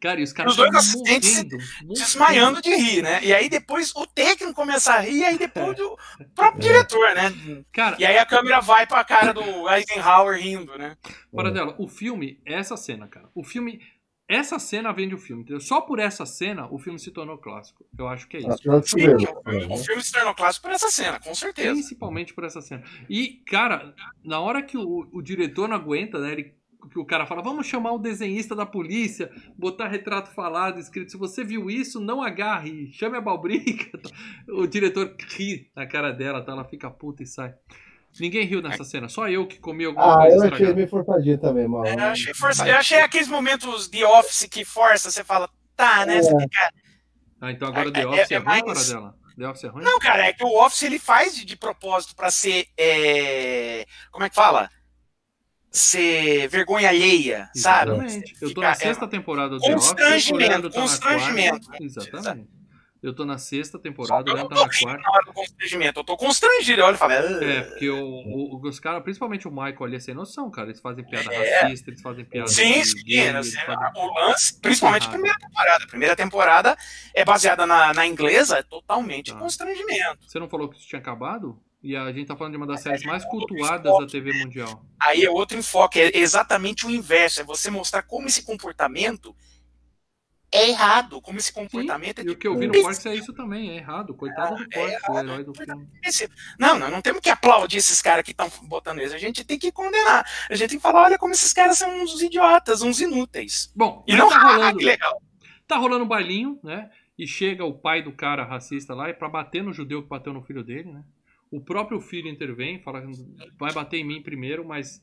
Cara, e os caras Os dois assistentes morrendo, morrendo. Desmaiando de rir, né? E aí depois o técnico começa a rir, e aí depois o próprio diretor, né? Cara, E aí a câmera vai pra cara do Eisenhower rindo, né? para dela, o filme, é essa cena, cara. O filme, essa cena vende o filme, entendeu? Só por essa cena o filme se tornou clássico. Eu acho que é isso. Sim, o filme se tornou clássico por essa cena, com certeza. Principalmente por essa cena. E, cara, na hora que o, o diretor não aguenta, né? Ele que o cara fala, vamos chamar o desenhista da polícia, botar retrato falado, escrito, se você viu isso, não agarre, chame a balbrica. O diretor ri na cara dela, tá? ela fica puta e sai. Ninguém riu nessa cena, só eu que comi alguma Ah, coisa eu achei estragada. meio forçadinho também, mano. É, eu, achei força- eu achei aqueles momentos de Office que força, você fala, tá, né? Você fica- Ah, então agora É- The é- Office é, é ruim, mais- para dela? The Office é ruim? Não, cara, é que o Office ele faz de, de propósito pra ser. é, Como é que fala? Ser vergonha alheia, sabe? Eu tô na sexta temporada do. Constrangimento, o Leandro tá constrangimento. quarta. Exatamente. Eu tô na sexta temporada, o não tá na quarta. constrangimento, eu tô constrangido. Eu olho e falo, "Ah". É, porque o, o- os caras, principalmente o Michael ali, é sem noção, cara. Eles fazem piada É. racista, eles fazem piada Sim, sim, gay, né, fazem- o lance, principalmente a primeira temporada. A primeira temporada é baseada na, na inglesa, é totalmente Tá. constrangimento. Você não falou que isso tinha acabado? E a gente tá falando de uma das séries mais cultuadas da TV mundial. Aí é outro enfoque, é exatamente o inverso, é você mostrar como esse comportamento é errado, como esse comportamento é E o que eu vi no Parks é isso também, é errado. Coitado do Parks, o herói do filme. Não, nós não temos que aplaudir esses caras que estão botando isso. A gente tem que condenar. A gente tem que falar, olha como esses caras são uns idiotas, uns inúteis. Bom, E não, tá ah, rolando, legal. tá rolando um bailinho, né? E chega o pai do cara racista lá e pra bater no judeu que bateu no filho dele, né? O próprio filho intervém, fala que vai bater em mim primeiro, mas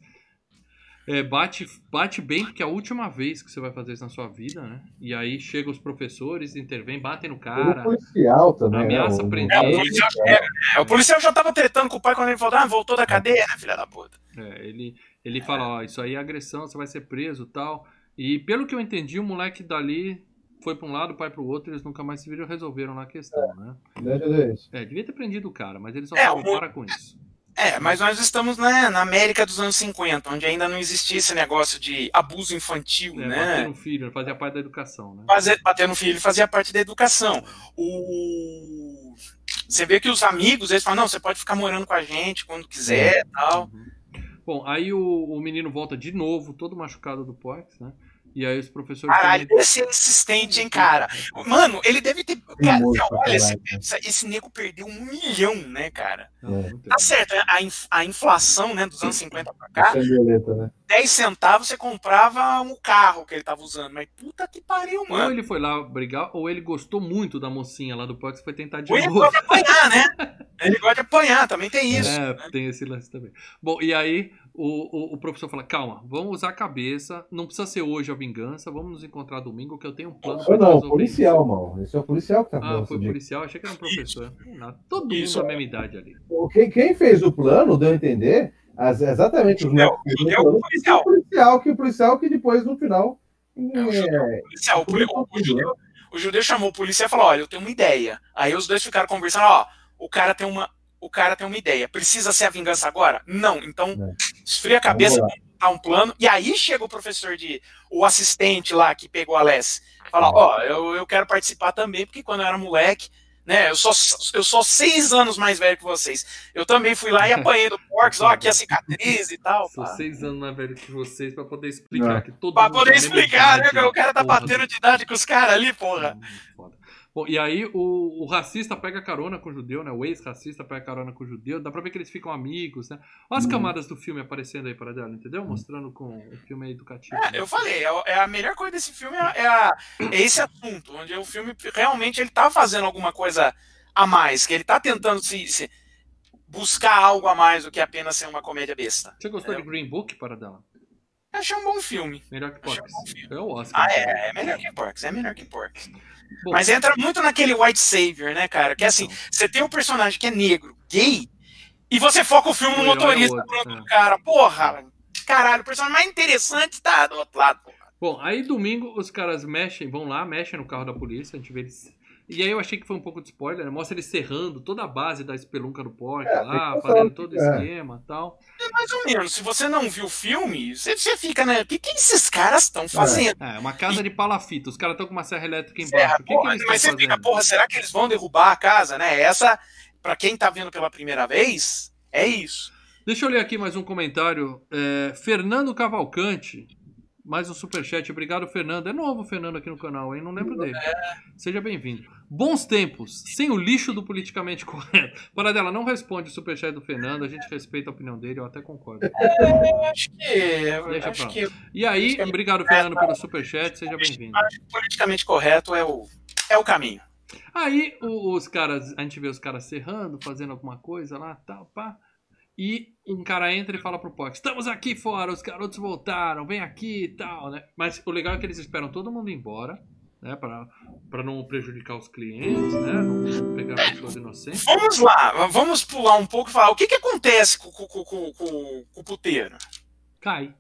é, bate, bate bem, porque é a última vez que você vai fazer isso na sua vida, né? E aí chegam os professores, intervêm, batem no é cara. policial também. Ameaça né? prender. É, É, o, policial chega, é, o policial já tava tretando com o pai quando ele falou, ah, voltou da cadeia, né, filha da puta. É, ele, ele fala, ó, isso aí é agressão, você vai ser preso tal. E pelo que eu entendi, o moleque dali foi pra um lado, o pai pro outro, eles nunca mais se viram e resolveram lá a questão, né? Ver isso. É, devia ter prendido o cara, mas eles só É, falaram, o- para com isso. É, mas nós estamos né, na América dos anos 50, onde ainda não existia esse negócio de abuso infantil, É, né? bater no filho, fazia parte da educação, né? Fazer, bater no filho fazia parte da educação. O... Você vê que os amigos, eles falam, não, você pode ficar morando com a gente quando quiser e tal. Uhum. Bom, aí o, o menino volta de novo, todo machucado do Porks, né? E aí os professores... Caralho, também- esse é insistente, hein, cara. Mano, ele deve ter. Cara, você olha, esse, caralho. esse, esse nego perdeu um milhão, né, cara? É. Tá certo, né? a, inf- a inflação né, dos anos 50 pra cá, Essa é violeta, né? 10 centavos você comprava um carro que ele tava usando. Mas puta que pariu, Ou mano. ele foi lá brigar, ou ele gostou muito da mocinha lá do Porks e foi tentar de Ou ele novo. gosta de apanhar, né? Ele gosta de apanhar, também tem isso. É, tem esse lance também. Bom, e aí o, o, o professor fala: calma, vamos usar a cabeça, não precisa ser hoje a vingança, vamos nos encontrar domingo que eu tenho um plano pra não, resolver policial, isso." mano. Esse é o policial que tá Ah, falando foi essa dica. policial, achei que era um professor. Nada, Todo mundo Isso. da mesma idade ali. Quem, quem fez o plano, deu a entender, as- exatamente os judeu, fizeram o policial. o policial, que o policial que depois, no final. É, o é, judeu, o policial, o, poli- o- o judeu, o judeu chamou o policial e falou: Olha, eu tenho uma ideia. Aí os dois ficaram conversando: Ó, o cara tem uma. O cara tem uma ideia. Precisa ser a vingança agora? Não. Então, É. esfria a cabeça, montar um plano. E aí chega o professor de. O assistente lá que pegou a Les. Fala: Ó, eu, eu quero participar também, porque quando eu era moleque. Né, eu sou, eu sou seis anos mais velho que vocês. Eu também fui lá e apanhei do Porcs, ó, aqui a cicatriz e tal. Sou pá. seis anos mais velho que vocês pra poder explicar Não. que todo Pra mundo poder explicar, né? O cara tá porra. batendo de idade com os caras ali, porra. Foda. Bom, e aí o, o racista pega carona com o judeu, né? O ex-racista pega carona com o judeu. Dá pra ver que eles ficam amigos, né? Olha as Uhum. camadas do filme aparecendo aí para dela, entendeu? Mostrando com o filme é educativo. É, né? eu falei, é, é a melhor coisa desse filme é, é a- é esse assunto, onde o filme realmente ele tá fazendo alguma coisa a mais, que ele tá tentando se, se buscar algo a mais do que apenas ser uma comédia besta. Você gostou É. de Green Book, para dela? Achei um bom filme. Melhor que Porks. um. É o Oscar. Ah, é, é melhor que Porks, é melhor que Porks. Bom, Mas entra muito naquele white savior, né, cara? Que é assim, você tem um personagem que é negro, gay, e você foca o filme no é motorista outro, pronto é. cara. Porra, caralho, o personagem mais interessante tá do outro lado. porra. Bom, aí domingo os caras mexem, vão lá, mexem no carro da polícia, a gente vê eles. E aí eu achei que foi um pouco de spoiler, né? Mostra eles serrando toda a base da espelunca do porco É, lá, fazendo todo o é. esquema e tal. Mais ou menos. Se você não viu o filme, você, você fica, né? O que, que esses caras estão fazendo? É, uma casa de palafita, os caras estão com uma serra elétrica embaixo. Serra, o que, que porra, eles mas você estão fica, fazendo? porra, será que eles vão derrubar a casa, né? Essa, pra quem tá vendo pela primeira vez, é isso. Deixa eu ler aqui mais um comentário. É, Fernando Cavalcante, mais um superchat. Obrigado, Fernando. É novo o Fernando aqui no canal, hein? Não lembro dele. Seja bem-vindo. Bons tempos, sem o lixo do politicamente correto. Paradela, não responde o superchat do Fernando, a gente respeita a opinião dele, eu até concordo. Eu acho que. Deixa acho pra que E aí, obrigado, Fernando, pelo superchat, seja bem-vindo. acho que politicamente correto é o, é o caminho. Aí os caras, a gente vê os caras serrando, fazendo alguma coisa lá, tal, pá. E um cara entra e fala pro Pox: Estamos aqui fora, os garotos voltaram, vem aqui e tal, né? Mas o legal é que eles esperam todo mundo embora, né? Pra, pra não prejudicar os clientes, né? Não pegar pessoas inocentes. Vamos lá, vamos pular um pouco e falar o que, que acontece com, com, com, com- com o puteiro. Cai.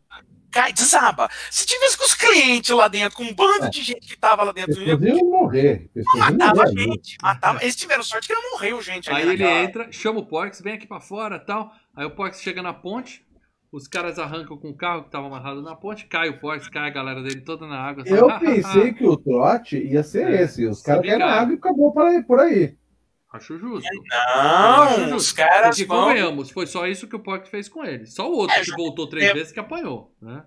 Cai, desaba. Se tivesse com os clientes lá dentro, com um bando de gente que tava lá dentro, iam morrer. Matava morrer gente. Matava. Eles tiveram sorte que não morreu gente ali Aí ele naquela- entra, chama o Porks, vem aqui pra fora tal. Aí o Porks chega na ponte, os caras arrancam com o carro que tava amarrado na ponte, cai o Porks, cai a galera dele toda na água. Eu sabe? pensei que o trote ia ser É, esse. Os caras caem na água e acabou por aí. Acho justo. Não, Acho os justo. caras Porque vão. convenhamos, foi só isso que o Pork fez com ele. Só o outro É, que voltou três é. vezes que apanhou, né?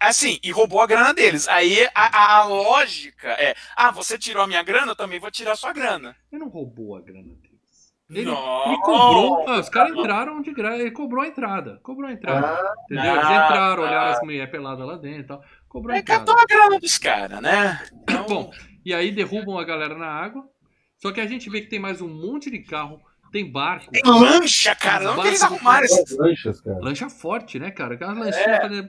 Assim, e roubou a grana deles. Aí a, a- lógica é: ah, você tirou a minha grana, eu também vou tirar a sua grana. Ele não roubou a grana deles. Ele, Não. ele cobrou. ah, os caras entraram de graça. Ele cobrou a entrada. Cobrou a entrada. Ah, entendeu? Eles entraram, olharam as mulheres peladas lá dentro e tal. Cobrou a entrada. catou a grana dos caras, né? Então, Bom, e aí derrubam a galera na água. Só que a gente vê que tem mais um monte de carro, tem barco. tem lancha, cara. Onde eles arrumaram esse. lanchas, cara. Lancha forte, né, cara? Aquelas fazendo.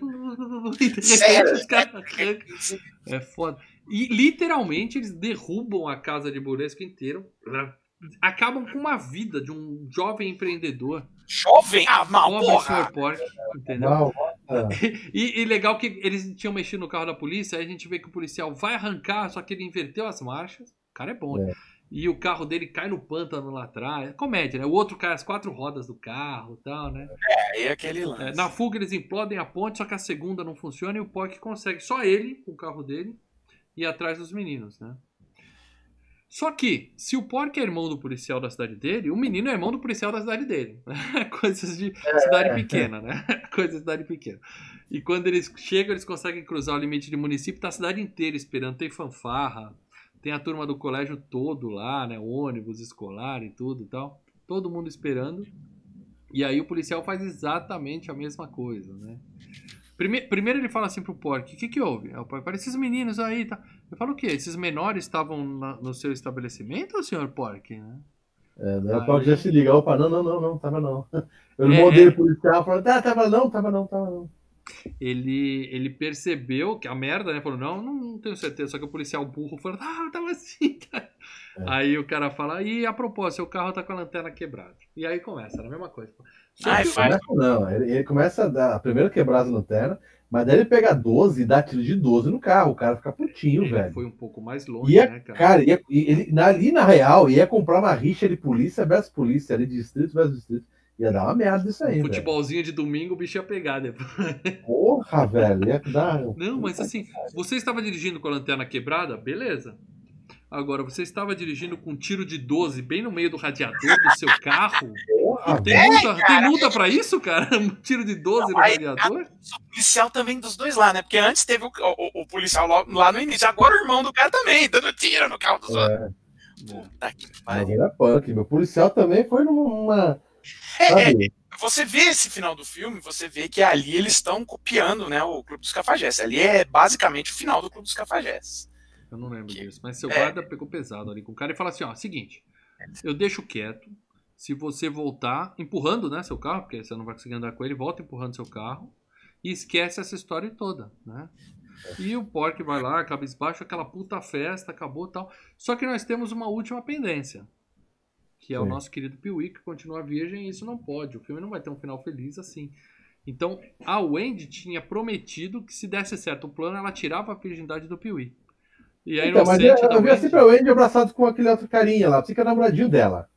Sério? os caras arrancam. É foda. E literalmente eles derrubam a casa de burlesco inteiro. né? Acabam com uma vida de um jovem empreendedor. Jovem? Ah, mal, porra. Pork, entendeu? Não, ah, E, e legal que eles tinham mexido no carro da polícia, aí a gente vê que o policial vai arrancar, só que ele inverteu as marchas. O cara é bom, né? E o carro dele cai no pântano lá atrás. É comédia, né? O outro cai as quatro rodas do carro e tal, né? Aí aquele lance. É, na fuga eles implodem a ponte, só que a segunda não funciona e o Pork consegue, só ele, com o carro dele, ir atrás dos meninos, né? Só que, se o Pork é irmão do policial da cidade dele, o menino é irmão do policial da cidade dele. Coisas de cidade pequena, né? Coisas de cidade pequena. E quando eles chegam, eles conseguem cruzar o limite de município, tá a cidade inteira esperando. Tem fanfarra, tem a turma do colégio todo lá, né? Ônibus escolar e tudo e tal. Todo mundo esperando. E aí o policial faz exatamente a mesma coisa, né? Prime- Primeiro ele fala assim pro Pork, o que que houve? O Pork fala, esses meninos aí, tá... Eu falo o quê? Esses menores estavam na- no seu estabelecimento, senhor Pork? Né? é, daí o Paulo já se liga. Opa, não, não, não, não, tava não. O É, irmão é. dele policial falou, tá, tava não, tava não, tava não. Ele, ele percebeu que a merda, né? Falou, não, não, não tenho certeza. Só que o policial burro falou, ah, tava assim, cara. É. Aí o cara fala, e a propósito, seu carro tá com a lanterna quebrada. E aí começa, era a mesma coisa. Só Ai, que faz. Começa, não, ele, ele começa a dar a primeira quebrada na lanterna, mas daí ele pega 12 e dá tiro de 12 no carro. O cara fica putinho, ele velho. foi um pouco mais longe, Ia, né, cara? cara, ia, e ele, na- ali na real, ia comprar uma rixa de polícia versus polícia, ali de distrito versus distrito. Ia dar uma merda isso aí, velho. Futebolzinho de domingo, o bicho ia pegar depois. Porra, velho. Ia dar. Não, mas assim, você estava dirigindo com a lanterna quebrada? Beleza. Agora, você estava dirigindo com um tiro de 12 bem no meio do radiador do seu carro? Porra, Tem velho. multa, tem multa pra isso, cara? Um tiro de 12 no Aí- radiador? O policial também dos dois lá, né? Porque antes teve o, o- o policial lá, lá no início, agora o irmão do cara também, dando tiro no carro dos outros. É, Puta que pariu. era punk. Meu policial também foi numa. É, é, você vê esse final do filme, você vê que ali eles estão copiando, né, o Clube dos Cafajestes. Ali é basicamente o final do Clube dos Cafajestes. Eu não lembro disso, mas seu É. guarda pegou pesado ali com o cara e fala assim: ó, seguinte, eu deixo quieto. Se você voltar empurrando, né, seu carro, porque você não vai conseguir andar com ele, volta empurrando seu carro e esquece essa história toda, né? E o Pork vai lá, cabisbaixo, aquela puta festa, acabou e tal. Só que nós temos uma última pendência, que é o Sim. nosso querido Piuí, que continua virgem, e isso não pode. O filme não vai ter um final feliz assim. Então, a Wendy tinha prometido que se desse certo o plano, ela tirava a virgindade do Piuí. E a Então, mas eu, eu vi Wendy... sempre o Andy abraçado com aquele outro carinha lá. É namoradinho dela.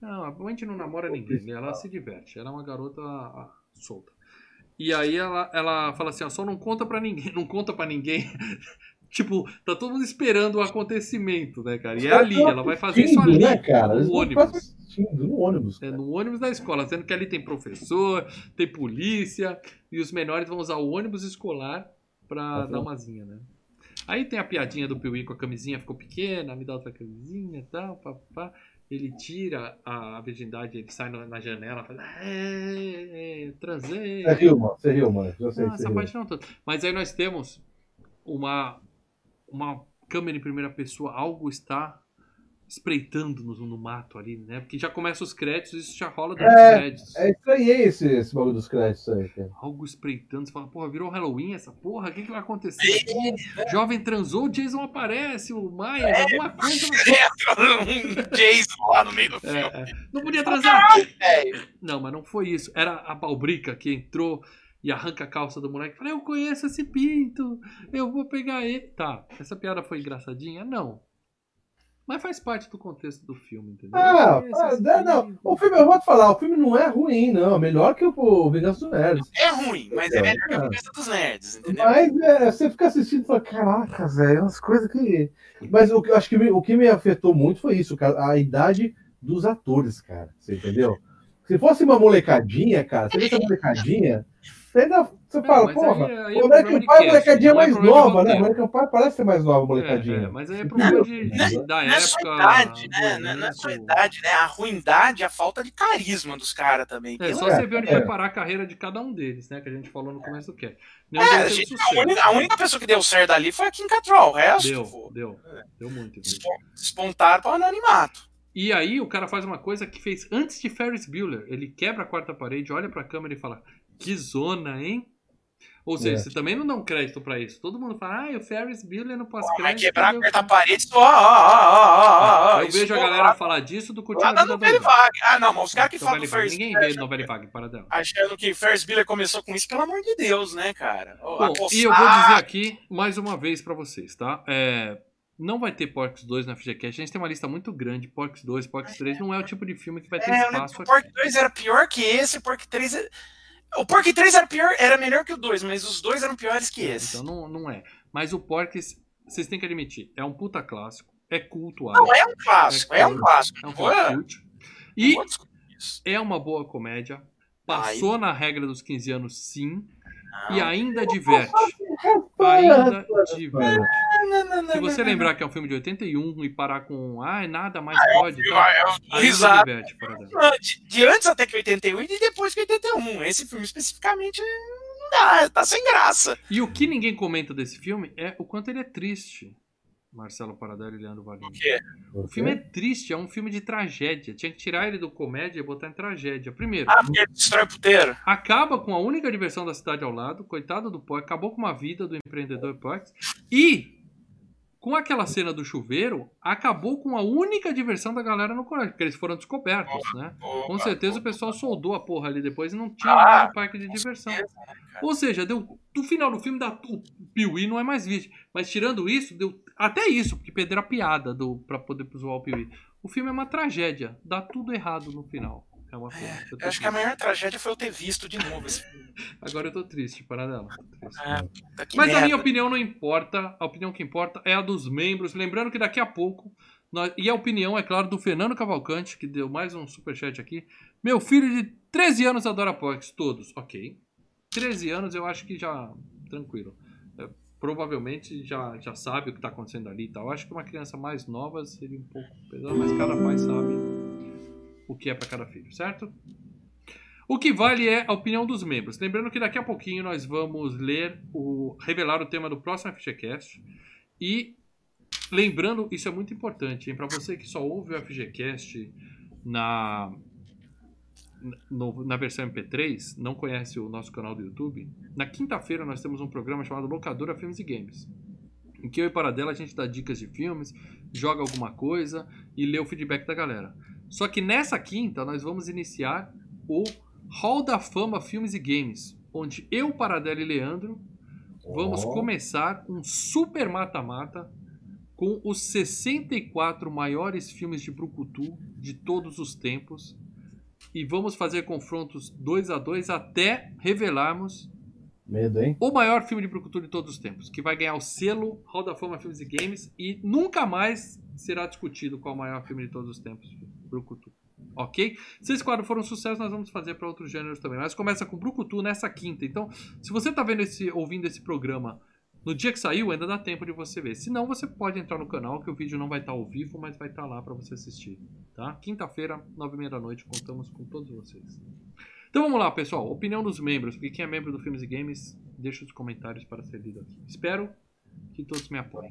Não, a Wendy não namora ninguém, né? ela se diverte. Ela é uma garota ah, solta. E aí ela, ela fala assim, ó, só não conta pra ninguém, não conta pra ninguém. Tipo, tá todo mundo esperando o acontecimento, né, cara? E é ali, ela vai fazer isso ali, né, cara? No ônibus. no ônibus. É, no ônibus da escola, sendo que ali tem professor, tem polícia, e os menores vão usar o ônibus escolar pra Tá dar uma zinha, né? Aí tem a piadinha do Piuí com a camisinha, ficou pequena, me dá outra camisinha e tal, papá. Ele tira a virgindade, ele sai na janela, fala, é, transei. Você riu, mano, você riu, mano. Eu sei essa riu. parte não toda. Mas aí nós temos uma, uma câmera em primeira pessoa, algo está espreitando no, no mato ali, né? Porque já começa os créditos, isso já rola durante É, os créditos. É, estranhei esse, esse bagulho dos créditos aí, cara. Algo espreitando, você fala, porra, virou Halloween essa porra, o que, que vai acontecer? Jovem transou, o Jason aparece, o Maia, alguma coisa. Um Jason lá no meio do filme. É, é. Não podia transar. Não, mas não foi isso. Era a Balbrica que entrou e arranca a calça do moleque. Falei, eu conheço esse pinto, eu vou pegar ele. Tá, essa piada foi engraçadinha? Não. Mas faz parte do contexto do filme, entendeu? Ah, ah, esse não. O filme, eu vou te falar, o filme não é ruim, não. Melhor que o pô, Vingança dos Nerds. É ruim, mas é Então, melhor que a cara. conversa dos nerds, entendeu? Mas é, você fica assistindo e fala, caraca, velho, umas coisas que. Mas o que eu acho que me- o que me afetou muito foi isso, cara, a idade dos atores, cara. Você entendeu? Se fosse uma molecadinha, cara, você vê essa molecadinha, você ainda. Você Não, fala, porra, aí- aí é o American Pie, a molecadinha é é mais nova, né? O. American Pie parece ser mais nova, a É, molecadinha. é, mas aí é problema de, de- da Não é sua época. idade, né? Não é- não é sua idade, né? A ruindade é a falta de carisma dos caras também. É, só É, você ver onde é. foi parar a carreira de cada um deles, né? Que a gente falou no começo do cast. É, a, gente- a única, a única pessoa que deu certo ali foi a Kim Cattrall. O resto Deu, pô, deu. Deu muito. despontaram para o anonimato. E aí o cara faz uma coisa que fez antes de Ferris Bueller. Ele quebra a quarta parede, olha pra câmera e fala: Que zona, hein? Ou seja, É. você também não dá um crédito pra isso. Todo mundo fala, ah, o Ferris Bueller no Vai pós-crédito. quebrar a deu quarta certo." parede. Ó, ó, ó, ó, ó. Eu vejo a galera lá- falar disso do Lá Curtindo a da Doida. Vague. Ah, não, mas os caras que falam do. Ferris Ninguém vê novela Vague, para dela. achando que Ferris Bueller começou com isso, pelo amor de Deus, né, cara? Bom, e eu vou dizer aqui mais uma vez pra vocês, tá? É, não vai ter Porcs 2 na FGCast. A gente tem uma lista muito grande. Porcs 2, Porcs 3 não é o tipo de filme que vai ter É, lembro espaço que o aqui. Pork 2 era pior que esse, o Pork 3 é- O Pork 3 era pior, era melhor que o 2, mas os dois eram piores que esse. Então não, não é. Mas o Porcs, vocês têm que admitir, é um puta clássico. É cultuado. Não, é um clássico, é um clássico. É um cult. não E é uma boa comédia. Passou na regra dos 15 anos, sim. E Não. ainda diverte. Ainda diverte. Se você lembrar que é um filme de 81 e parar com ah, nada mais pode, não. tá? É um risado. diverte, fora dela. De, de antes até que 81 e de depois que 81. Esse filme especificamente não dá, tá sem graça. E o que ninguém comenta desse filme é o quanto ele é triste. Marcelo Paradelo e Leandro Valim. quê? O filme é triste, é um filme de tragédia. Tinha que tirar ele do comédia e botar em tragédia. Primeiro, Ah, porque ele destrói o puteiro. acaba com a única diversão da cidade ao lado, coitado do Pox, acabou com uma vida do empreendedor Pox. E, com aquela cena do chuveiro, acabou com a única diversão da galera no colégio, porque eles foram descobertos, né? Com certeza o pessoal soldou a porra ali depois e não tinha Ah, mais o parque de diversão. né? Ou seja, deu, no final do filme, dá, o Piuí não é mais vítima. Mas tirando isso, deu até isso, porque perderam a piada do, pra poder zoar o Piuí. O filme é uma tragédia, dá tudo errado no final. É uma pena. Eu Eu acho que a maior tragédia foi eu ter visto de novo esse filme. Agora eu tô triste, para dela. Tô triste. Ah, Mas a merda. minha opinião não importa. A opinião que importa é a dos membros. Lembrando que daqui a pouco. nós- e a opinião, é claro, do Fernando Cavalcante, que deu mais um superchat aqui. Meu filho de 13 anos adora Pox, todos. Ok. 13 anos eu acho que já. Tranquilo. É, provavelmente já, já sabe o que está acontecendo ali e tal. Eu acho que uma criança mais nova seria um pouco pesado, mas cada pai sabe o que é para cada filho, certo? O que vale é a opinião dos membros. Lembrando que daqui a pouquinho nós vamos ler o revelar o tema do próximo FGCast e lembrando, isso é muito importante, para você que só ouve o FGCast na no- na versão MP3, não conhece o nosso canal do YouTube, na quinta-feira nós temos um programa chamado Locadora Filmes e Games. Em que eu e Paradela a gente dá dicas de filmes, joga alguma coisa e lê o feedback da galera. Só que nessa quinta nós vamos iniciar o Hall da Fama Filmes e Games, onde eu, Paradela e Leandro vamos Ó. começar um super mata-mata com os 64 maiores filmes de Brucutu de todos os tempos. E vamos fazer confrontos 2 a 2 até revelarmos Medo, hein? o maior filme de Brucutu de todos os tempos, que vai ganhar o selo Hall da Fama Filmes e Games e nunca mais será discutido qual é o maior filme de todos os tempos, Brucutu. Ok? Se esse quadro for um sucesso, nós vamos fazer para outros gêneros também. Mas começa com Brucutu nessa quinta. Então, se você está vendo esse, ouvindo esse programa No dia que saiu, ainda dá tempo de você ver. Se não, você pode entrar no canal, que o vídeo não vai estar ao vivo, mas vai estar lá para você assistir. Tá? Quinta-feira, nove e meia da noite, contamos com todos vocês. Então vamos lá, pessoal. Opinião dos membros. Porque quem é membro do Filmes e Games, deixa os comentários para ser lido aqui. Espero que todos me apoiem.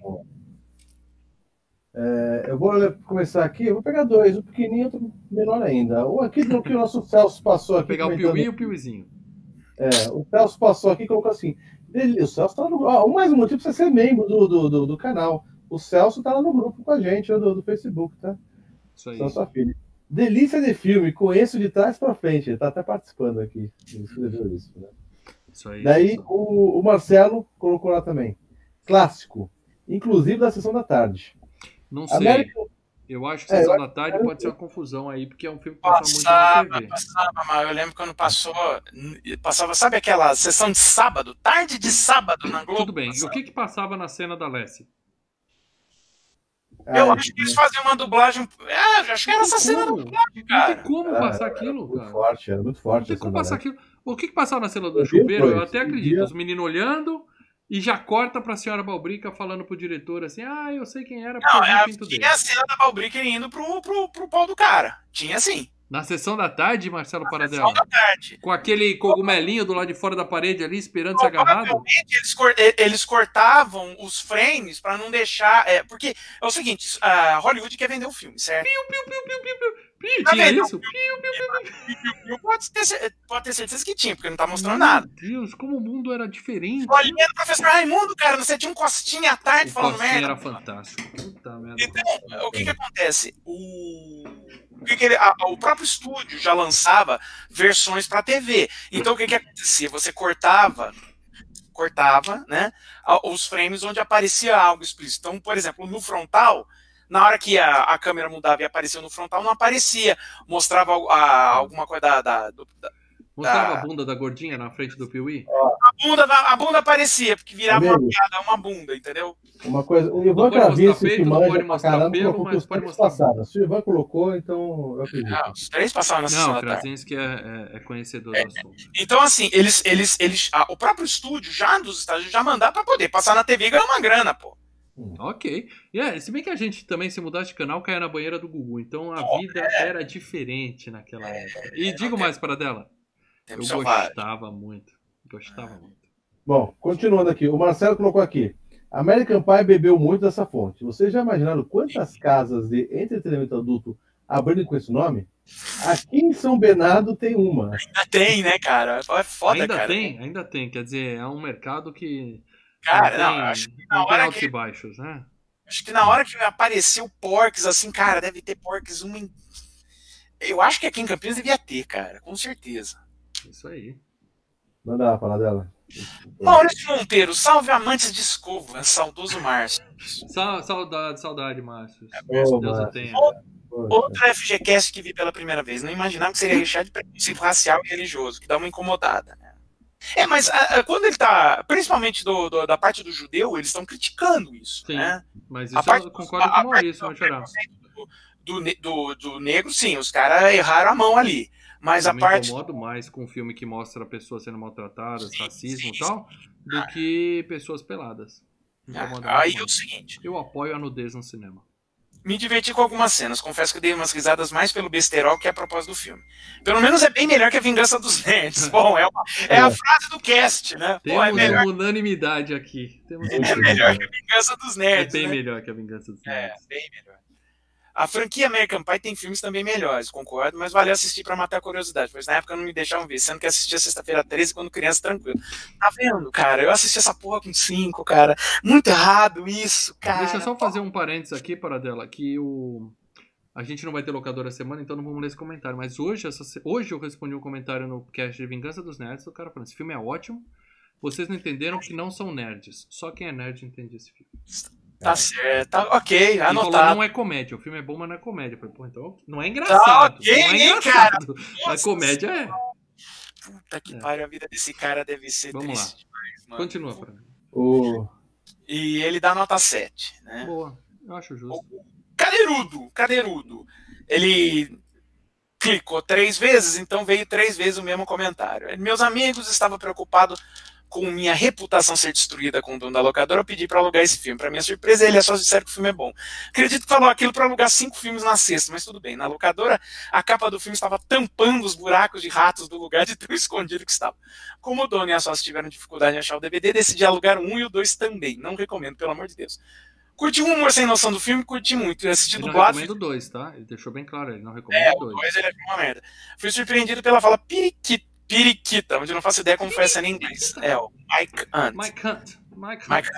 É, eu vou começar aqui, eu vou pegar dois, um pequenininho e outro menor ainda. Um aqui do que o nosso Celso passou aqui. Vou pegar o Piuí e o Piuizinho. É, o Celso passou aqui e colocou assim. O Celso tá no grupo. mais um motivo para você ser membro do, do, do, do, canal. O Celso tá lá no grupo com a gente do, do Facebook, tá? Isso aí. Celso filho. Delícia de filme, conheço de trás para frente. Ele tá até participando aqui. Escreveu isso, né? Isso aí. Daí o, o Marcelo colocou lá também. Clássico. Inclusive da sessão da tarde. Não sei. América... Eu acho que Sessão é, da Tarde pode ser uma confusão aí, porque é um filme que passa passava, muito na TV. Passava, mas eu lembro quando passou. Passava, sabe aquela sessão de sábado? Tarde de sábado na Globo. Tudo bem. Passava. E o que que passava na cena da Lessie? Eu ah, acho que eles faziam uma dublagem. É, acho que era essa cena da dublagem, cara. Não tem como passar aquilo, cara. Muito forte, era muito forte. Não tem como passar aquilo. O que que passava na cena do chuveiro? Eu até acredito. Os meninos olhando e já corta pra senhora Balbrica falando pro diretor assim: Ah, eu sei quem era. Não, é, tinha dele. a cena da Balbrica indo pro, pro, pro pau do cara. Tinha sim. Na sessão da tarde, Marcelo Na Paradela? Sessão da tarde. Com aquele cogumelinho do lado de fora da parede ali, esperando ser agarrado? Eles, eles cortavam os frames para não deixar. É, porque é o seguinte: a Hollywood quer vender o um filme, certo? Piu, piu, piu, piu, piu, piu. Ih, tá tinha isso? Pode ter, pode ter certeza que tinha, porque não tá mostrando Meu nada. Meu Deus, como o mundo era diferente. Olha o professor Raimundo, cara, você tinha um costinha à tarde o falando merda. era fantástico. Puta merda. Então, o que que acontece? O, que ele, a, o próprio estúdio já lançava versões para TV. Então, o que que acontecia? Você cortava cortava, né, os frames onde aparecia algo explícito. Então, por exemplo, no frontal, na hora que a, a câmera mudava e apareceu no frontal, não aparecia. Mostrava a, alguma coisa da. da, da Mostrava da... a bunda da gordinha na frente do Piuí? A bunda, a bunda aparecia, porque virava uma piada, uma bunda, entendeu? Uma coisa, o Ivan Cravice que manja pra caramba pelo, mas pode mostrar. Passadas. Se o Ivan colocou, então eu acredito. Não, os três passaram na sessão Não, o Krasinski é, é, é, conhecedor é, do assunto. Então, assim, eles, eles, eles, a, o próprio estúdio, já dos Estados já mandar pra poder passar na TV e ganhar uma grana, pô. Hum. Ok. Yeah, se bem que a gente também, se mudasse de canal, caia na banheira do Gugu. Então a oh, vida é. era diferente naquela é, época. E é, digo mais para dela. Eu gostava muito. Gostava muito. Bom, continuando aqui. O Marcelo colocou aqui. American Pie bebeu muito dessa fonte. Vocês já imaginaram quantas casas de entretenimento adulto abrindo com esse nome? Aqui em São Bernardo tem uma. Ainda tem, né, cara? É foda, ainda cara. tem, ainda tem. Quer dizer, é um mercado que Cara, não, não acho que na hora que. baixos, né? Acho que na hora que apareceu Porks, assim, cara, deve ter Porks uma. Em... Eu acho que aqui em Campinas devia ter, cara, com certeza. Isso aí. Manda lá falar dela. Maurício Monteiro, salve amantes de escova, saudoso Márcio. Sa saudade, saudade, Márcio. É, Deus o tenha. Outro FGCast que vi pela primeira vez. Não imaginava que seria recheado de preconceito racial e religioso, que dá uma incomodada, né? É, mas a, a, quando ele tá, principalmente do, do, da parte do judeu, eles estão criticando isso. Sim, né? mas isso a parte, eu concordo com o Maurício, do, do, do, do, negro, sim, os caras erraram a mão ali. Mas eu a parte. Eu me incomodo mais com um filme que mostra pessoas sendo maltratadas, sim, racismo e tal, do ah. que pessoas peladas. Ah, aí é o seguinte. Eu apoio a nudez no cinema me diverti com algumas cenas. Confesso que dei umas risadas mais pelo besterol que a propósito do filme. Pelo menos é bem melhor que a Vingança dos Nerds. Bom, é, uma, é, a frase do cast, né? Temos Pô, é melhor... unanimidade aqui. Temos é melhor que a Vingança dos Nerds. É bem né? melhor que a Vingança dos é, Nerds. É, bem melhor. A franquia American Pie tem filmes também melhores, concordo, mas valeu assistir para matar a curiosidade, pois na época não me deixavam ver, sendo que assistia sexta-feira 13 quando criança tranquilo. Tá vendo, cara? Eu assisti essa porra com 5, cara. Muito errado isso, cara. Deixa eu só fazer um parênteses aqui, para dela, que o. A gente não vai ter locadora semana, então não vamos ler esse comentário. Mas hoje, essa... hoje eu respondi um comentário no cast de Vingança dos Nerds, o cara falando: esse filme é ótimo. Vocês não entenderam que não são nerds. Só quem é nerd entende esse filme. Tá certo, tá, ok, anotado. não é comédia, o filme é bom, mas não é comédia. falei, pô, então não é engraçado. Tá, ok, não é engraçado. Cara. Mas comédia é. Puta que é. pariu, a vida desse cara deve ser Vamos lá. Demais, mano. Continua, Fran. O... E ele dá nota 7, né? Boa, eu acho justo. Cadeirudo, cadeirudo. Ele clicou três vezes, então veio três vezes o mesmo comentário. Meus amigos estavam preocupados com minha reputação ser destruída com o dono da locadora, eu pedi para alugar esse filme. Para minha surpresa, ele é só disseram que o filme é bom. Acredito que falou aquilo para alugar cinco filmes na sexta, mas tudo bem. Na locadora, a capa do filme estava tampando os buracos de ratos do lugar de tão escondido que estava. Como o dono e a sócia tiveram dificuldade em achar o DVD, decidi alugar um e o dois também. Não recomendo, pelo amor de Deus. Curti um humor sem noção do filme, curti muito. Eu assisti Ele não dublado. recomenda o 2, tá? Ele deixou bem claro, ele não recomenda É, o o 2. 2 ele é uma merda. Fui surpreendido pela fala periquita, periquita, onde eu não faço ideia como foi essa em inglês. É, o Mike Hunt. Mike Hunt. Mike Hunt. Mike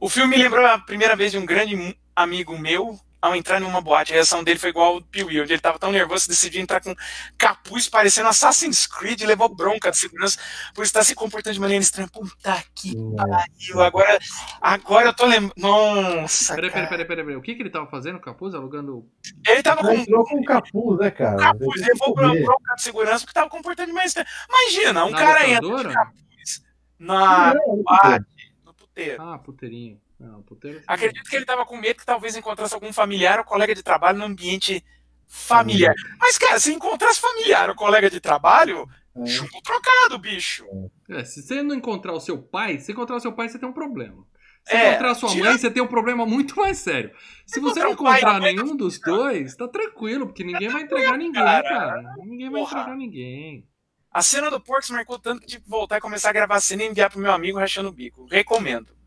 O filme me lembrou a primeira vez de um grande amigo meu ao entrar numa boate. A reação dele foi igual ao do Pee-wee, onde ele tava tão nervoso que decidiu entrar com capuz parecendo Assassin's Creed e levou bronca de segurança por estar se comportando de maneira estranha. Puta que pariu. Agora, agora eu tô lembrando. Nossa, Peraí, peraí, peraí, peraí, peraí. O que, que ele tava fazendo, Capuz? Alugando. Ele tava Ele com entrou com capuz, né, cara? capuz, levou comer. bronca de segurança porque tava comportando demais estranho. Imagina, um na cara entra de capuz na boate, no puteiro. Ah, puteirinho. Não, puteiro. Acredito que ele tava com medo que talvez encontrasse algum familiar ou colega de trabalho no ambiente familiar. Mas, cara, se encontrasse familiar ou colega de trabalho, É. chumbo trocado, bicho. É, se você não encontrar o seu pai, se encontrar o seu pai, você tem um problema. Se É, encontrar a sua tira- mãe, você tem um problema muito mais sério. Se você não Encontrar pai nenhum dos dois, tá tranquilo, porque ninguém vai entregar ninguém, cara. cara. Ninguém vai Porra. entregar ninguém. A cena do Porks marcou tanto que tive que voltar e começar a gravar a cena e enviar pro meu amigo rachando o bico. Recomendo.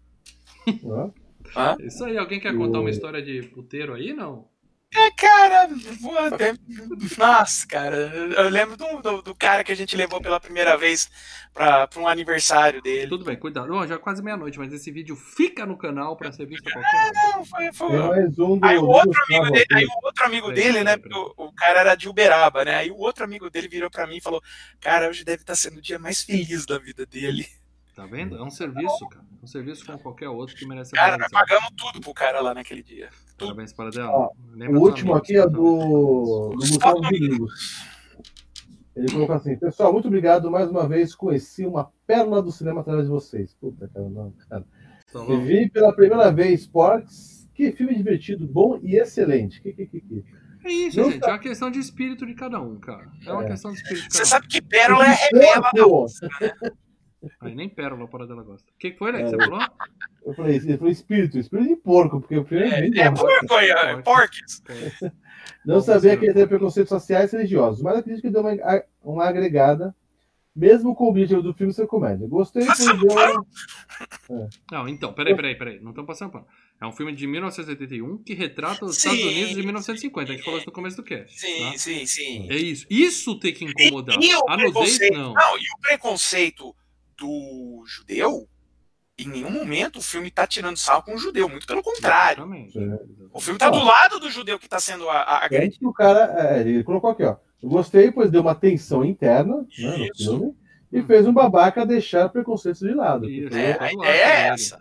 Hã? Isso aí, alguém quer contar uma história de puteiro aí, não? É, cara, até- nossa, cara, eu lembro do, do, do cara que a gente levou pela primeira vez pra, pra um aniversário dele. Tudo bem, cuidado. Bom, já é quase meia-noite, mas esse vídeo fica no canal pra ser visto qualquer hora. Não, foi, foi, um Aí o outro amigo dele, aí o outro amigo dele, né? O, o cara era de Uberaba, né? Aí o outro amigo dele virou pra mim e falou: Cara, hoje deve estar sendo o dia mais feliz da vida dele. Tá vendo? É um serviço, cara. É um serviço como qualquer outro que merece Cara, nós pagamos tudo pro cara lá naquele dia. Parabéns para dela. Ó, Lembra O último aqui é tá? do, do Gustavo Domingos. Ele colocou assim: Pessoal, muito obrigado mais uma vez. Conheci uma pérola do cinema através de vocês. Puta, cara, não, cara. Tá. Vi pela primeira vez Porks. Que filme divertido, bom e excelente. Que, que, que, que. É isso, Não gente. É uma questão de espírito de cada um, cara. É uma É. questão de espírito de Você cada um. sabe que Pérola é remela da Pô, Aí nem pérola para dela gosta. O que que foi, né? Que É. você falou? Eu falei, ele falou espírito, espírito de porco, porque o filme é, É, é porco aí, é porques. Não sabia que ele tem preconceitos sociais e religiosos, mas acredito que deu uma, uma agregada, mesmo com o objetivo do filme ser comédia. Gostei porque deu. Não, então, peraí, peraí, peraí. Não estamos passando pano. É um filme de 1981 que retrata os Sim. Estados Unidos de 1950. A gente falou isso no começo do cast. Sim, tá? sim, sim. É isso. Isso tem que incomodar. E o A nudez, preconceito, não. não, e o preconceito do judeu, em nenhum momento o filme tá tirando sal com o judeu, muito pelo contrário. Exatamente. É. O filme tá do lado do judeu que tá sendo a- a- agredido. Que o cara, é, ele colocou aqui, ó. Eu gostei, pois deu uma tensão interna né, no filme e fez um babaca deixar preconceitos de lado. Isso, Porque- É, a ideia é essa.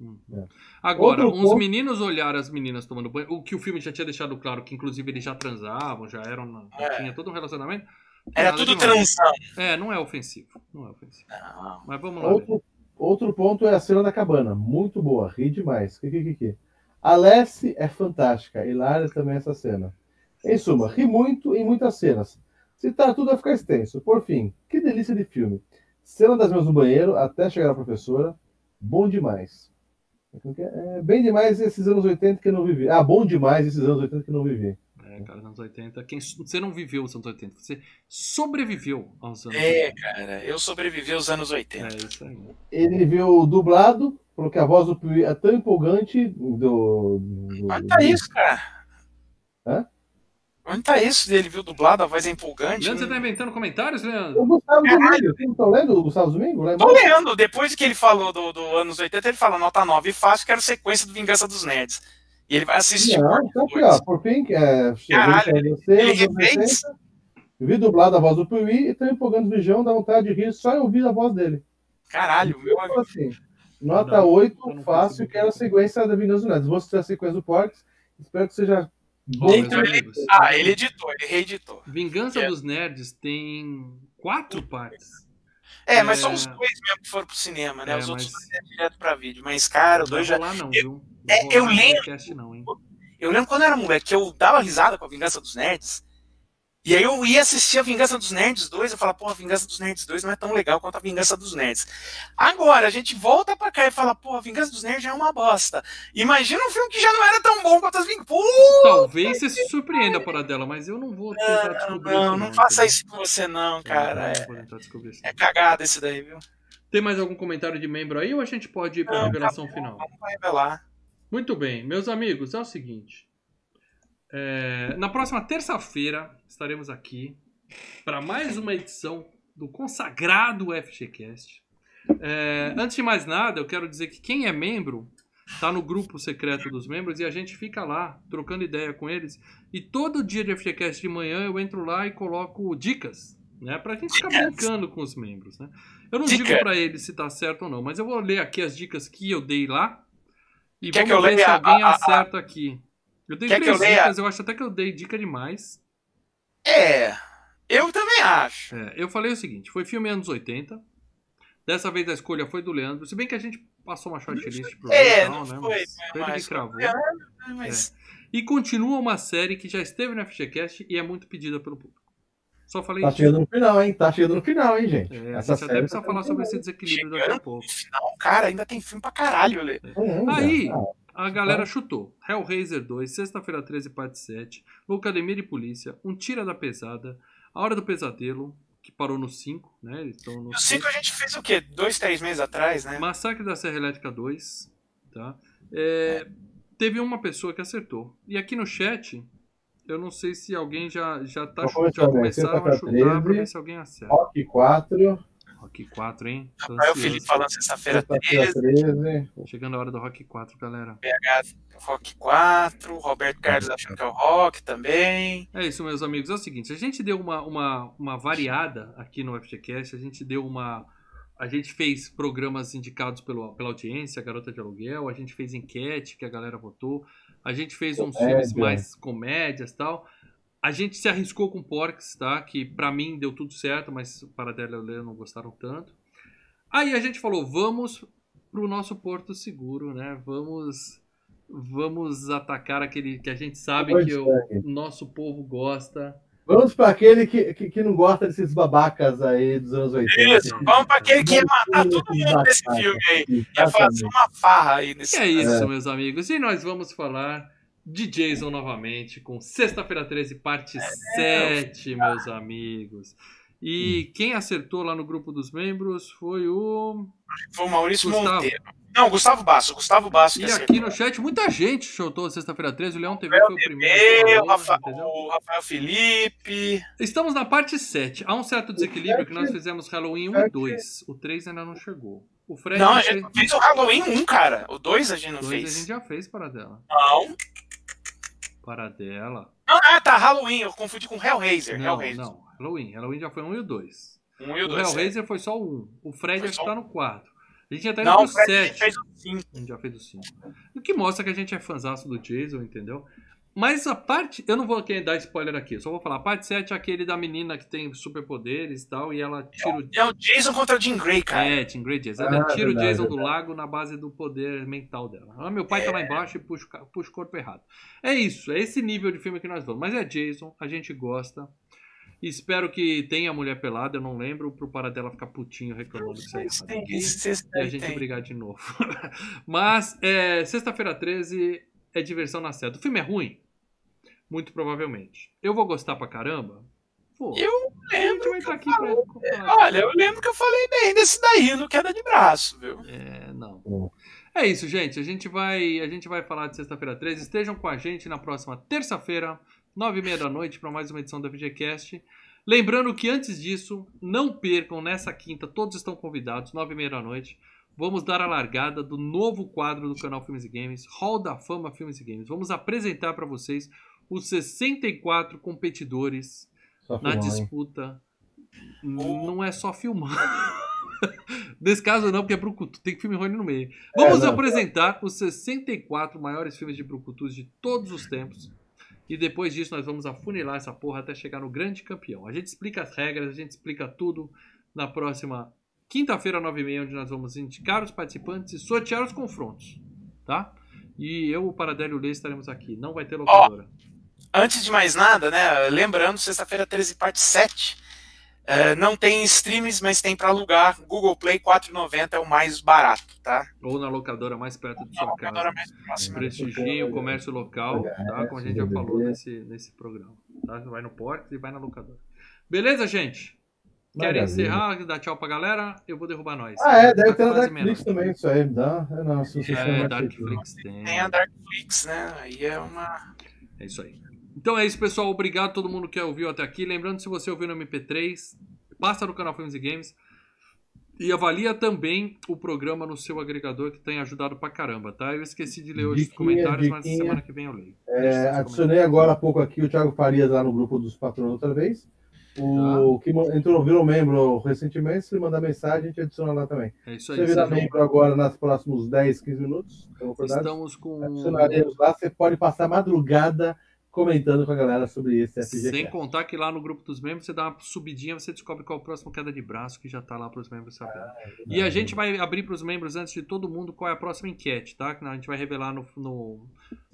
Hum. É. Agora, Outro uns ponto- meninos olharam as meninas tomando banho, o que o filme já tinha deixado claro, que inclusive eles já transavam, já eram. na- É. Tinha todo um relacionamento. Era Nada tudo transão. É, não é ofensivo. Não é ofensivo. Não. Mas vamos lá. Outro, outro ponto é a cena da cabana. Muito boa, ri demais. Que, que, que, que. A Lessie é fantástica. Hilária também essa cena. Em suma, ri muito em muitas cenas. Citar tudo vai ficar extenso. Por fim, que delícia de filme. Cena das mãos no banheiro até chegar a professora. Bom demais. É bem demais esses anos 80 que eu não vivi. Ah, bom demais esses anos 80 que eu não vivi. É, cara, anos 80. Quem, você não viveu os anos 80, você sobreviveu aos anos É, 80. cara, eu sobrevivi aos anos 80. É isso aí. Ele viu dublado, falou que a voz do Piuí é tão empolgante do. do- Onde tá isso, cara? Hã? Onde tá isso dele, viu? Dublado, a voz é empolgante. Leandro, você tá inventando comentários, Leandro? O Gustavo Caralho. Domingo, vocês estão lendo o Gustavo Domingo? Lá Tô lendo, depois que ele falou do, do anos 80, ele fala nota 9 fácil, quero sequência do Vingança dos Nerds. E ele vai assistir. Não, tá aqui, ó. Por fim, é, Caralho, em você, Ele refez? 80, Vi dublado a voz do Piuí e tão empolgando o Bijão, dá vontade de rir só em ouvir a voz dele. Caralho, meu amigo. Então, assim, nota Não, eu 8, não fácil, percebi. quero a sequência da Vingança dos Nerds. Vou assistir a sequência do Porks, espero que seja bom. Então ele- Ah, ele editou, ele reeditou. Vingança É. dos Nerds tem quatro partes. É, mas É. são os dois mesmo que foram pro cinema, né? É, os outros mas- foram direto pra vídeo. Mas, cara, os dois já. não, Eu- é, eu lembro. podcast não, hein? Eu lembro quando eu era moleque, que eu dava risada com a Vingança dos Nerds. E aí eu ia assistir a Vingança dos Nerds 2, eu falava, pô, a Vingança dos Nerds 2 não é tão legal quanto a Vingança dos Nerds. Agora, a gente volta pra cá e fala, pô, a Vingança dos Nerds é uma bosta. Imagina um filme que já não era tão bom quanto as Vinganças. Talvez você se surpreenda por dela, mas eu não vou tentar descobrir. Não, não, não faça isso com você não, cara. É, é cagada esse daí, viu? Tem mais algum comentário de membro aí ou a gente pode ir pra não, revelação tá final? Vamos revelar. Muito bem, meus amigos, é o seguinte. É, na próxima terça-feira estaremos aqui para mais uma edição do consagrado FGCast. É, antes de mais nada, eu quero dizer que quem é membro está no grupo secreto dos membros e a gente fica lá trocando ideia com eles. E todo dia de FGCast de manhã eu entro lá e coloco dicas, né, para a gente ficar brincando com os membros. Né? Eu não Dica. digo para eles se está certo ou não, mas eu vou ler aqui as dicas que eu dei lá e Quer vamos ver se alguém a, a, acerta aqui. Eu dei Quer três dicas, eu acho até que eu dei dica demais. É, eu também acho. É, eu falei o seguinte: foi filme anos 80. Dessa vez a escolha foi do Leandro. Se bem que a gente passou uma shortlist pro É, não, não né? foi. Mas ele cravou. É, mas... É. E continua uma série que já esteve no FGCast e é muito pedida pelo público. Só falei tá chegando no final, hein? Tá chegando no final, hein, gente? É, Essa a gente até precisa tá falar sobre esse desequilíbrio daqui a pouco. Final, cara, ainda tem filme pra caralho, Lê. É, Aí, a galera chutou. Hellraiser 2, Sexta-feira 13, parte 7, Loucademia e Polícia, Um Tira da Pesada, A Hora do Pesadelo, que parou no 5, né? Estão no o 5 a gente fez o quê? Dois, três meses atrás, né? Massacre da Serra Elétrica 2, tá? É, é. Teve uma pessoa que acertou. E aqui no chat, eu não sei se alguém já, já, tá, já começaram a chutar 13, pra ver se alguém acerta. Rock 4, Rock 4, hein? Rafael Felipe falando sexta-feira 13. 13. Chegando a hora do Rock 4, galera. PH Rock 4, Roberto Carlos achando que é o Rock também. É isso, meus amigos. É o seguinte, a gente deu uma, uma, uma variada aqui no FGCast, a gente deu uma... A gente fez programas indicados pelo, pela audiência, Garota de Aluguel, a gente fez enquete que a galera votou, a gente fez uns Comédia. filmes mais comédias e tal. A gente se arriscou com Porks, tá? Que para mim deu tudo certo, mas para dela e Leo não gostaram tanto. Aí a gente falou, vamos pro nosso porto seguro, né? Vamos vamos atacar aquele que a gente sabe pois que é. o nosso povo gosta. Vamos para aquele que, que, que, não gosta desses babacas aí dos anos 80. Isso, vamos para aquele que ia matar todo mundo nesse filme aí. Ia fazer uma farra aí nesse é isso, é. meus amigos. E nós vamos falar de Jason novamente, com Sexta-feira 13, parte é, 7, meus amigos. E hum. quem acertou lá no grupo dos membros foi o. Foi o Maurício Gustavo. Monteiro. Não, Gustavo Basso. Gustavo Basso. E aqui no chat, muita gente chutou Sexta-feira 13. O Leão TV foi o primeiro. o, Rafa, o Rafael Felipe. Estamos na parte 7. Há um certo desequilíbrio que nós fizemos Halloween 1 e 2. O 3 ainda não chegou. O Fred não, a gente fez... fez o Halloween 1, cara. O 2 a gente não 2 fez. a gente já fez para dela. Não. Paradela. Ah, tá, Halloween, eu confundi com Hellraiser. Não, Hellraiser. não, Halloween. Halloween já foi um e o dois. Um e o, o dois. Hellraiser é. foi só o um. O Fred acho que tá no 4. A gente já tá indo não, pro 7. A gente fez o 5. A gente já fez o 5. O que mostra que a gente é fãzaço do Jason, entendeu? Mas a parte. Eu não vou dar spoiler aqui, eu só vou falar. A parte 7 é aquele da menina que tem superpoderes e tal, e ela tira o. É o Jason contra o Jean Grey, cara. É, Jean Grey Jason. Ela ah, tira verdade, o Jason do lago na base do poder mental dela. Ah, meu pai é. tá lá é. embaixo e puxa, puxa o corpo errado. É isso, é esse nível de filme que nós vamos. Mas é Jason, a gente gosta. Espero que tenha mulher pelada, eu não lembro, pro Paradela ficar putinho reclamando que isso é errado. Aqui, e a gente tem. brigar de novo. Mas, é, sexta-feira 13 é diversão na seta. O filme é ruim? Muito provavelmente. Eu vou gostar pra caramba? Pô, eu lembro. Que eu falei, pra... Olha, eu lembro que eu falei bem desse daí no queda de braço, viu? É, não. É isso, gente. A gente vai, a gente vai falar de sexta-feira 13. Estejam com a gente na próxima terça-feira, nove e meia da noite, para mais uma edição da VGCast. Lembrando que antes disso, não percam nessa quinta, todos estão convidados, nove e meia da noite. Vamos dar a largada do novo quadro do canal Filmes e Games, Hall da Fama Filmes e Games. Vamos apresentar para vocês os 64 competidores só na filmar, disputa. Hein? Não é só filmar. Nesse caso não, porque é Brucutu, tem filme ruim no meio. Vamos é, apresentar os 64 maiores filmes de Brucutus de todos os tempos. E depois disso nós vamos afunilar essa porra até chegar no grande campeão. A gente explica as regras, a gente explica tudo na próxima quinta-feira, 9h30, onde nós vamos indicar os participantes e sortear os confrontos. Tá? E eu, o Paradélio Lê estaremos aqui. Não vai ter locadora. Oh antes de mais nada, né, lembrando, sexta-feira 13, parte 7, é, não tem streams, mas tem para alugar. Google Play 4,90 é o mais barato, tá? Ou na locadora mais perto de sua casa. Mais próxima. Prestigiem o comércio local, tá? Como a gente já falou nesse, nesse programa. Tá? Vai no Ports e vai na locadora. Beleza, gente? Querem encerrar, dar tchau pra galera? Eu vou derrubar nós. Ah, é, deve ter na quase Darkflix também, isso aí. Dá? É, não, se você É, Darkflix tem. Tem a Darkflix, né? Aí é uma. É isso aí. Então é isso, pessoal. Obrigado a todo mundo que ouviu até aqui. Lembrando, se você ouviu no MP3, passa no canal Filmes e Games. E avalia também o programa no seu agregador que tem ajudado pra caramba, tá? Eu esqueci de ler hoje os Diquinha, comentários, mas diquinha. semana que vem eu leio. É, adicionei agora há pouco aqui o Thiago Farias lá no grupo dos patrões outra vez. O que ma- entrou, virou membro recentemente, se ele mandar mensagem, a gente adiciona lá também. É isso aí. Você virar membro agora nos próximos 10, 15 minutos. Então, Estamos com. adicionaremos lá. Você pode passar madrugada comentando com a galera sobre esse FG. Sem contar que lá no grupo dos membros você dá uma subidinha, você descobre qual é o próximo queda de braço que já tá lá para os membros saberem. E a gente vai abrir para os membros antes de todo mundo qual é a próxima enquete, tá? Que a gente vai revelar no, no-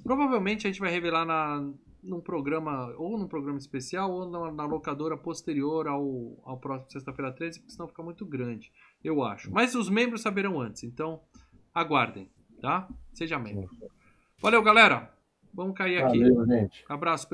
provavelmente a gente vai revelar na num programa ou num programa especial ou na, na locadora posterior ao, ao próximo sexta-feira 13, porque senão fica muito grande, eu acho. Mas os membros saberão antes, então aguardem, tá? Seja membro. Valeu, galera. Vamos cair aqui. Valeu, gente. Abraço, pessoal.